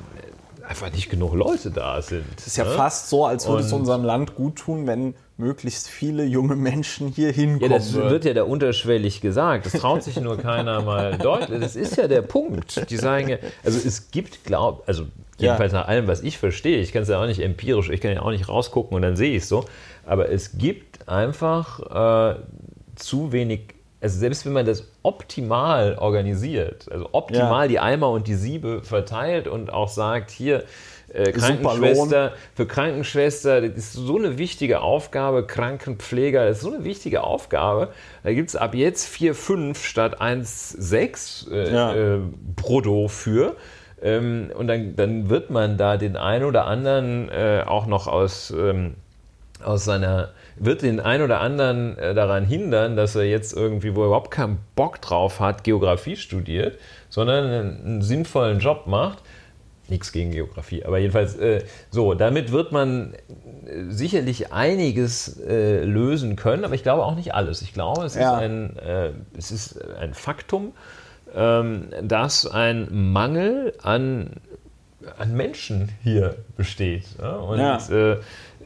Speaker 2: einfach nicht genug Leute da sind.
Speaker 1: Es ist ja ne? fast so, als würde es unserem Land gut tun, wenn möglichst viele junge Menschen hier hinkommen.
Speaker 2: Ja, das wird ja da unterschwellig gesagt. Das traut sich nur keiner mal *laughs* deutlich. Das ist ja der Punkt. Die sagen ja, also es gibt, glaub, also jedenfalls ja. nach allem, was ich verstehe, ich kann es ja auch nicht empirisch, ich kann ja auch nicht rausgucken und dann sehe ich es so, aber es gibt einfach äh, zu wenig also selbst wenn man das optimal organisiert, also optimal ja. die Eimer und die Siebe verteilt und auch sagt, hier, äh, Krankenschwester, für Krankenschwester, das ist so eine wichtige Aufgabe, Krankenpfleger, das ist so eine wichtige Aufgabe. Da gibt es ab jetzt 4, 5 statt 1, 6 äh, ja. äh, Brutto für. Ähm, und dann, dann wird man da den einen oder anderen äh, auch noch aus, ähm, aus seiner wird den einen oder anderen äh, daran hindern, dass er jetzt irgendwie, wo er überhaupt keinen Bock drauf hat, Geografie studiert, sondern einen sinnvollen Job macht Nichts gegen Geografie, aber jedenfalls äh, so, damit wird man äh, sicherlich einiges äh, lösen können, aber ich glaube auch nicht alles. Ich glaube, es, ja. ist, ein, äh, es ist ein Faktum, ähm, dass ein Mangel an, an Menschen hier besteht. Ja? Und ja.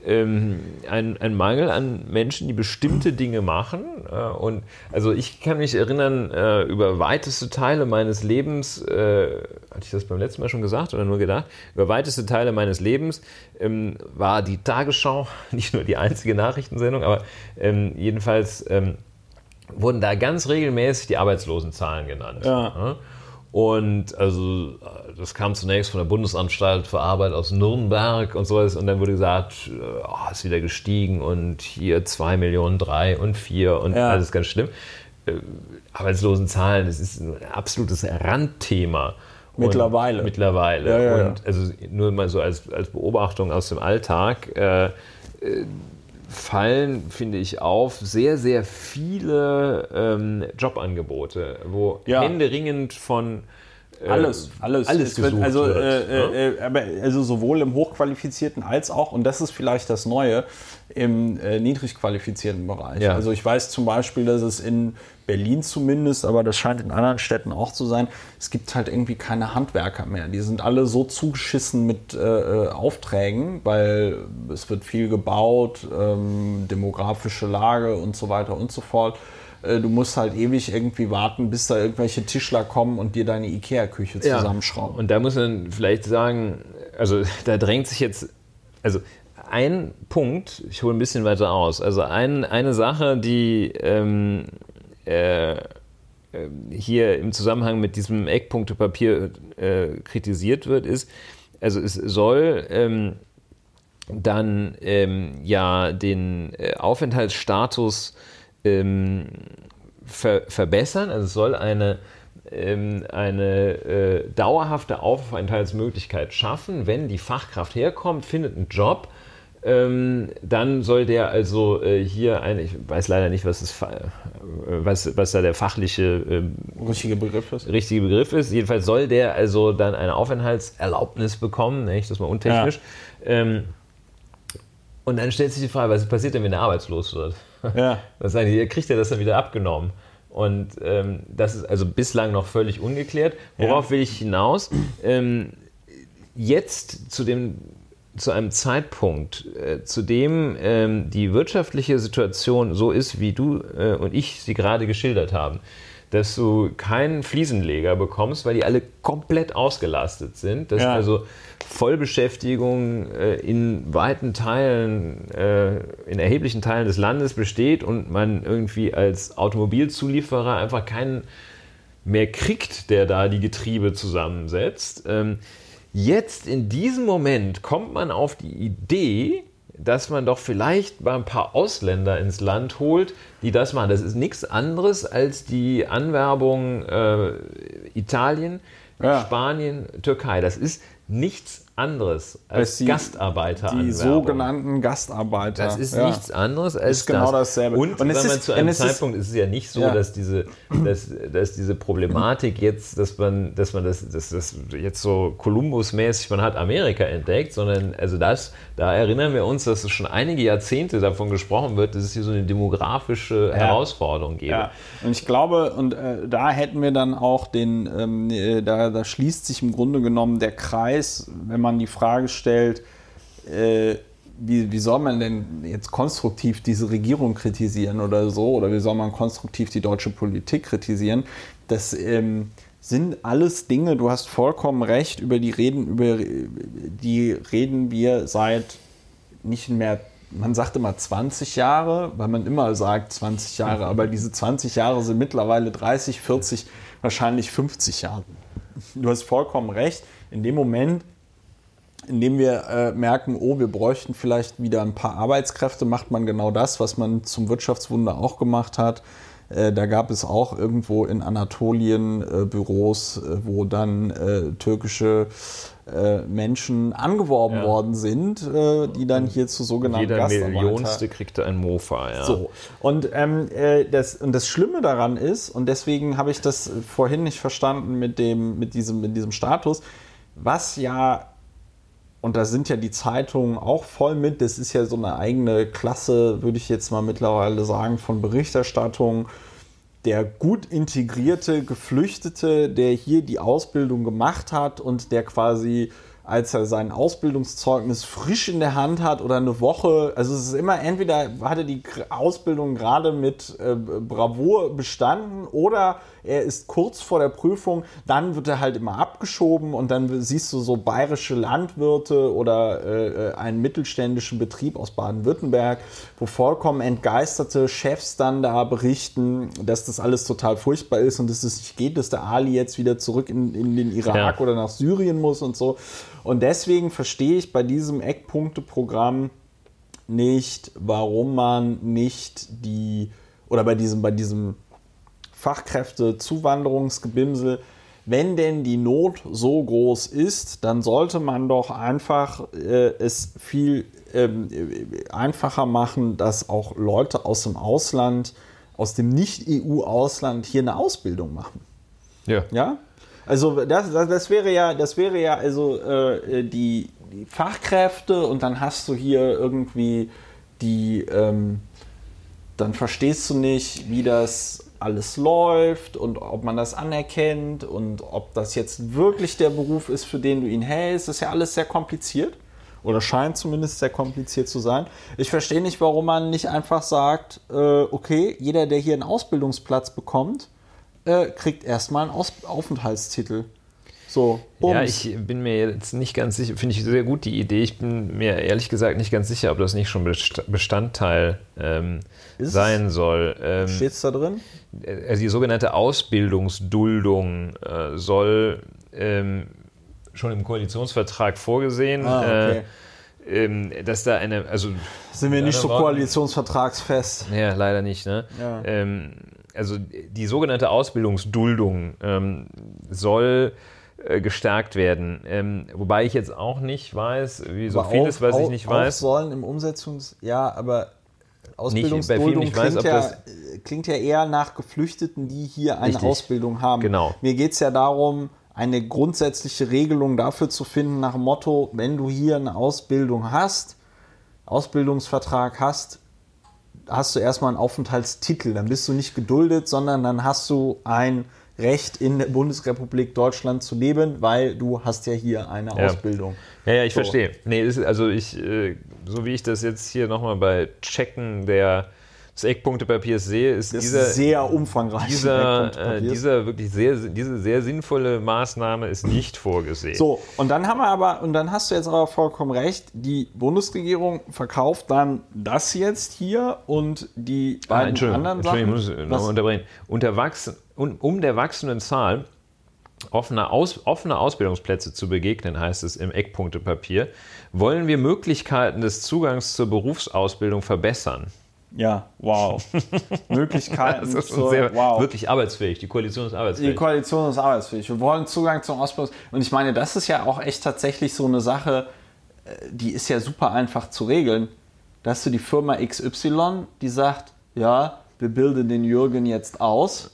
Speaker 2: Äh, ähm, ein, ein, Mangel an Menschen, die bestimmte Dinge machen. Äh, und also ich kann mich erinnern, äh, über weiteste Teile meines Lebens, äh, hatte ich das beim letzten Mal schon gesagt oder nur gedacht, über weiteste Teile meines Lebens ähm, war die Tagesschau *laughs* nicht nur die einzige Nachrichtensendung, aber ähm, jedenfalls ähm, wurden da ganz regelmäßig die Arbeitslosenzahlen genannt. Ja. Und also das kam zunächst von der Bundesanstalt für Arbeit aus Nürnberg und sowas und dann wurde gesagt, oh, ist wieder gestiegen und hier 2 Millionen, 3 und 4 und ja. alles ganz schlimm. Äh, Arbeitslosenzahlen, das ist ein absolutes Randthema.
Speaker 1: Mittlerweile.
Speaker 2: Und mittlerweile. Ja, ja, und also nur mal so als, als Beobachtung aus dem Alltag. Äh, äh fallen, finde ich, auf sehr, sehr viele ähm, Jobangebote, wo ja. händeringend von
Speaker 1: äh, alles, alles,
Speaker 2: alles gesucht wird,
Speaker 1: also,
Speaker 2: wird.
Speaker 1: Äh, äh, aber also sowohl im hochqualifizierten als auch, und das ist vielleicht das Neue, im äh, niedrig qualifizierten Bereich. Ja. Also ich weiß zum Beispiel, dass es in Berlin zumindest, aber das scheint in anderen Städten auch zu sein, es gibt halt irgendwie keine Handwerker mehr. Die sind alle so zugeschissen mit äh, äh Aufträgen, weil es wird viel gebaut, ähm, demografische Lage und so weiter und so fort äh, du musst halt ewig irgendwie warten, bis da irgendwelche Tischler kommen und dir deine Ikea-Küche zusammenschrauben.
Speaker 2: Ja. Und da muss man vielleicht sagen, also *laughs* da drängt sich jetzt, also ein Punkt, ich hole ein bisschen weiter aus, also ein, eine Sache, die ähm, äh, äh, hier im Zusammenhang mit diesem Eckpunktepapier äh, kritisiert wird, ist, also es soll ähm, dann ähm, ja den äh, Aufenthaltsstatus ähm, ver verbessern, also es soll eine ähm, eine äh, dauerhafte Aufenthaltsmöglichkeit schaffen, wenn die Fachkraft herkommt, findet einen Job ähm, dann soll der also äh, hier ein, ich weiß leider nicht, was, das, äh, was, was da der fachliche
Speaker 1: ähm, richtige Begriff ist.
Speaker 2: Richtige Begriff ist. Jedenfalls soll der also dann eine Aufenthaltserlaubnis bekommen, ne, das ist mal untechnisch. Ja. Ähm, und dann stellt sich die Frage, was passiert denn, wenn er arbeitslos wird? Ja. *laughs* Was sagen die, kriegt er das dann wieder abgenommen? Und ähm, das ist also bislang noch völlig ungeklärt. Worauf ja. will ich hinaus? Ähm, jetzt zu dem zu einem Zeitpunkt, äh, zu dem ähm, die wirtschaftliche Situation so ist, wie du äh, und ich sie gerade geschildert haben, dass du keinen Fliesenleger bekommst, weil die alle komplett ausgelastet sind, dass ja. also Vollbeschäftigung äh, in weiten Teilen, äh, in erheblichen Teilen des Landes besteht und man irgendwie als Automobilzulieferer einfach keinen mehr kriegt, der da die Getriebe zusammensetzt. Ähm, Jetzt in diesem Moment kommt man auf die Idee, dass man doch vielleicht mal ein paar Ausländer ins Land holt, die das machen. Das ist nichts anderes als die Anwerbung äh, Italien, ja. Spanien, Türkei. Das ist nichts anderes als die, Gastarbeiter.
Speaker 1: Die sogenannten Gastarbeiter.
Speaker 2: Das ist ja. nichts anderes als
Speaker 1: ist genau
Speaker 2: das.
Speaker 1: dasselbe.
Speaker 2: Und, und wenn man zu einem Zeitpunkt ist, ist es ja nicht so, ja. dass diese, dass, dass diese Problematik jetzt, dass man, dass man das, das, das jetzt so Kolumbus-mäßig, man hat Amerika entdeckt, sondern also das, da erinnern wir uns, dass es schon einige Jahrzehnte davon gesprochen wird, dass es hier so eine demografische ja. Herausforderung gibt. Ja.
Speaker 1: Und ich glaube, und äh, da hätten wir dann auch den, ähm, äh, da, da schließt sich im Grunde genommen der Kreis wenn man die Frage stellt, äh, wie, wie soll man denn jetzt konstruktiv diese Regierung kritisieren oder so, oder wie soll man konstruktiv die deutsche Politik kritisieren, das ähm, sind alles Dinge, du hast vollkommen recht, über die reden, über die reden wir seit nicht mehr, man sagt immer 20 Jahre, weil man immer sagt 20 Jahre, aber diese 20 Jahre sind mittlerweile 30, 40, wahrscheinlich 50 Jahre. Du hast vollkommen recht. In dem Moment, in dem wir äh, merken, oh, wir bräuchten vielleicht wieder ein paar Arbeitskräfte, macht man genau das, was man zum Wirtschaftswunder auch gemacht hat. Äh, da gab es auch irgendwo in Anatolien äh, Büros, äh, wo dann äh, türkische äh, Menschen angeworben ja. worden sind, die dann hier zu sogenannten
Speaker 2: Jeder Gastarbeiter... Millionste kriegte ein Mofa, ja.
Speaker 1: So. Und, ähm, das, und das Schlimme daran ist, und deswegen habe ich das vorhin nicht verstanden mit, dem, mit, diesem, mit diesem Status, was ja und da sind ja die Zeitungen auch voll mit. Das ist ja so eine eigene Klasse, würde ich jetzt mal mittlerweile sagen, von Berichterstattung. Der gut integrierte Geflüchtete, der hier die Ausbildung gemacht hat und der quasi als er sein Ausbildungszeugnis frisch in der Hand hat oder eine Woche. Also es ist immer entweder hat er die Ausbildung gerade mit äh, Bravour bestanden oder er ist kurz vor der Prüfung, dann wird er halt immer abgeschoben und dann siehst du so bayerische Landwirte oder äh, einen mittelständischen Betrieb aus Baden-Württemberg, wo vollkommen entgeisterte Chefs dann da berichten, dass das alles total furchtbar ist und dass es nicht geht, dass der Ali jetzt wieder zurück in, in den Irak ja. oder nach Syrien muss und so. Und deswegen verstehe ich bei diesem Eckpunkteprogramm nicht, warum man nicht die, oder bei diesem, bei diesem Fachkräftezuwanderungsgebimsel, wenn denn die Not so groß ist, dann sollte man doch einfach äh, es viel ähm, einfacher machen, dass auch Leute aus dem Ausland, aus dem Nicht-EU-Ausland hier eine Ausbildung machen.
Speaker 2: Ja.
Speaker 1: Ja? Also das, das, das, wäre ja, das wäre ja also äh, die, die, Fachkräfte und dann hast du hier irgendwie die, ähm, dann verstehst du nicht, wie das alles läuft und ob man das anerkennt und ob das jetzt wirklich der Beruf ist, für den du ihn hältst. Ist ja alles sehr kompliziert oder scheint zumindest sehr kompliziert zu sein. Ich verstehe nicht, warum man nicht einfach sagt, äh, okay, jeder, der hier einen Ausbildungsplatz bekommt, äh, kriegt erstmal einen Aus Aufenthaltstitel. So,
Speaker 2: Bums. Ja, ich bin mir jetzt nicht ganz sicher, finde ich sehr gut die Idee. Ich bin mir ehrlich gesagt nicht ganz sicher, ob das nicht schon Bestandteil ähm, sein soll.
Speaker 1: Ähm, Steht es da drin?
Speaker 2: Also die sogenannte Ausbildungsduldung äh, soll ähm, schon im Koalitionsvertrag vorgesehen. Ah, okay. Äh, ähm, dass da eine, also
Speaker 1: sind wir nicht so koalitionsvertragsfest?
Speaker 2: Ja, leider nicht. Ne? Ja. Ähm, also die sogenannte Ausbildungsduldung ähm, soll äh, gestärkt werden. Ähm, wobei ich jetzt auch nicht weiß, wie so aber vieles, was ich nicht weiß.
Speaker 1: sollen im Umsetzungs... Ja, aber Ausbildungsduldung nicht, klingt, weiß, ja, klingt ja eher nach Geflüchteten, die hier eine richtig. Ausbildung haben.
Speaker 2: Genau.
Speaker 1: Mir geht es ja darum, eine grundsätzliche Regelung dafür zu finden, nach dem Motto, wenn du hier eine Ausbildung hast, Ausbildungsvertrag hast, hast du erstmal einen Aufenthaltstitel. Dann bist du nicht geduldet, sondern dann hast du ein Recht in der Bundesrepublik Deutschland zu leben, weil du hast ja hier eine ja. Ausbildung.
Speaker 2: Ja, ja, ich so. verstehe. Nee, ist, also ich, äh, so wie ich das jetzt hier nochmal bei Checken der des Eckpunktepapiers sehe, ist das dieser
Speaker 1: sehr umfangreich.
Speaker 2: Dieser, *laughs* äh, dieser wirklich sehr, diese sehr sinnvolle Maßnahme ist nicht vorgesehen.
Speaker 1: So, und dann haben wir aber, und dann hast du jetzt aber vollkommen recht, die Bundesregierung verkauft dann das jetzt hier und die
Speaker 2: ah, beiden Entschuldigung, anderen Entschuldigung, Sachen. Ich muss noch unterbrechen. Unter wachsen, um der wachsenden Zahl offener, Aus, offener Ausbildungsplätze zu begegnen, heißt es im Eckpunktepapier, wollen wir Möglichkeiten des Zugangs zur Berufsausbildung verbessern.
Speaker 1: Ja, wow. *laughs* Möglichkeiten.
Speaker 2: Das ist zur, sehr, wow. wirklich arbeitsfähig. Die Koalition ist arbeitsfähig.
Speaker 1: Die Koalition ist arbeitsfähig. Wir wollen Zugang zum Ausbildung. Und ich meine, das ist ja auch echt tatsächlich so eine Sache, äh, die ist ja super einfach zu regeln. Da hast du die Firma XY, die sagt, ja, wir bilden den Jürgen jetzt aus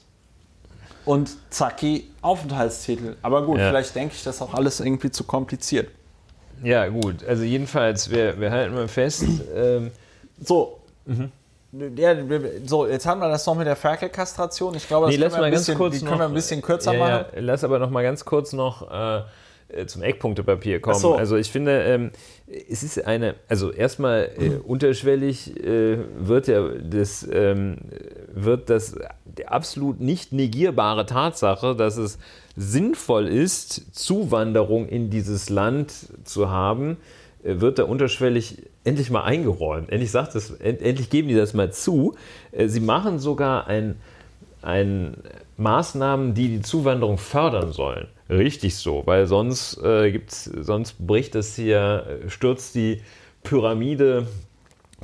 Speaker 1: und zacki, Aufenthaltstitel. Aber gut, ja. vielleicht denke ich, das ist auch alles irgendwie zu kompliziert.
Speaker 2: Ja, gut. Also jedenfalls, wir, wir halten mal fest. Ähm,
Speaker 1: so. Mhm. Ja, so, jetzt haben wir das noch mit der Ferkelkastration. Ich glaube, das
Speaker 2: nee, können, wir ein bisschen,
Speaker 1: die können wir ein bisschen kürzer
Speaker 2: ja,
Speaker 1: machen.
Speaker 2: Ja, lass aber noch mal ganz kurz noch äh, äh, zum Eckpunktepapier kommen.
Speaker 1: so.
Speaker 2: Also ich finde, ähm, es ist eine, also erstmal äh, unterschwellig äh, wird ja das, ähm, wird das die absolut nicht negierbare Tatsache, dass es sinnvoll ist, Zuwanderung in dieses Land zu haben, äh, wird da unterschwellig endlich mal eingeräumt. Endlich sagt end, endlich geben die das mal zu. Äh, Sie machen sogar ein, ein Maßnahmen, die die Zuwanderung fördern sollen. Richtig so, weil sonst äh, gibt's, sonst bricht es hier, äh, stürzt die Pyramide,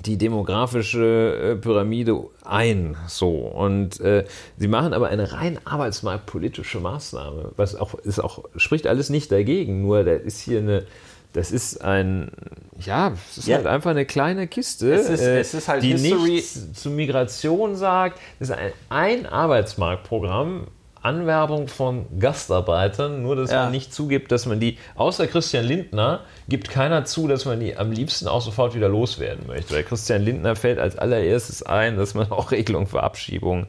Speaker 2: die demografische äh, Pyramide ein. So und äh, sie machen aber eine rein arbeitsmarktpolitische Maßnahme, was auch ist auch spricht alles nicht dagegen. Nur da ist hier eine das ist ein, ja, es ist
Speaker 1: Ja.
Speaker 2: halt einfach eine kleine Kiste,
Speaker 1: Es ist-
Speaker 2: äh,
Speaker 1: es ist halt
Speaker 2: die
Speaker 1: History-
Speaker 2: nichts zu Migration sagt. Das ist ein, ein Arbeitsmarktprogramm, Anwerbung von Gastarbeitern, nur dass
Speaker 1: Ja.
Speaker 2: man nicht zugibt, dass man die, außer Christian Lindner, gibt keiner zu, dass man die am liebsten auch sofort wieder loswerden möchte. Weil Christian Lindner fällt als allererstes ein, dass man *laughs* auch Regelungen für Abschiebung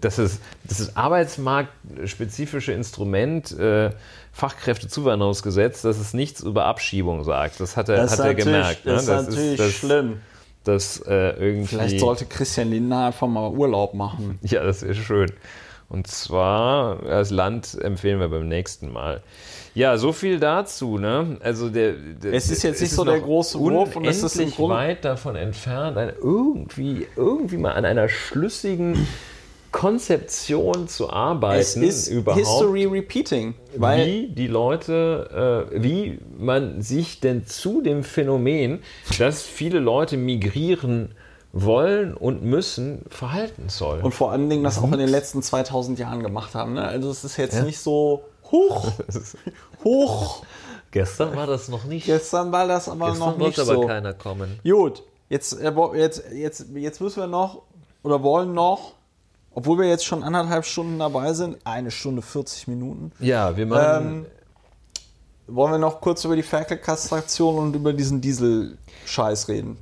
Speaker 2: das ist das ist arbeitsmarktspezifische Instrument, äh, Fachkräftezuwanderungsgesetz, dass es nichts über Abschiebung sagt. Das hat er,
Speaker 1: Das
Speaker 2: hat er gemerkt. ne?
Speaker 1: das ist natürlich
Speaker 2: das,
Speaker 1: schlimm.
Speaker 2: Das äh, irgendwie.
Speaker 1: Vielleicht sollte Christian Lindner einfach mal Urlaub machen. *laughs*
Speaker 2: Ja, das ist schön. Und zwar als Land empfehlen wir beim nächsten Mal. Ja, so viel dazu. Ne? Also der, der,
Speaker 1: Es ist jetzt nicht so
Speaker 2: noch
Speaker 1: der große Wurf und es ist im Grunde-
Speaker 2: weit davon entfernt, irgendwie, irgendwie mal an einer schlüssigen Konzeption zu arbeiten.
Speaker 1: Es ist
Speaker 2: überhaupt
Speaker 1: History repeating. Weil
Speaker 2: wie die Leute, äh, wie man sich denn zu dem Phänomen, dass viele Leute migrieren wollen und müssen, verhalten soll.
Speaker 1: Und vor allen Dingen das auch in den letzten 2000 Jahren gemacht haben. Ne? Also es ist jetzt nicht so hoch, hoch. *laughs*
Speaker 2: Gestern war das noch nicht.
Speaker 1: Gestern war das aber
Speaker 2: Gestern
Speaker 1: noch nicht
Speaker 2: wollte aber
Speaker 1: so.
Speaker 2: keiner kommen.
Speaker 1: Gut, jetzt, äh, jetzt, jetzt, jetzt müssen wir noch oder wollen noch, obwohl wir jetzt schon anderthalb Stunden dabei sind, eine Stunde 40 Minuten,
Speaker 2: Ja, wir machen.
Speaker 1: ähm, wollen wir noch kurz über die Ferkelkastration und über diesen Diesel-Scheiß reden.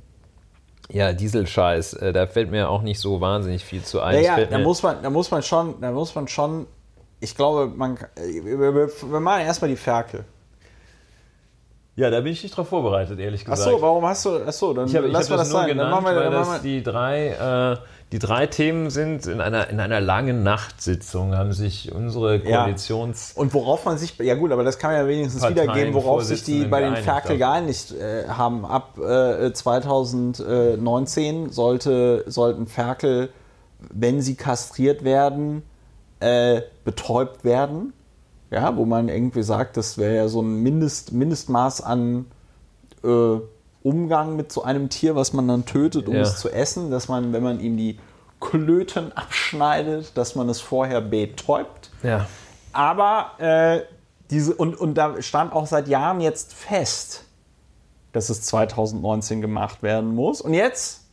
Speaker 2: Ja, Dieselscheiß. Äh, da fällt mir auch nicht so wahnsinnig viel zu ein.
Speaker 1: Ja, ja, da muss man, da muss man schon, da muss man schon, ich glaube, man, äh, wir, wir, wir machen erstmal die Ferkel.
Speaker 2: Ja, da bin ich nicht drauf vorbereitet, ehrlich
Speaker 1: Ach
Speaker 2: gesagt.
Speaker 1: so, warum hast du, ach so, dann
Speaker 2: Ich habe
Speaker 1: lass
Speaker 2: hab
Speaker 1: mal
Speaker 2: das
Speaker 1: das sein. Dann
Speaker 2: genannt,
Speaker 1: machen wir,
Speaker 2: weil
Speaker 1: dann
Speaker 2: das
Speaker 1: machen wir,
Speaker 2: die drei, äh, die drei Themen sind. In einer, in einer langen Nachtsitzung haben sich unsere
Speaker 1: Ja.
Speaker 2: Koalitions...
Speaker 1: Und worauf man sich, ja gut, aber das kann man ja wenigstens
Speaker 2: Parteien,
Speaker 1: wiedergeben, worauf sich die bei den Ferkel geeinigt äh, haben. Ab äh, 2019 sollte, sollten Ferkel, wenn sie kastriert werden, äh, betäubt werden. Ja, wo man irgendwie sagt, das wäre ja so ein Mindest, Mindestmaß an äh, Umgang mit so einem Tier, was man dann tötet, um
Speaker 2: Ja.
Speaker 1: es zu essen, dass man, wenn man ihm die Klöten abschneidet, dass man es vorher betäubt.
Speaker 2: Ja.
Speaker 1: Aber äh, diese, und, und da stand auch seit Jahren jetzt fest, dass es 2019 gemacht werden muss. Und jetzt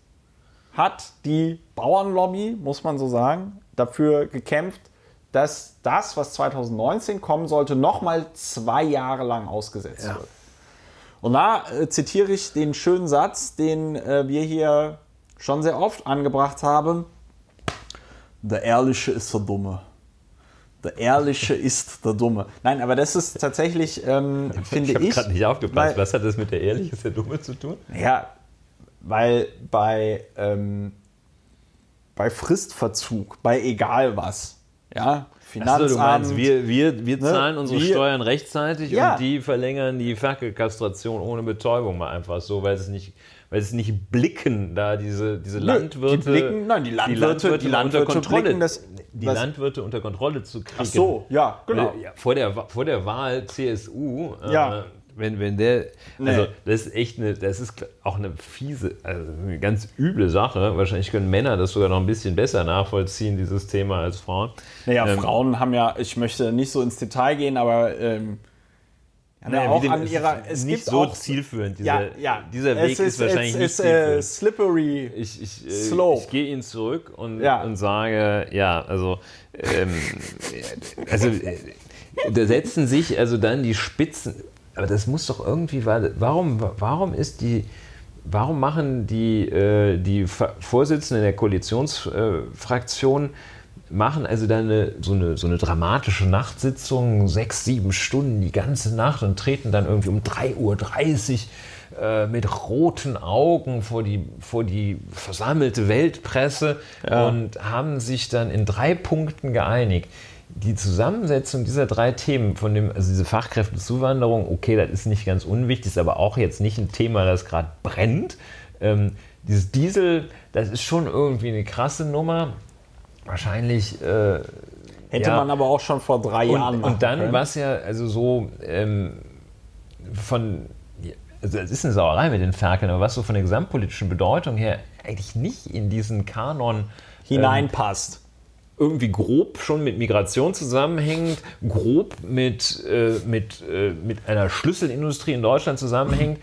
Speaker 1: hat die Bauernlobby, muss man so sagen, dafür gekämpft, dass das, was 2019 kommen sollte, nochmal zwei Jahre lang ausgesetzt
Speaker 2: Ja.
Speaker 1: wird. Und da äh, zitiere ich den schönen Satz, den äh, wir hier schon sehr oft angebracht haben. Der Ehrliche ist der Dumme. Der Ehrliche *laughs* ist der Dumme. Nein, aber das ist tatsächlich, ähm, finde
Speaker 2: Ich
Speaker 1: ich.
Speaker 2: habe gerade nicht aufgepasst.
Speaker 1: weil-
Speaker 2: Was hat das mit der Ehrlich ist der Dumme zu tun?
Speaker 1: ja, weil bei, ähm, bei Fristverzug, bei egal was, ja, Finanzamt,
Speaker 2: Achso, du meinst, wir, wir, wir
Speaker 1: Ne,
Speaker 2: zahlen unsere
Speaker 1: wir-
Speaker 2: Steuern rechtzeitig
Speaker 1: Ja.
Speaker 2: und die verlängern die Ferkelkastration ohne Betäubung mal einfach so, weil es nicht, weil es nicht blicken, da diese, diese
Speaker 1: Nö,
Speaker 2: Landwirte.
Speaker 1: die blicken- nein, die Landwirte- die
Speaker 2: unter
Speaker 1: Landwirte
Speaker 2: Kontrolle,
Speaker 1: blicken das-
Speaker 2: die
Speaker 1: was-
Speaker 2: Landwirte unter Kontrolle zu kriegen.
Speaker 1: ach so, ja, genau.
Speaker 2: Ja, vor, der, vor der Wahl CSU,
Speaker 1: Ja.
Speaker 2: äh, wenn, wenn der,
Speaker 1: Nee.
Speaker 2: also das ist echt eine, das ist auch eine fiese, also eine ganz üble Sache. Wahrscheinlich können Männer das sogar noch ein bisschen besser nachvollziehen, dieses Thema, als Frauen.
Speaker 1: Naja,
Speaker 2: Ähm,
Speaker 1: Frauen haben ja, ich möchte nicht so ins Detail gehen, aber ähm,
Speaker 2: Naja,
Speaker 1: auch
Speaker 2: dem-
Speaker 1: an
Speaker 2: es
Speaker 1: ihrer,
Speaker 2: ist
Speaker 1: es
Speaker 2: nicht
Speaker 1: gibt
Speaker 2: so
Speaker 1: auch,
Speaker 2: zielführend. Dieser,
Speaker 1: ja, ja,
Speaker 2: dieser Weg
Speaker 1: es
Speaker 2: ist, wahrscheinlich
Speaker 1: es
Speaker 2: nicht
Speaker 1: ist, äh, slippery.
Speaker 2: Ich, ich, äh,
Speaker 1: slope.
Speaker 2: ich gehe ihn zurück und,
Speaker 1: Ja.
Speaker 2: und sage, ja, also, ähm, also äh, da setzen sich also dann die Spitzen, aber das muss doch irgendwie, warum, warum ist die, warum machen die, äh, die Vorsitzenden der Koalitionsfraktion machen also dann eine, so, eine, so eine dramatische Nachtsitzung, sechs, sieben Stunden die ganze Nacht und treten dann irgendwie um 3.30 Uhr äh, mit roten Augen vor die, vor die versammelte Weltpresse ja. und haben sich dann in drei Punkten geeinigt. Die Zusammensetzung dieser drei Themen, von dem, also diese Fachkräftezuwanderung, okay, das ist nicht ganz unwichtig, ist aber auch jetzt nicht ein Thema, das gerade brennt. Ähm, dieses Diesel, das ist schon irgendwie eine krasse Nummer. Wahrscheinlich. Äh,
Speaker 1: Hätte ja. man aber auch schon vor drei
Speaker 2: und,
Speaker 1: Jahren
Speaker 2: Und dann war es ja also so ähm, von. Also es ist eine Sauerei mit den Ferkeln, aber was so von der gesamtpolitischen Bedeutung her eigentlich nicht in diesen Kanon ähm,
Speaker 1: hineinpasst.
Speaker 2: Ähm, irgendwie grob schon mit Migration zusammenhängt, grob mit, äh, mit, äh, mit einer Schlüsselindustrie in Deutschland zusammenhängt.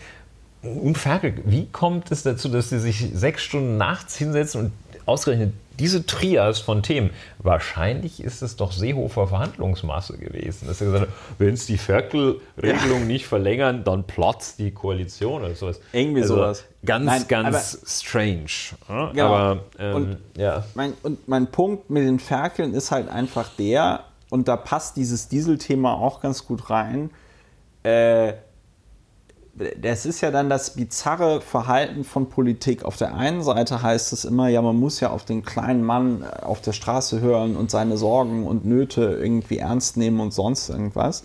Speaker 2: Und Ferkel, wie kommt es dazu, dass sie sich sechs Stunden nachts hinsetzen und ausgerechnet diese Trias von Themen, wahrscheinlich ist es doch Seehofer Verhandlungsmasse gewesen. Dass er gesagt hat, wenn es die Ferkel-Regelung ja. nicht verlängern, dann platzt die Koalition oder sowas.
Speaker 1: Irgendwie also sowas.
Speaker 2: Ganz, Nein, ganz strange.
Speaker 1: Ja, genau. Aber, ähm, und, ja. Mein, und mein Punkt mit den Ferkeln ist halt einfach der, und da passt dieses Dieselthema auch ganz gut rein, äh, das ist ja dann das bizarre Verhalten von Politik. Auf der einen Seite heißt es immer, ja, man muss ja auf den kleinen Mann auf der Straße hören und seine Sorgen und Nöte irgendwie ernst nehmen und sonst irgendwas.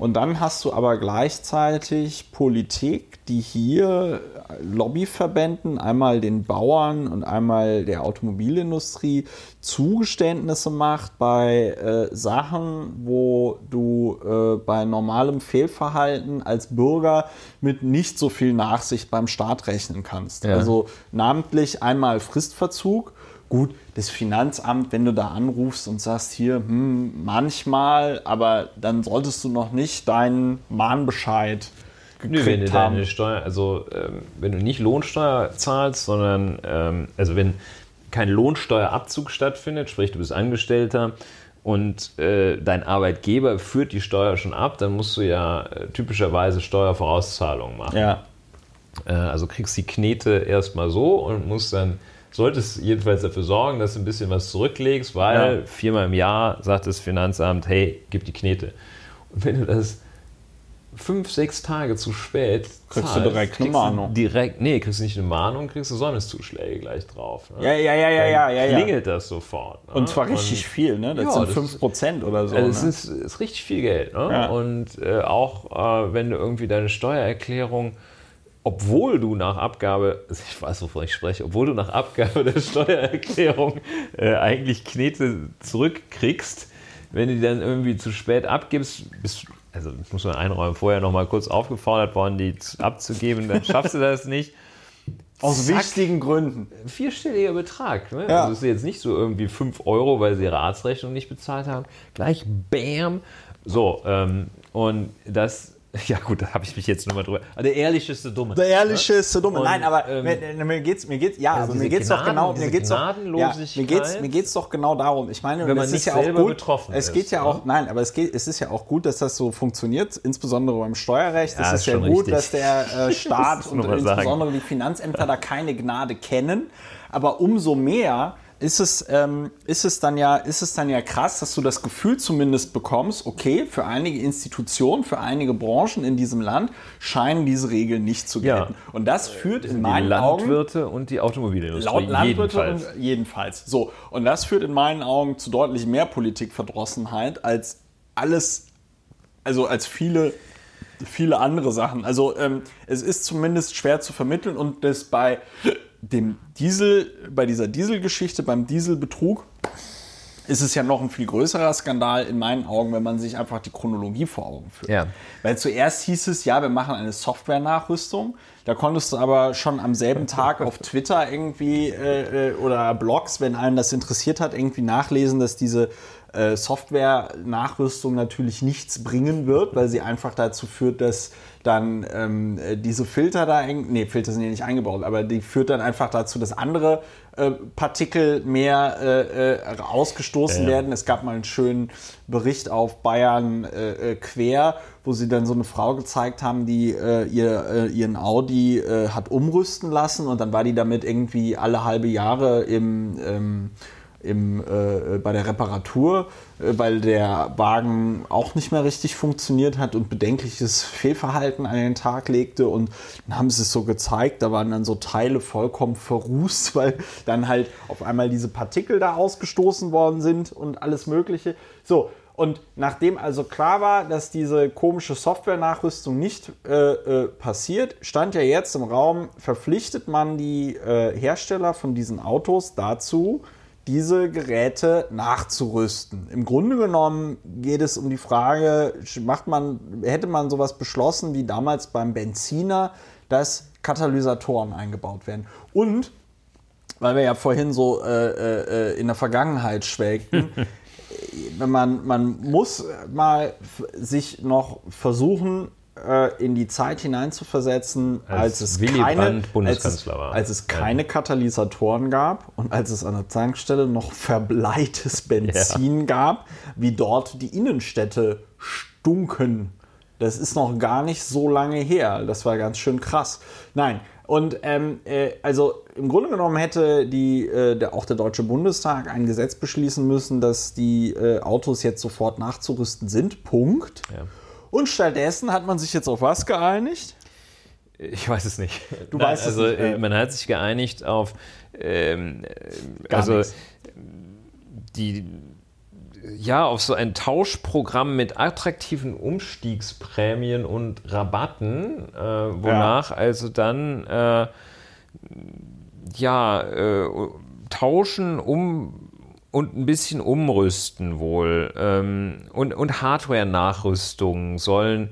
Speaker 1: Und dann hast du aber gleichzeitig Politik, die hier Lobbyverbänden, einmal den Bauern und einmal der Automobilindustrie, Zugeständnisse macht bei äh, Sachen, wo du äh, bei normalem Fehlverhalten als Bürger mit nicht so viel Nachsicht beim Staat rechnen kannst. Ja. Also namentlich einmal Fristverzug Gut, das Finanzamt, wenn du da anrufst und sagst, hier, hm, manchmal, aber dann solltest du noch nicht deinen Mahnbescheid
Speaker 2: Nö, wenn du
Speaker 1: haben.
Speaker 2: deine Steuer, also ähm, wenn du nicht Lohnsteuer zahlst, sondern, ähm, also wenn kein Lohnsteuerabzug stattfindet, sprich du bist Angestellter und äh, dein Arbeitgeber führt die Steuer schon ab, dann musst du ja äh, typischerweise Steuervorauszahlungen machen.
Speaker 1: Ja.
Speaker 2: Äh, also kriegst die Knete erstmal so und musst dann solltest jedenfalls dafür sorgen, dass du ein bisschen was zurücklegst, weil ja. viermal im Jahr sagt das Finanzamt, hey, gib die Knete. Und wenn du das fünf, sechs Tage zu spät
Speaker 1: kriegst zahlst, du direkt eine Mahnung.
Speaker 2: Direkt, nee, kriegst du nicht eine Mahnung, kriegst du Sonnenszuschläge gleich drauf.
Speaker 1: Ne? Ja, ja, ja, ja, ja, ja,
Speaker 2: ja. Klingelt das sofort.
Speaker 1: Ne? Und zwar richtig Und, viel, ne? Das ja, sind das 5% oder so.
Speaker 2: Also ne? ist, ist richtig viel Geld. Ne? Ja. Und äh, auch äh, wenn du irgendwie deine Steuererklärung obwohl du nach Abgabe, *laughs* ich weiß, wovon ich spreche, obwohl du nach Abgabe der Steuererklärung äh, eigentlich Knete zurückkriegst, wenn du die dann irgendwie zu spät abgibst, bist also muss man einräumen, vorher noch mal kurz aufgefordert worden, die abzugeben, dann schaffst du das nicht. *laughs*
Speaker 1: Aus Zack, wichtigen Gründen.
Speaker 2: Vierstelliger Betrag. Ne? Ja. Also ist jetzt nicht so irgendwie 5 Euro, weil sie ihre Arztrechnung nicht bezahlt haben. Gleich Bam. So, ähm, und das *laughs* Ja, gut, da habe ich mich jetzt nochmal drüber. Der ehrlichste Dumme.
Speaker 1: Der ehrlichste Dumme. Und, Nein, aber ähm, mir, mir geht's, mir geht's, ja, also mir geht's Gnaden, doch genau, mir geht's doch, ja, mir geht's, mir geht's doch genau darum. Ich meine,
Speaker 2: wenn man nicht ja selber gut,
Speaker 1: es geht ja auch, nein, aber es geht, es ist ja auch gut, dass das so funktioniert, insbesondere beim Steuerrecht.
Speaker 2: Ja,
Speaker 1: es ist
Speaker 2: ja
Speaker 1: gut,
Speaker 2: richtig.
Speaker 1: dass der äh, *laughs* Staat und insbesondere die Finanzämter da keine Gnade kennen. Aber umso mehr ist es, ähm, ist, es dann ja, ist es dann ja krass, dass du das Gefühl zumindest bekommst, okay, für einige Institutionen, für einige Branchen in diesem Land scheinen diese Regeln nicht zu gelten. Ja. Und das führt in meinen
Speaker 2: die Landwirte
Speaker 1: Augen,
Speaker 2: und die Automobilindustrie.
Speaker 1: Laut Landwirte jedenfalls. Und jedenfalls. So, und das führt in meinen Augen zu deutlich mehr Politikverdrossenheit als alles, also als viele viele andere Sachen. Also ähm, es ist zumindest schwer zu vermitteln und das bei dem Diesel, bei dieser Dieselgeschichte, beim Dieselbetrug, ist es ja noch ein viel größerer Skandal in meinen Augen, wenn man sich einfach die Chronologie vor Augen führt.
Speaker 2: Ja.
Speaker 1: Weil zuerst hieß es, ja, wir machen eine Software-Nachrüstung. Da konntest du aber schon am selben Tag auf Twitter irgendwie äh, äh, oder Blogs, wenn einen das interessiert hat, irgendwie nachlesen, dass diese äh, Software-Nachrüstung natürlich nichts bringen wird, weil sie einfach dazu führt, dass dann ähm, diese Filter da, nee, Filter sind ja nicht eingebaut, aber die führt dann einfach dazu, dass andere äh, Partikel mehr äh, äh, ausgestoßen ja, ja. werden. Es gab mal einen schönen Bericht auf Bayern äh, äh, quer, wo sie dann so eine Frau gezeigt haben, die äh, ihr, ihren Audi hat umrüsten lassen und dann war die damit irgendwie alle halbe Jahre im ähm, im, äh, bei der Reparatur, äh, weil der Wagen auch nicht mehr richtig funktioniert hat und bedenkliches Fehlverhalten an den Tag legte. Und dann haben sie es so gezeigt, da waren dann so Teile vollkommen verrußt, *laughs* weil dann halt auf einmal diese Partikel da ausgestoßen worden sind und alles Mögliche. So, und nachdem also klar war, dass diese komische Software-Nachrüstung nicht äh, äh, passiert, stand ja jetzt im Raum, verpflichtet man die äh, Hersteller von diesen Autos dazu, diese Geräte nachzurüsten. Im Grunde genommen geht es um die Frage, macht man, hätte man sowas beschlossen wie damals beim Benziner, dass Katalysatoren eingebaut werden. Und weil wir ja vorhin so äh, äh, in der Vergangenheit schwelgten, *laughs* wenn man, man muss mal sich noch versuchen, äh, in die Zeit hineinzuversetzen, als, als es
Speaker 2: Willy
Speaker 1: keine, als es, als es keine Katalysatoren gab und als es an der Tankstelle noch verbleites *laughs* Benzin ja. gab, wie dort die Innenstädte stunken. Das ist noch gar nicht so lange her. Das war ganz schön krass. Nein, und ähm, äh, also im Grunde genommen hätte die, äh, der, auch der Deutsche Bundestag ein Gesetz beschließen müssen, dass die äh, Autos jetzt sofort nachzurüsten sind. Punkt.
Speaker 2: Ja.
Speaker 1: Und stattdessen hat man sich jetzt auf was geeinigt?
Speaker 2: Ich weiß es nicht.
Speaker 1: Du Nein, weißt
Speaker 2: also,
Speaker 1: es nicht.
Speaker 2: Äh, man hat sich geeinigt auf ähm, also
Speaker 1: nichts.
Speaker 2: die ja, auf so ein Tauschprogramm mit attraktiven Umstiegsprämien und Rabatten, äh, wonach ja. also dann äh, ja äh, tauschen um und ein bisschen umrüsten wohl ähm, und, und Hardware-Nachrüstungen sollen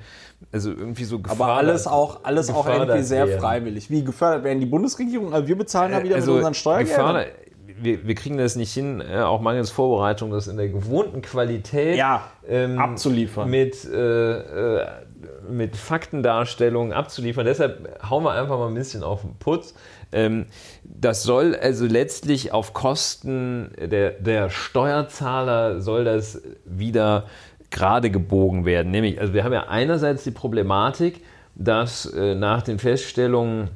Speaker 2: also irgendwie so
Speaker 1: gefördert, Aber alles auch, alles auch irgendwie sehr werden. freiwillig. Wie gefördert werden die Bundesregierung? Also wir bezahlen da wieder
Speaker 2: also
Speaker 1: mit unseren Steuergeldern
Speaker 2: wir, wir kriegen das nicht hin, äh, auch mangels Vorbereitung, das in der gewohnten Qualität
Speaker 1: ja, ähm, abzuliefern.
Speaker 2: Mit, äh, äh, mit Faktendarstellungen abzuliefern. Deshalb hauen wir einfach mal ein bisschen auf den Putz. Ähm, das soll also letztlich auf Kosten der, der Steuerzahler soll das wieder gerade gebogen werden. Nämlich, also wir haben ja einerseits die Problematik, dass äh, nach den Feststellungen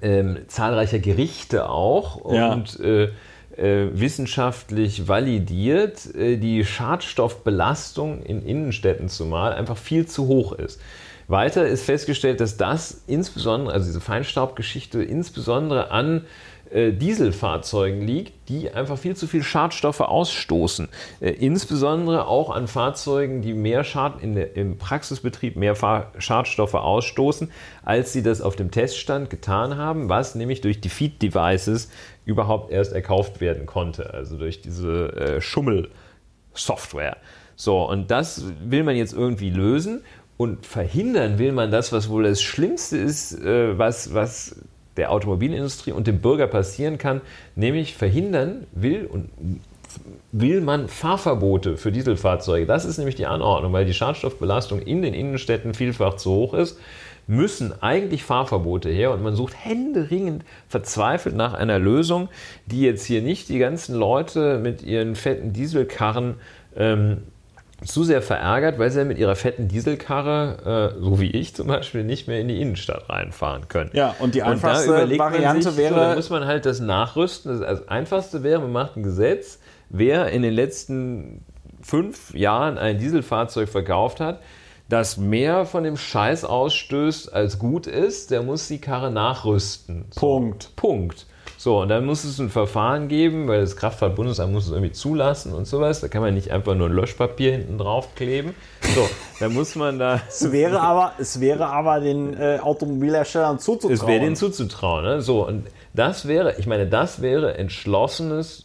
Speaker 2: ähm, zahlreicher Gerichte auch und ja. äh, äh, wissenschaftlich validiert, äh, die Schadstoffbelastung in Innenstädten zumal einfach viel zu hoch ist. Weiter ist festgestellt, dass das insbesondere, also diese Feinstaubgeschichte, insbesondere an äh, Dieselfahrzeugen liegt, die einfach viel zu viel Schadstoffe ausstoßen. Äh, insbesondere auch an Fahrzeugen, die mehr Schad in der, im Praxisbetrieb mehr Schadstoffe ausstoßen, als sie das auf dem Teststand getan haben, was nämlich durch die Feed-Devices überhaupt erst erkauft werden konnte, also durch diese äh, Schummelsoftware. So, und das will man jetzt irgendwie lösen und verhindern will man das, was wohl das Schlimmste ist, äh, was, was der Automobilindustrie und dem Bürger passieren kann, nämlich verhindern will und will man Fahrverbote für Dieselfahrzeuge. Das ist nämlich die Anordnung, weil die Schadstoffbelastung in den Innenstädten vielfach zu hoch ist, müssen eigentlich Fahrverbote her und man sucht händeringend verzweifelt nach einer Lösung, die jetzt hier nicht die ganzen Leute mit ihren fetten Dieselkarren ähm, zu sehr verärgert, weil sie ja mit ihrer fetten Dieselkarre, äh, so wie ich zum Beispiel, nicht mehr in die Innenstadt reinfahren können.
Speaker 1: Ja, und die einfachste
Speaker 2: und
Speaker 1: Variante
Speaker 2: sich,
Speaker 1: wäre.
Speaker 2: So, da muss man halt das nachrüsten. Das, also einfachste wäre, man macht ein Gesetz, wer in den letzten fünf Jahren ein Dieselfahrzeug verkauft hat, das mehr von dem Scheiß ausstößt als gut ist, der muss die Karre nachrüsten.
Speaker 1: So. Punkt.
Speaker 2: So, und dann muss es ein Verfahren geben, weil das Kraftfahrtbundesamt muss es irgendwie zulassen und sowas. Da kann man nicht einfach nur ein Löschpapier hinten drauf kleben. So, da muss man da.
Speaker 1: es wäre aber, es wäre aber den äh, Automobilherstellern zuzutrauen.
Speaker 2: Es wäre denen zuzutrauen. Ne? So, und das wäre, ich meine, das wäre entschlossenes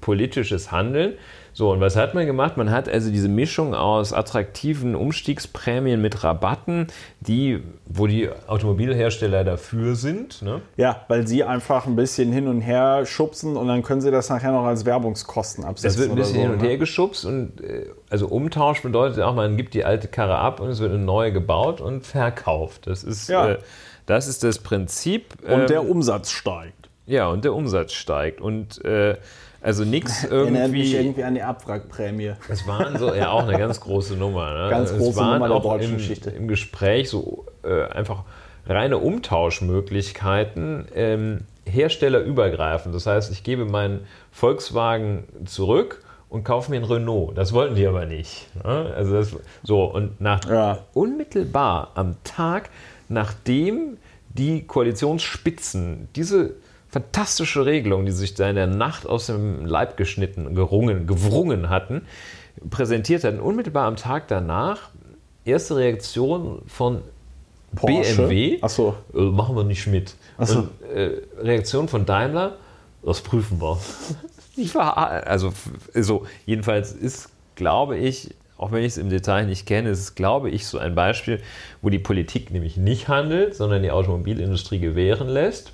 Speaker 2: politisches Handeln. So, und was hat man gemacht? Man hat also diese Mischung aus attraktiven Umstiegsprämien mit Rabatten, die, wo die Automobilhersteller dafür sind. Ne?
Speaker 1: Ja, weil sie einfach ein bisschen hin und her schubsen und dann können sie das nachher noch als Werbungskosten absetzen.
Speaker 2: Es wird ein bisschen
Speaker 1: so,
Speaker 2: hin und
Speaker 1: ne?
Speaker 2: her geschubst und äh, also Umtausch bedeutet auch, man gibt die alte Karre ab und es wird eine neue gebaut und verkauft. Das ist,
Speaker 1: ja.
Speaker 2: äh, das, ist das Prinzip.
Speaker 1: Und ähm, der Umsatz steigt.
Speaker 2: Ja, und der Umsatz steigt. Und äh, also nichts *laughs* irgendwie.
Speaker 1: Erinnert mich irgendwie an die Abwrackprämie.
Speaker 2: Es waren so, ja auch eine ganz große Nummer. Ne?
Speaker 1: Ganz große
Speaker 2: es waren
Speaker 1: Nummer der deutschen
Speaker 2: im,
Speaker 1: Geschichte.
Speaker 2: Im Gespräch so äh, einfach reine Umtauschmöglichkeiten ähm, herstellerübergreifend. Das heißt, ich gebe meinen Volkswagen zurück und kaufe mir einen Renault. Das wollten die aber nicht. Ne? Also das, so, und nach, ja. unmittelbar am Tag, nachdem die Koalitionsspitzen diese fantastische Regelung, die sich da in der Nacht aus dem Leib geschnitten, gerungen, gewrungen hatten, präsentiert hatten, unmittelbar am Tag danach erste Reaktion von Porsche? BMW,
Speaker 1: Ach so.
Speaker 2: Äh, machen wir nicht mit. So. Und, äh, Reaktion von Daimler, das prüfen wir. *laughs* ich war, also so, jedenfalls ist, glaube ich, auch wenn ich es im Detail nicht kenne, ist es, glaube ich, so ein Beispiel, wo die Politik nämlich nicht handelt, sondern die Automobilindustrie gewähren lässt.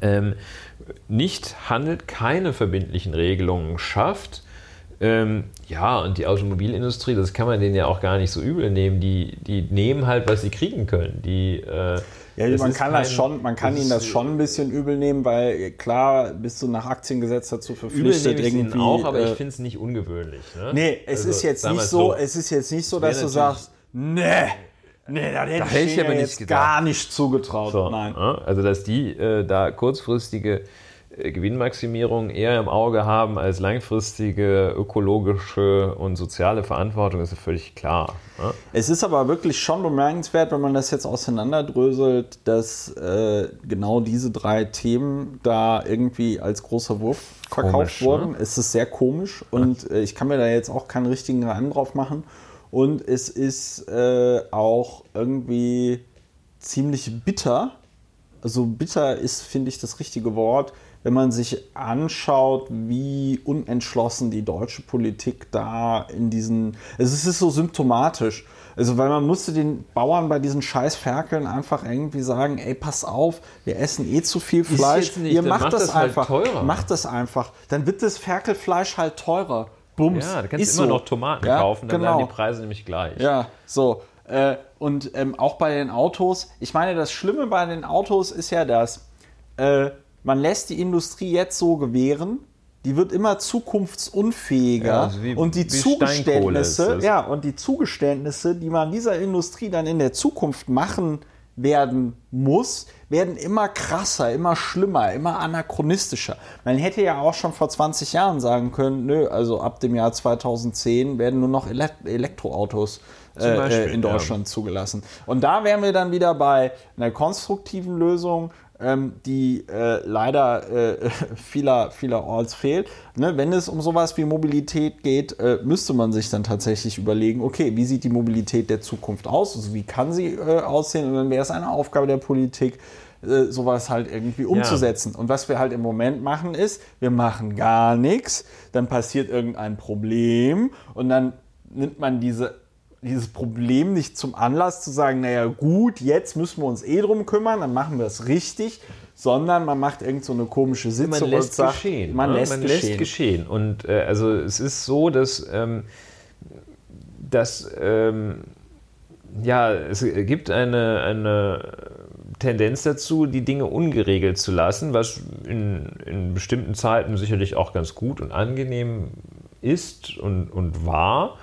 Speaker 2: Ähm, nicht handelt, keine verbindlichen Regelungen schafft. Ähm, ja, und die Automobilindustrie, das kann man denen ja auch gar nicht so übel nehmen. Die, die nehmen halt, was sie kriegen können. Die, äh,
Speaker 1: ja, man kann kein, das schon, man kann ihnen das schon ein bisschen übel nehmen, weil klar bist du nach Aktiengesetz dazu verpflichtet
Speaker 2: übel irgendwie. auch, aber äh, ich finde es nicht ungewöhnlich. Ne?
Speaker 1: Nee, es also, ist jetzt nicht so, so, es ist jetzt nicht so, dass du sagst, nee. Nee, da hätte, da hätte ich, ich aber nicht gar nicht zugetraut. So, Nein.
Speaker 2: Also, dass die äh, da kurzfristige äh, Gewinnmaximierung eher im Auge haben als langfristige ökologische und soziale Verantwortung, ist ja völlig klar. Ne?
Speaker 1: Es ist aber wirklich schon bemerkenswert, wenn man das jetzt auseinanderdröselt, dass äh, genau diese drei Themen da irgendwie als großer Wurf verkauft komisch, ne? wurden. Ne? Es ist sehr komisch und äh, ich kann mir da jetzt auch keinen richtigen Reim drauf machen. Und es ist äh, auch irgendwie ziemlich bitter. Also bitter ist, finde ich, das richtige Wort, wenn man sich anschaut, wie unentschlossen die deutsche Politik da in diesen. Also es ist so symptomatisch. Also, weil man musste den Bauern bei diesen scheiß Ferkeln einfach irgendwie sagen, ey, pass auf, wir essen eh zu viel Fleisch. Nicht, Ihr macht, macht das, das halt einfach. Halt macht das einfach. Dann wird das Ferkelfleisch halt teurer.
Speaker 2: Bums. Ja, da kannst ist du immer so. noch Tomaten ja, kaufen, dann genau. werden die Preise nämlich gleich.
Speaker 1: Ja, so. Äh, und ähm, auch bei den Autos, ich meine, das Schlimme bei den Autos ist ja das, äh, man lässt die Industrie jetzt so gewähren, die wird immer zukunftsunfähiger ja, also wie, und die Zugeständnisse, ja, und die Zugeständnisse, die man dieser Industrie dann in der Zukunft machen werden muss, werden immer krasser, immer schlimmer, immer anachronistischer. Man hätte ja auch schon vor 20 Jahren sagen können, nö, also ab dem Jahr 2010 werden nur noch Elektroautos äh, Beispiel, in Deutschland ja. zugelassen. Und da wären wir dann wieder bei einer konstruktiven Lösung, ähm, die äh, leider äh, *laughs* vieler, vielerorts fehlt. Ne, wenn es um sowas wie Mobilität geht, äh, müsste man sich dann tatsächlich überlegen, okay, wie sieht die Mobilität der Zukunft aus? Also wie kann sie äh, aussehen? Und dann wäre es eine Aufgabe der Politik, äh, sowas halt irgendwie umzusetzen. Ja. Und was wir halt im Moment machen ist, wir machen gar nichts, dann passiert irgendein Problem und dann nimmt man diese dieses Problem nicht zum Anlass zu sagen, naja gut, jetzt müssen wir uns eh drum kümmern, dann machen wir es richtig, sondern man macht irgend so eine komische Sitzung
Speaker 2: man lässt und sagt, geschehen, man, ne? lässt, man geschehen. lässt geschehen. Und äh, also es ist so, dass, ähm, dass ähm, ja, es gibt eine, eine Tendenz dazu, die Dinge ungeregelt zu lassen, was in, in bestimmten Zeiten sicherlich auch ganz gut und angenehm ist und, und war.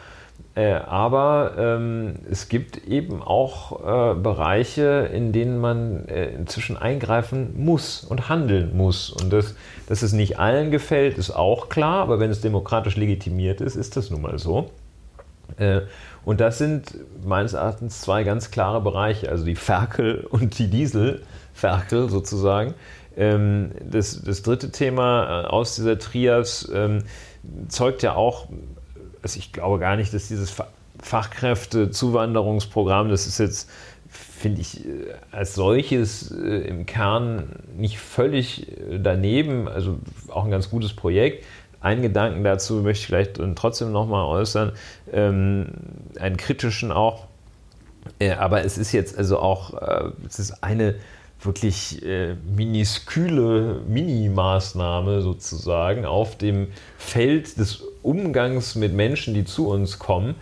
Speaker 2: Äh, aber ähm, es gibt eben auch äh, Bereiche, in denen man äh, inzwischen eingreifen muss und handeln muss. Und das, dass es nicht allen gefällt, ist auch klar, aber wenn es demokratisch legitimiert ist, ist das nun mal so. Und das sind meines Erachtens zwei ganz klare Bereiche, also die Ferkel *laughs* und die Dieselferkel sozusagen. Ähm, das, das dritte Thema äh, aus dieser Trias ähm, zeugt ja auch also ich glaube gar nicht, dass dieses Fachkräftezuwanderungsprogramm, das ist jetzt, finde ich, äh, als solches äh, im Kern nicht völlig äh, daneben, also auch ein ganz gutes Projekt. Einen Gedanken dazu möchte ich vielleicht trotzdem nochmal äußern, ähm, einen kritischen auch. aber es ist jetzt also auch, es ist eine wirklich äh, minisküle Minimaßnahme sozusagen auf dem Feld des Umgangs mit Menschen, die zu uns kommen,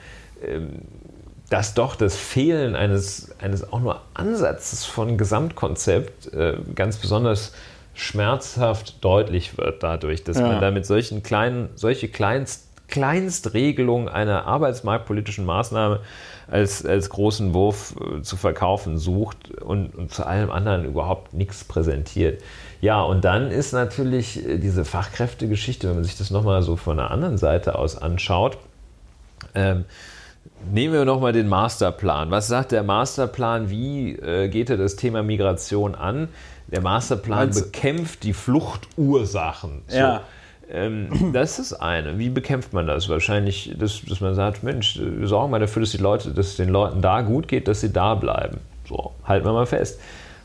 Speaker 2: ähm, dass doch das Fehlen eines, eines auch nur Ansatzes von Gesamtkonzept äh, ganz besonders schmerzhaft deutlich wird dadurch, dass ja. man damit solchen kleinen, solche Kleinst Kleinstregelung einer arbeitsmarktpolitischen Maßnahme als, als großen Wurf äh, zu verkaufen sucht und, und zu allem anderen überhaupt nichts präsentiert. Ja, und dann ist natürlich äh, diese Fachkräftegeschichte, wenn man sich das nochmal so von der anderen Seite aus anschaut, ähm, Nehmen wir nochmal den Masterplan. Was sagt der Masterplan? Wie äh, geht er das Thema Migration an? Der Masterplan Meinst bekämpft die Fluchtursachen. So. Ja. Ähm, das ist eine. Wie bekämpft man das? Wahrscheinlich, dass, dass man sagt, Mensch, wir sorgen mal dafür, dass, die Leute, dass es den Leuten da gut geht, dass sie da bleiben. So, halten wir mal fest.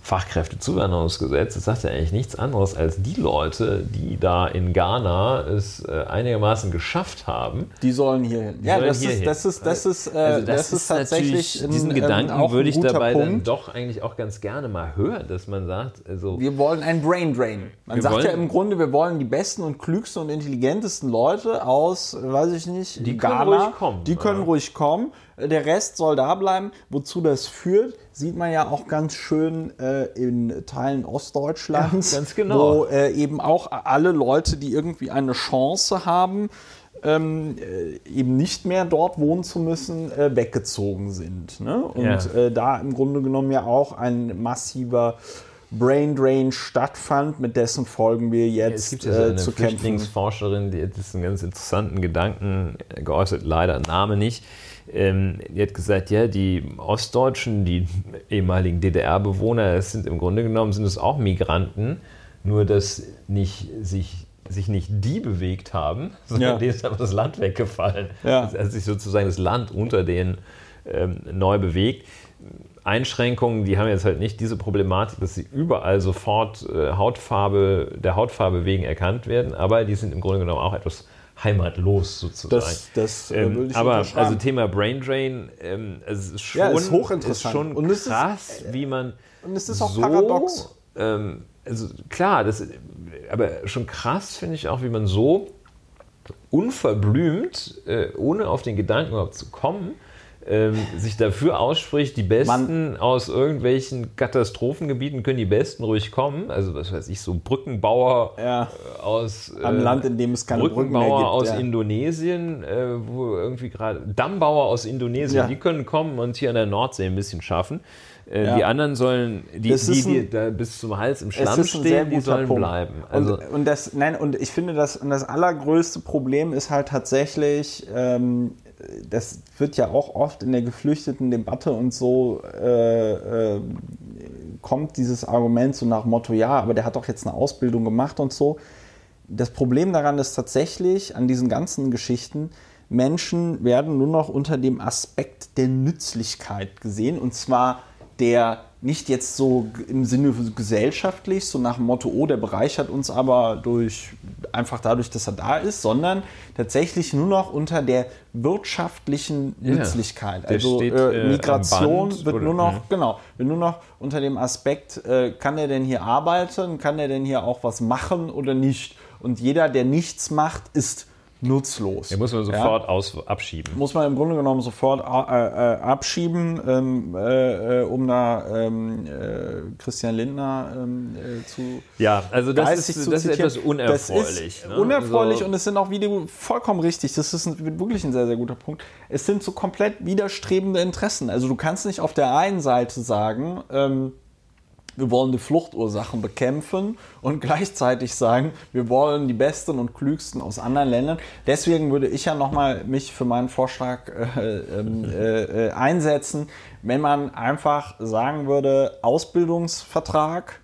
Speaker 2: Fachkräftezuwanderungsgesetz, das sagt ja eigentlich nichts anderes als die Leute, die da in Ghana es äh, einigermaßen geschafft haben.
Speaker 1: Die sollen hier hin.
Speaker 2: Ja, das, ist, hin. das ist, das ist, äh, also das, das ist, tatsächlich. Diesen ein, Gedanken ähm, würde ich dabei Punkt. dann doch eigentlich auch ganz gerne mal hören, dass man sagt, also.
Speaker 1: Wir wollen ein Brain Drain. Man sagt ja im Grunde, wir wollen die besten und klügsten und intelligentesten Leute aus, weiß ich nicht,
Speaker 2: die Ghana. Können ruhig kommen.
Speaker 1: Die können ja. ruhig kommen. Der Rest soll da bleiben. Wozu das führt, sieht man ja auch ganz schön äh, in Teilen Ostdeutschlands,
Speaker 2: ja, genau.
Speaker 1: wo äh, eben auch alle Leute, die irgendwie eine Chance haben, ähm, äh, eben nicht mehr dort wohnen zu müssen, äh, weggezogen sind. Ne? Und ja. Äh, da im Grunde genommen ja auch ein massiver Brain Drain stattfand, mit dessen Folgen wir jetzt ja, es
Speaker 2: gibt ja so eine zu Flüchtlingsforscherin, die hat einen ganz interessanten Gedanken geäußert, leider Name nicht ähm, die hat gesagt, ja, die Ostdeutschen, die ehemaligen DDR-Bewohner, es sind im Grunde genommen sind es auch Migranten, nur dass nicht sich sich nicht die bewegt haben, *laughs* sondern ja. denen ist einfach das Land weggefallen. Ja. Also hat sich sozusagen das Land unter denen ähm, neu bewegt. Einschränkungen, die haben jetzt halt nicht diese Problematik, dass sie überall sofort äh, Hautfarbe, der Hautfarbe wegen erkannt werden, aber die sind im Grunde genommen auch etwas heimatlos sozusagen.
Speaker 1: Das, das äh,
Speaker 2: ähm, aber also Thema Brain Drain, ähm, es ist schon, ja,
Speaker 1: ist hochinteressant.
Speaker 2: Ist schon und krass, ist, wie man
Speaker 1: und es ist auch so, paradox.
Speaker 2: Ähm, also klar, das, aber schon krass finde ich auch, wie man so unverblümt, äh, ohne auf den Gedanken überhaupt zu kommen, ähm, sich dafür ausspricht, die Besten Man, aus irgendwelchen Katastrophengebieten können die Besten ruhig kommen. Also was weiß ich, so Brückenbauer
Speaker 1: ja,
Speaker 2: äh, aus
Speaker 1: äh, am Land, in dem es keine
Speaker 2: Brückenbauer
Speaker 1: Brücken
Speaker 2: mehr gibt, aus ja. Indonesien, äh, wo irgendwie gerade Dammbauer aus Indonesien, ja. die können kommen und hier an der Nordsee ein bisschen schaffen. Äh, ja. Die anderen sollen, die, die, die, da bis zum Hals im Schlamm stehen, die sollen Punkt. bleiben.
Speaker 1: Also und, und, das, nein, und ich finde, das, das allergrößte Problem ist halt tatsächlich, ähm, das wird ja auch oft in der geflüchteten Debatte und so äh, äh, kommt dieses Argument so nach Motto, ja, aber der hat doch jetzt eine Ausbildung gemacht und so. Das Problem daran ist tatsächlich an diesen ganzen Geschichten, Menschen werden nur noch unter dem Aspekt der Nützlichkeit gesehen und zwar der nicht jetzt so im Sinne gesellschaftlich, so nach dem Motto, oh, der bereichert uns aber durch, einfach dadurch, dass er da ist, sondern tatsächlich nur noch unter der wirtschaftlichen Nützlichkeit. Also steht, äh, Migration Band, wird oder, nur noch, ja. genau, wird nur noch unter dem Aspekt, äh, kann er denn hier arbeiten, kann er denn hier auch was machen oder nicht? Und jeder, der nichts macht, ist nutzlos.
Speaker 2: Den muss man sofort ja? aus, abschieben.
Speaker 1: Muss man im Grunde genommen sofort äh, äh, abschieben, ähm, äh, um da ähm, äh, Christian Lindner ähm, äh, zu.
Speaker 2: Ja, also das, ist, das ist etwas unerfreulich.
Speaker 1: Das ist ne? unerfreulich also und es sind auch, wie du vollkommen richtig, das ist ein, wirklich ein sehr, sehr guter Punkt. Es sind so komplett widerstrebende Interessen. Also du kannst nicht auf der einen Seite sagen, ähm, wir wollen die Fluchtursachen bekämpfen und *laughs* gleichzeitig sagen, wir wollen die Besten und Klügsten aus anderen Ländern. Deswegen würde ich ja nochmal mich für meinen Vorschlag äh, ähm, *laughs* äh, äh, einsetzen, wenn man einfach sagen würde, Ausbildungsvertrag,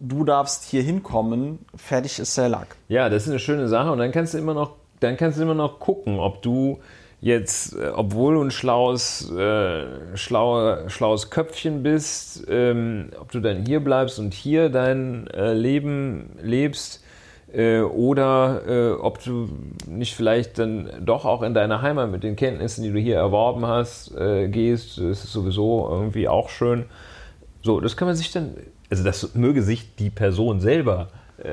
Speaker 1: du darfst hier hinkommen, fertig ist der Lack.
Speaker 2: Ja, das ist eine schöne Sache und dann kannst du immer noch, dann kannst du immer noch gucken, ob du jetzt, äh, obwohl du ein schlaues, äh, schlaue, schlaues Köpfchen bist, ähm, ob du dann hier bleibst und hier dein äh, Leben lebst äh, oder äh, ob du nicht vielleicht dann doch auch in deine Heimat mit den Kenntnissen, die du hier erworben hast, äh, gehst. Das ist sowieso irgendwie auch schön. So, das kann man sich dann, also das möge sich die Person selber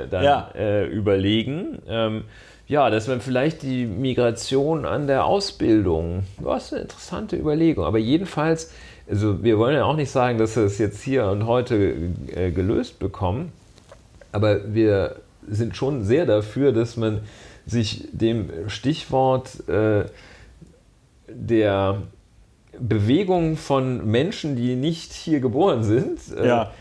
Speaker 2: dann ja. überlegen. Ähm, ja, dass man vielleicht die Migration an der Ausbildung, ist eine interessante Überlegung. Aber jedenfalls, also wir wollen ja auch nicht sagen, dass wir es jetzt hier und heute äh, gelöst bekommen, aber wir sind schon sehr dafür, dass man sich dem Stichwort äh, der Bewegung von Menschen, die nicht hier geboren sind, äh,
Speaker 1: Ja.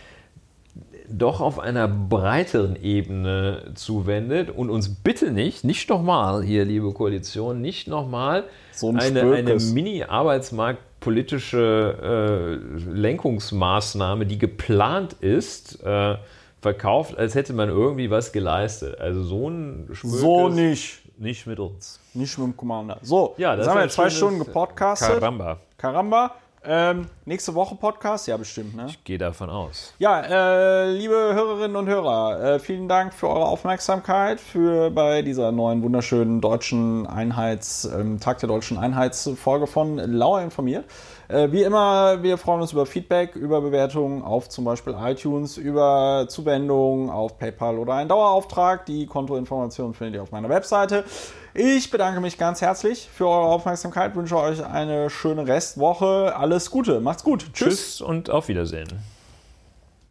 Speaker 2: Doch auf einer breiteren Ebene zuwendet und uns bitte nicht, nicht nochmal hier, liebe Koalition, nicht nochmal
Speaker 1: So ein
Speaker 2: eine, eine mini-arbeitsmarktpolitische äh, Lenkungsmaßnahme, die geplant ist, äh, verkauft, als hätte man irgendwie was geleistet. Also so ein Spökes
Speaker 1: So nicht.
Speaker 2: nicht mit uns.
Speaker 1: Nicht mit dem Commander. So,
Speaker 2: Ja, das
Speaker 1: haben wir jetzt zwei Stunden gepodcastet.
Speaker 2: Karamba.
Speaker 1: Karamba. Ähm, nächste Woche Podcast? Ja, bestimmt, ne?
Speaker 2: Ich gehe davon aus.
Speaker 1: Ja, äh, liebe Hörerinnen und Hörer, äh, vielen Dank für eure Aufmerksamkeit für bei dieser neuen wunderschönen deutschen Einheits, ähm, Tag der deutschen Einheitsfolge von Lauer informiert. Äh, wie immer, wir freuen uns über Feedback, über Bewertungen auf zum Beispiel iTunes, über Zuwendungen auf PayPal oder einen Dauerauftrag. Die Kontoinformationen findet ihr auf meiner Webseite. Ich bedanke mich ganz herzlich für eure Aufmerksamkeit, wünsche euch eine schöne Restwoche. Alles Gute, macht's gut. Tschüss.
Speaker 2: Tschüss und auf Wiedersehen.